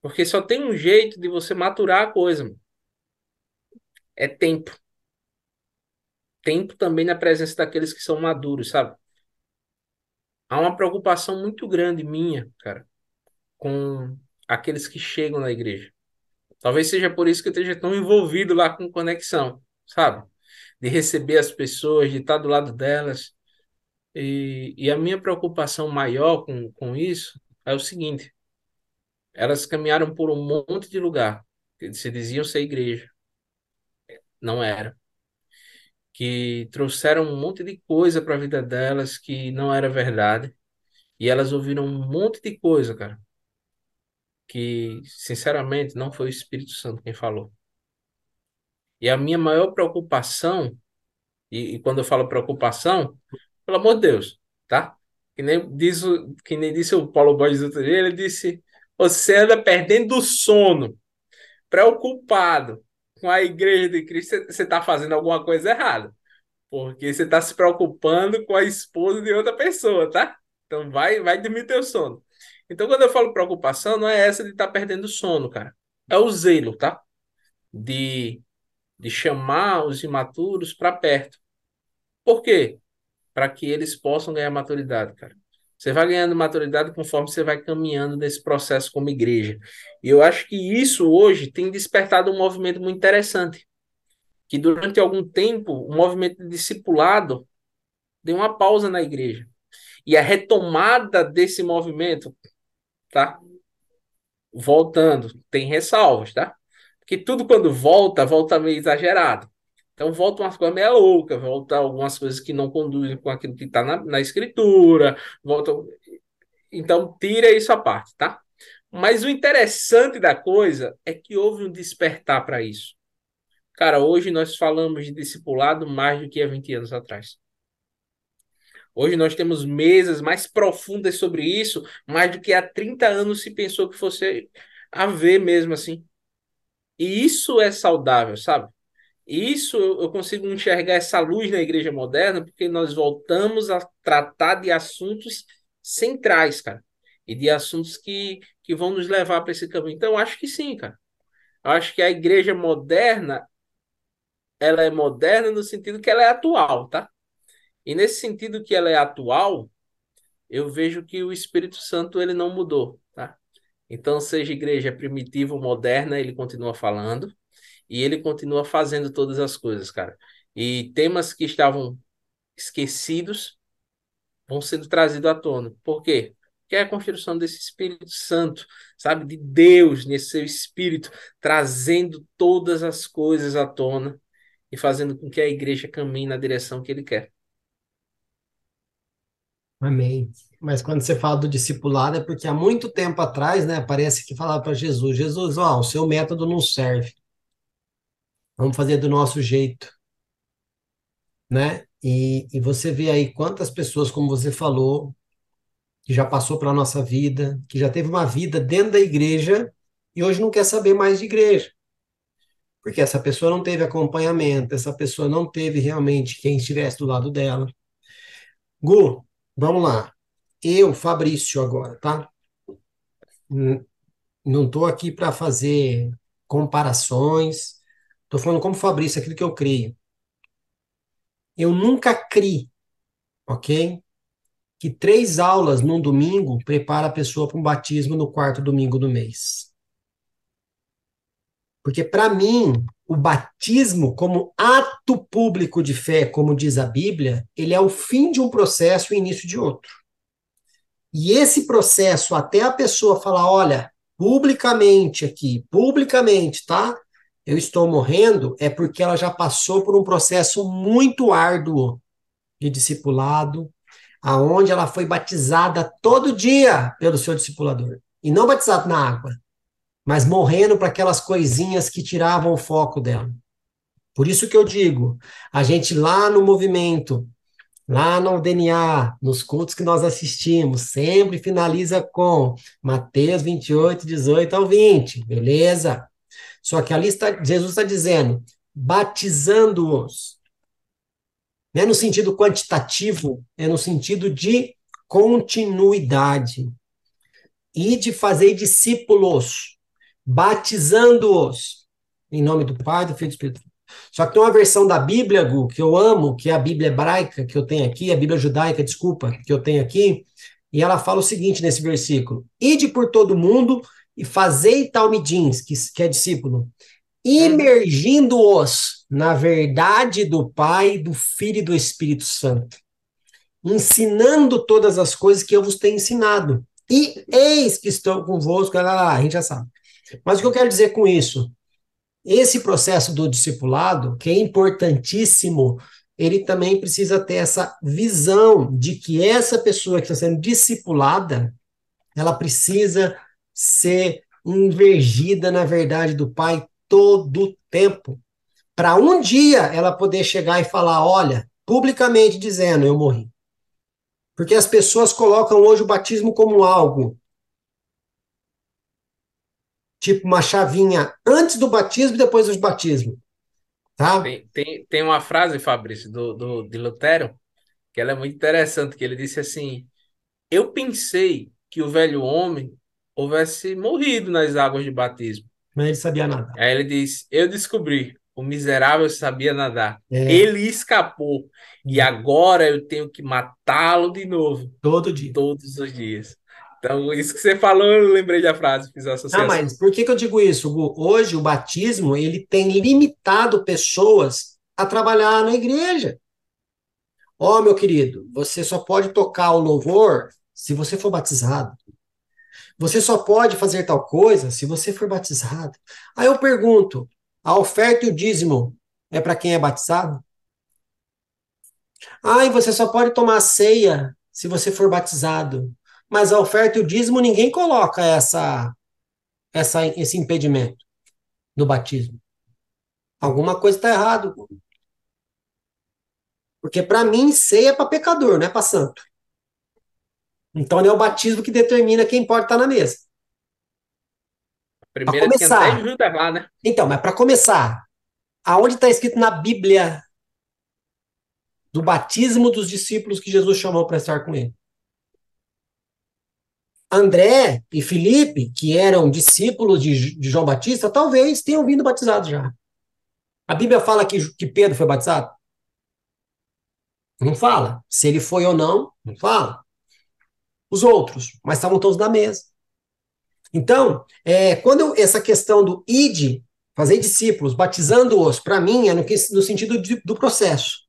Porque só tem um jeito de você maturar a coisa, mano. É tempo. Tempo também na presença daqueles que são maduros, sabe? Há uma preocupação muito grande minha, cara, com aqueles que chegam na igreja. Talvez seja por isso que eu esteja tão envolvido lá com conexão, sabe? De receber as pessoas, de estar do lado delas. E, e a minha preocupação maior com, com isso é o seguinte: elas caminharam por um monte de lugar, que se diziam ser igreja, não era. Que trouxeram um monte de coisa para a vida delas que não era verdade. E elas ouviram um monte de coisa, cara, que sinceramente não foi o Espírito Santo quem falou. E a minha maior preocupação, e, e quando eu falo preocupação, pelo amor de Deus, tá? Que nem, que nem disse o Paulo Borges outro dia, ele disse: você anda perdendo o sono, preocupado com a igreja de Cristo, você está fazendo alguma coisa errada. Porque você está se preocupando com a esposa de outra pessoa, tá? Então vai, vai dormir teu sono. Então, quando eu falo preocupação, não é essa de estar perdendo o sono, cara. É o zelo, tá? De, de chamar os imaturos para perto. Por quê? Para que eles possam ganhar maturidade, cara. Você vai ganhando maturidade conforme você vai caminhando nesse processo como igreja. E eu acho que isso hoje tem despertado um movimento muito interessante. Que durante algum tempo o movimento de discipulado deu uma pausa na igreja. E a retomada desse movimento, tá? Voltando, tem ressalvas, tá? Porque tudo quando volta, volta meio exagerado. Então volta umas coisas meio loucas, volta algumas coisas que não conduzem com aquilo que está na, na escritura, volta. Então tira isso à parte, tá? Mas o interessante da coisa é que houve um despertar para isso. Cara, hoje nós falamos de discipulado mais do que há 20 anos atrás. Hoje nós temos mesas mais profundas sobre isso, mais do que há 30 anos se pensou que fosse haver mesmo assim. E isso é saudável, sabe? Isso eu consigo enxergar essa luz na igreja moderna, porque nós voltamos a tratar de assuntos centrais, cara. E de assuntos que, que vão nos levar para esse caminho. Então, acho que sim, cara. Eu acho que a igreja moderna, ela é moderna no sentido que ela é atual, tá? E nesse sentido que ela é atual, eu vejo que o Espírito Santo ele não mudou, tá? Então, seja igreja primitiva ou moderna, ele continua falando e ele continua fazendo todas as coisas, cara. E temas que estavam esquecidos vão sendo trazidos à tona. Por quê? Porque é a construção desse Espírito Santo, sabe? De Deus, nesse seu Espírito, trazendo todas as coisas à tona e fazendo com que a igreja caminhe na direção que ele quer. Amém. Mas quando você fala do discipulado, é porque há muito tempo atrás, né, parece que falava para Jesus: Jesus, ó, o seu método não serve. Vamos fazer do nosso jeito, né? E, e você vê aí quantas pessoas, como você falou, que já passou pela nossa vida, que já teve uma vida dentro da igreja e hoje não quer saber mais de igreja. Porque essa pessoa não teve acompanhamento, essa pessoa não teve realmente quem estivesse do lado dela. Gu, vamos lá. Eu, Fabrício, agora, tá? Hum, Não estou aqui para fazer comparações. Estou falando como Fabrício, aquilo que eu creio. Eu nunca criei, ok? Que três aulas num domingo prepara a pessoa para um batismo no quarto domingo do mês. Porque, para mim, o batismo, como ato público de fé, como diz a Bíblia, ele é o fim de um processo e o início de outro. E esse processo, até a pessoa falar: olha, publicamente aqui, publicamente, tá? Eu estou morrendo, é porque ela já passou por um processo muito árduo de discipulado, aonde ela foi batizada todo dia pelo seu discipulador. e não batizado na água, mas morrendo para aquelas coisinhas que tiravam o foco dela. Por isso que eu digo, a gente lá no movimento, lá no DNA, nos cultos que nós assistimos, sempre finaliza com Mateus 28, 18 ao 20, beleza? Só que ali está, Jesus está dizendo, batizando-os. Não é no sentido quantitativo, é no sentido de continuidade. E de fazer discípulos, batizando-os em nome do Pai, do Filho e do Espírito só que tem uma versão da Bíblia, Gu, que eu amo, que é a Bíblia hebraica que eu tenho aqui, a Bíblia judaica, desculpa, que eu tenho aqui, e ela fala o seguinte nesse versículo: Ide por todo mundo e fazei talmidins, que, que é discípulo, imergindo-os na verdade do Pai, do Filho e do Espírito Santo, ensinando todas as coisas que eu vos tenho ensinado. E eis que estou convosco, lá, lá, a gente já sabe. Mas o que eu quero dizer com isso? Esse processo do discipulado, que é importantíssimo, ele também precisa ter essa visão de que essa pessoa que está sendo discipulada, ela precisa ser invergida na verdade do Pai todo o tempo. Para um dia ela poder chegar e falar: olha, publicamente dizendo, eu morri. Porque as pessoas colocam hoje o batismo como algo tipo uma chavinha antes do batismo e depois do batismo. Tá? Tem, tem, tem uma frase, Fabrício, do, do, de Lutero, que ela é muito interessante, que ele disse assim, eu pensei que o velho homem houvesse morrido nas águas de batismo. Mas ele sabia nadar. Aí ele diz, eu descobri, o miserável sabia nadar. É. Ele escapou. E agora eu tenho que matá-lo de novo. Todo dia. Todos os dias. Então, isso que você falou, eu lembrei da frase, fiz a associação. Ah, mas por que, que eu digo isso, Gu? Hoje, o batismo, ele tem limitado pessoas a trabalhar na igreja. Ó, oh, meu querido, você só pode tocar o louvor se você for batizado. Você só pode fazer tal coisa se você for batizado. Aí eu pergunto: a oferta e o dízimo é para quem é batizado? Ah, e você só pode tomar ceia se você for batizado mas a oferta e o dízimo ninguém coloca essa, essa esse impedimento do batismo. Alguma coisa está errada. Porque para mim, ceia é para pecador, não é para santo. Então não é o batismo que determina quem pode estar na mesa. Primeiro começar, lá, né? Então, mas para começar, aonde está escrito na Bíblia do batismo dos discípulos que Jesus chamou para estar com ele? André e Felipe, que eram discípulos de, de João Batista, talvez tenham vindo batizados já. A Bíblia fala que, que Pedro foi batizado? Não fala. Se ele foi ou não, não fala. Os outros, mas estavam todos na mesa. Então, é, quando eu, essa questão do id, fazer discípulos, batizando-os, para mim é no, no sentido de, do processo.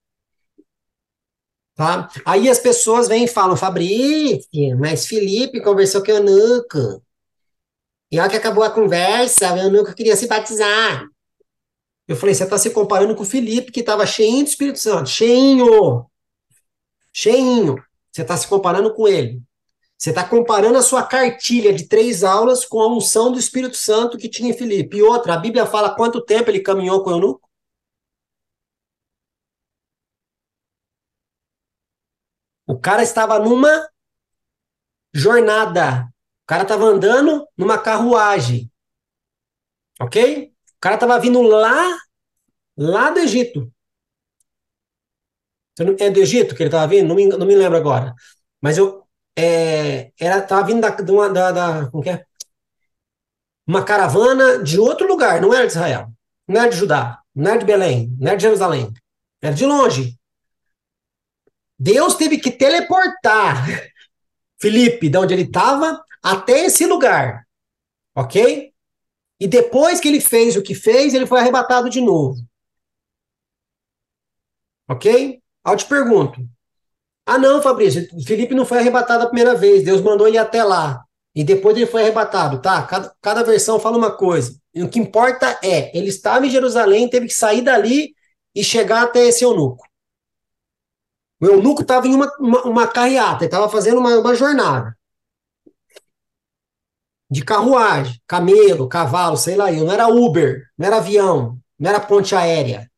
Tá? Aí as pessoas vêm e falam, Fabrício, mas Felipe conversou com o eunuco. E olha que acabou a conversa, o eunuco queria se batizar. Eu falei, você está se comparando com o Felipe, que estava cheinho do Espírito Santo, cheinho, cheinho. Você está se comparando com ele. Você está comparando a sua cartilha de três aulas com a unção do Espírito Santo que tinha em Felipe. E outra, a Bíblia fala quanto tempo ele caminhou com o eunuco? O cara estava numa jornada. O cara estava andando numa carruagem. Ok? O cara estava vindo lá, lá do Egito. É do Egito que ele estava vindo? Não me, não me lembro agora. Mas eu. É, era, tava vindo da, da, da, da, como que é? Uma caravana de outro lugar, não era de Israel, não era de Judá, não era de Belém, não era de Jerusalém, era de longe. Deus teve que teleportar Felipe, de onde ele estava, até esse lugar. Ok? E depois que ele fez o que fez, ele foi arrebatado de novo. Ok? Eu te pergunto. Ah, não, Fabrício, Felipe não foi arrebatado a primeira vez. Deus mandou ele até lá. E depois ele foi arrebatado, tá? Cada, cada versão fala uma coisa. E o que importa é, ele estava em Jerusalém, teve que sair dali e chegar até esse eunuco. O eunuco estava em uma, uma, uma carreata, estava fazendo uma, uma jornada. de carruagem, camelo, cavalo, sei lá, não era Uber, não era avião, não era ponte aérea.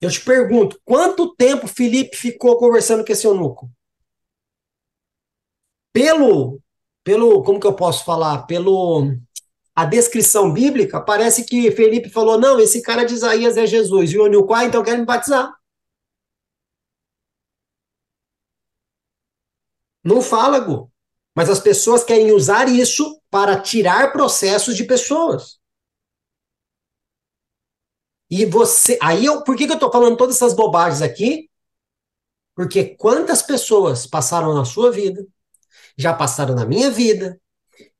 Eu te pergunto, quanto tempo Felipe ficou conversando com esse eunuco? Pelo, pelo, como que eu posso falar? Pelo a descrição bíblica, parece que Felipe falou: não, esse cara de Isaías é Jesus. E o eunuco, ah, então quer me batizar. Não fala, Gu. Mas as pessoas querem usar isso para tirar processos de pessoas. E você. Aí eu. Por que, que eu estou falando todas essas bobagens aqui? Porque quantas pessoas passaram na sua vida, já passaram na minha vida,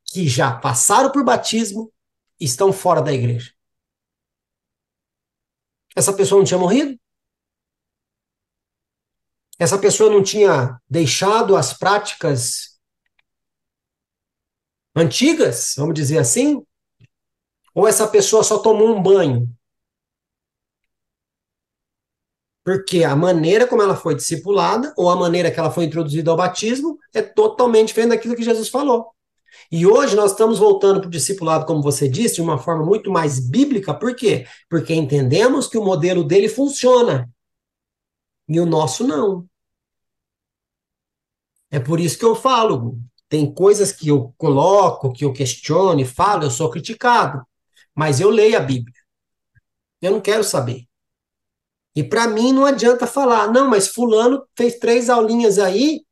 que já passaram por batismo, estão fora da igreja. Essa pessoa não tinha morrido? Essa pessoa não tinha deixado as práticas antigas, vamos dizer assim? Ou essa pessoa só tomou um banho? Porque a maneira como ela foi discipulada, ou a maneira que ela foi introduzida ao batismo, é totalmente diferente daquilo que Jesus falou. E hoje nós estamos voltando para o discipulado, como você disse, de uma forma muito mais bíblica, por quê? Porque entendemos que o modelo dele funciona. E o nosso não. É por isso que eu falo, tem coisas que eu coloco, que eu questiono e falo, eu sou criticado. Mas eu leio a Bíblia. Eu não quero saber. E para mim não adianta falar, não, mas fulano fez três aulinhas aí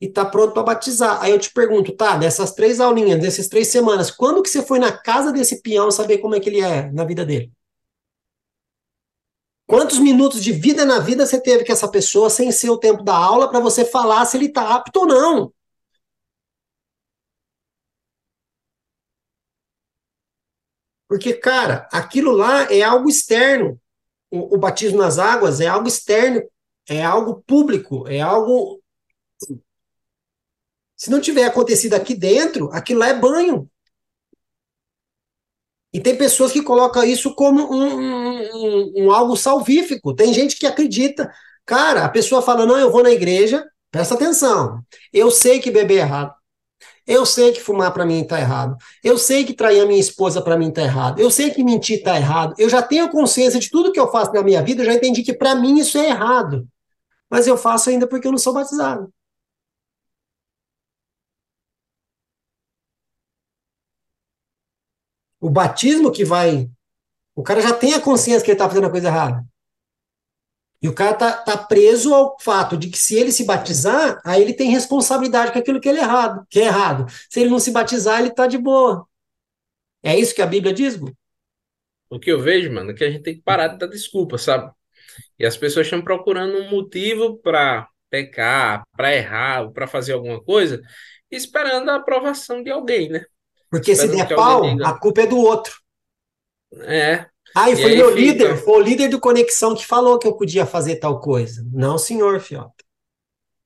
e tá pronto para batizar. Aí eu te pergunto, tá, dessas três aulinhas, dessas três semanas, quando que você foi na casa desse peão saber como é que ele é na vida dele? Quantos minutos de vida na vida você teve com essa pessoa sem ser o tempo da aula para você falar se ele está apto ou não? Porque, cara, aquilo lá é algo externo. O, o batismo nas águas é algo externo, é algo público, é algo. Se não tiver acontecido aqui dentro, aquilo lá é banho. E tem pessoas que colocam isso como um, um, um, algo salvífico. Tem gente que acredita. Cara, a pessoa fala: não, eu vou na igreja, presta atenção. Eu sei que beber é errado. Eu sei que fumar para mim tá errado. Eu sei que trair a minha esposa para mim tá errado. Eu sei que mentir tá errado. Eu já tenho consciência de tudo que eu faço na minha vida, eu já entendi que para mim isso é errado. Mas eu faço ainda porque eu não sou batizado. O batismo que vai. O cara já tem a consciência que ele está fazendo a coisa errada. E o cara tá, tá preso ao fato de que se ele se batizar, aí ele tem responsabilidade com aquilo que ele é errado, que é errado. Se ele não se batizar, ele tá de boa. É isso que a Bíblia diz, Gu? O que eu vejo, mano, é que a gente tem que parar de dar desculpa, sabe? E as pessoas estão procurando um motivo para pecar, para errar, para fazer alguma coisa, esperando a aprovação de alguém, né? Porque se der pau, a culpa é do outro. É. Ah, e foi e meu fica... líder, foi o líder do Conexão que falou que eu podia fazer tal coisa. Não, senhor, Fiota.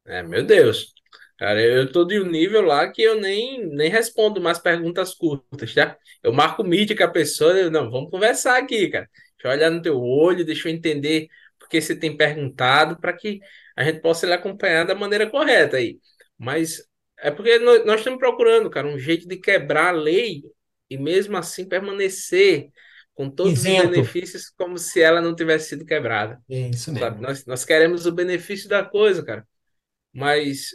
É, meu Deus. Cara, eu tô de um nível lá que eu nem, nem respondo mais perguntas curtas, tá? Eu marco o meet com a pessoa, eu, não, vamos conversar aqui, cara. Deixa eu olhar no teu olho, deixa eu entender porque você tem perguntado para que a gente possa lhe acompanhar da maneira correta aí. Mas é porque nós, nós estamos procurando, cara, um jeito de quebrar a lei e mesmo assim permanecer com todos Isento. os benefícios como se ela não tivesse sido quebrada. É isso mesmo. Nós, nós queremos o benefício da coisa, cara. Mas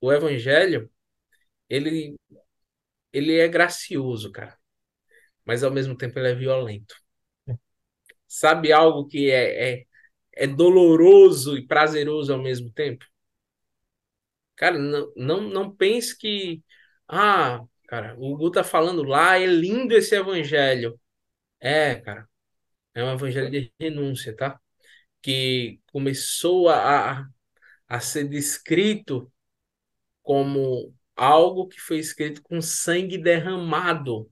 o evangelho, ele, ele é gracioso, cara. Mas ao mesmo tempo ele é violento. É. Sabe algo que é, é, é doloroso e prazeroso ao mesmo tempo? Cara, não, não, não pense que. Ah, cara, o Gu tá falando lá, é lindo esse evangelho. É, cara, é um evangelho de renúncia, tá? Que começou a, a ser descrito como algo que foi escrito com sangue derramado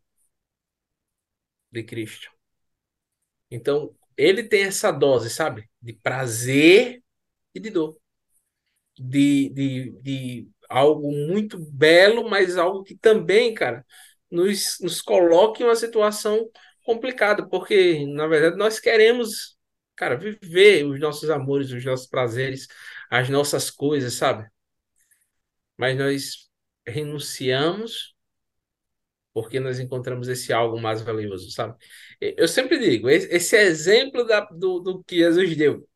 de Cristo. Então, ele tem essa dose, sabe? De prazer e de dor de, de, de algo muito belo, mas algo que também, cara, nos, nos coloca em uma situação complicada, porque, na verdade, nós queremos, cara, viver os nossos amores, os nossos prazeres, as nossas coisas, sabe? Mas nós renunciamos porque nós encontramos esse algo mais valioso, sabe? Eu sempre digo, esse exemplo da, do, do que Jesus deu,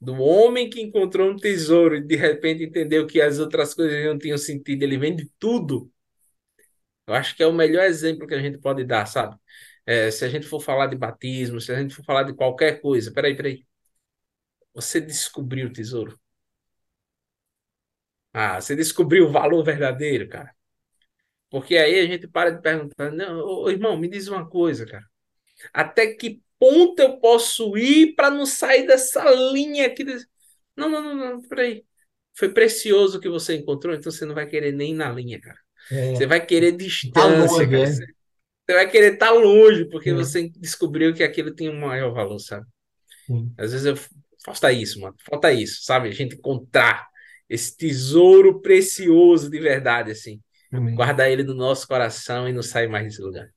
do homem que encontrou um tesouro e de repente entendeu que as outras coisas não tinham sentido, ele vende tudo. Eu acho que é o melhor exemplo que a gente pode dar, sabe? É, se a gente for falar de batismo, se a gente for falar de qualquer coisa, peraí, peraí. Você descobriu o tesouro? Ah, você descobriu o valor verdadeiro, cara. Porque aí a gente para de perguntar, não, ô, irmão, me diz uma coisa, cara. Até que ponto eu posso ir para não sair dessa linha aqui? Não, não, não, não, peraí. Foi precioso que você encontrou, então você não vai querer nem na linha, cara. É. Você vai querer distância, longe, cara. É. Você vai querer estar tá longe, porque é. você descobriu que aquilo tinha um maior valor, sabe? Sim. Às vezes eu falta isso, mano. Falta isso, sabe? A gente encontrar esse tesouro precioso de verdade, assim. Amém. Guardar ele no nosso coração e não sair mais desse lugar.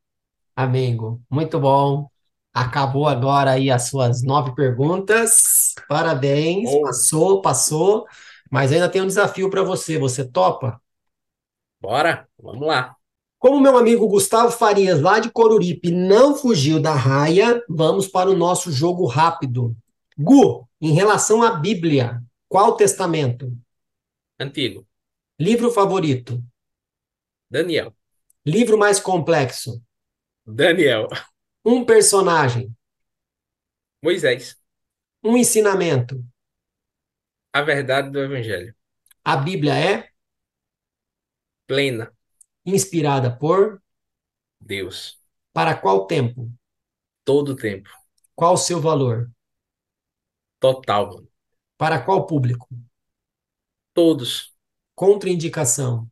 Amigo, muito bom. Acabou agora aí as suas nove perguntas. Parabéns, oh. passou, passou. Mas ainda tem um desafio para você. Você topa? Bora, vamos lá. Como meu amigo Gustavo Farias, lá de Coruripe, não fugiu da raia, vamos para o nosso jogo rápido. Gu, em relação à Bíblia, qual testamento? Antigo. Livro favorito? Daniel. Livro mais complexo? Daniel. Um personagem? Moisés. Um ensinamento? A verdade do Evangelho. A Bíblia é? Plena. Inspirada por? Deus. Para qual tempo? Todo tempo. Qual o seu valor? Total, mano. Para qual público? Todos. Contraindicação.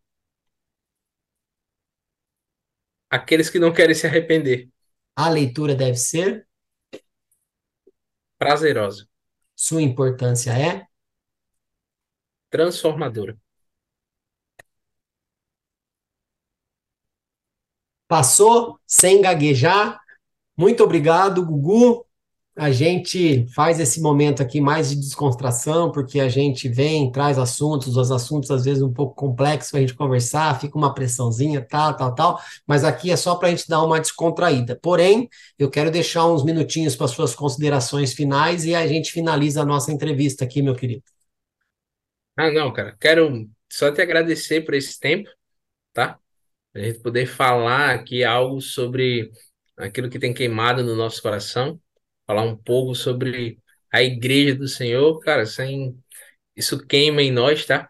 Aqueles que não querem se arrepender. A leitura deve ser? Prazerosa. Sua importância é? Transformadora. Passou sem gaguejar. Muito obrigado, Gugu. A gente faz esse momento aqui mais de descontração, porque a gente vem, traz assuntos, os assuntos às vezes um pouco complexos para a gente conversar, fica uma pressãozinha, tal, tal, tal, mas aqui é só para a gente dar uma descontraída. Porém, eu quero deixar uns minutinhos para suas considerações finais e a gente finaliza a nossa entrevista aqui, meu querido. Ah, não, cara, quero só te agradecer por esse tempo, tá? A gente poder falar aqui algo sobre aquilo que tem queimado no nosso coração, falar um pouco sobre a igreja do Senhor, cara, sem isso queima em nós, tá?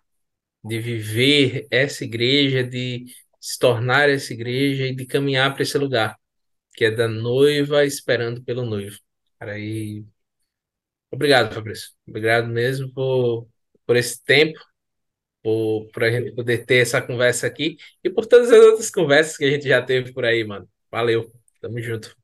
De viver essa igreja, de se tornar essa igreja e de caminhar para esse lugar, que é da noiva esperando pelo noivo. Cara, e obrigado, Fabrício. Obrigado mesmo por, por esse tempo, por, por a gente poder ter essa conversa aqui e por todas as outras conversas que a gente já teve por aí, mano. Valeu, tamo junto.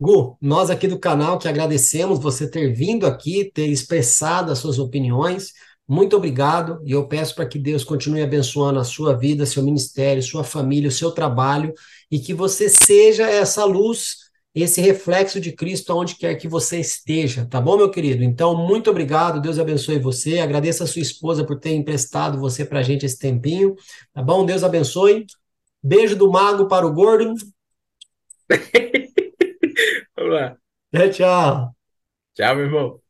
Gu, nós aqui do canal que agradecemos você ter vindo aqui, ter expressado as suas opiniões. Muito obrigado e eu peço para que Deus continue abençoando a sua vida, seu ministério, sua família, o seu trabalho e que você seja essa luz esse reflexo de Cristo aonde quer que você esteja, tá bom, meu querido? Então, muito obrigado, Deus abençoe você, agradeço a sua esposa por ter emprestado você pra gente esse tempinho, tá bom? Deus abençoe. Beijo do mago para o gordo. Vamos lá. Tchau, tchau. Tchau, meu irmão.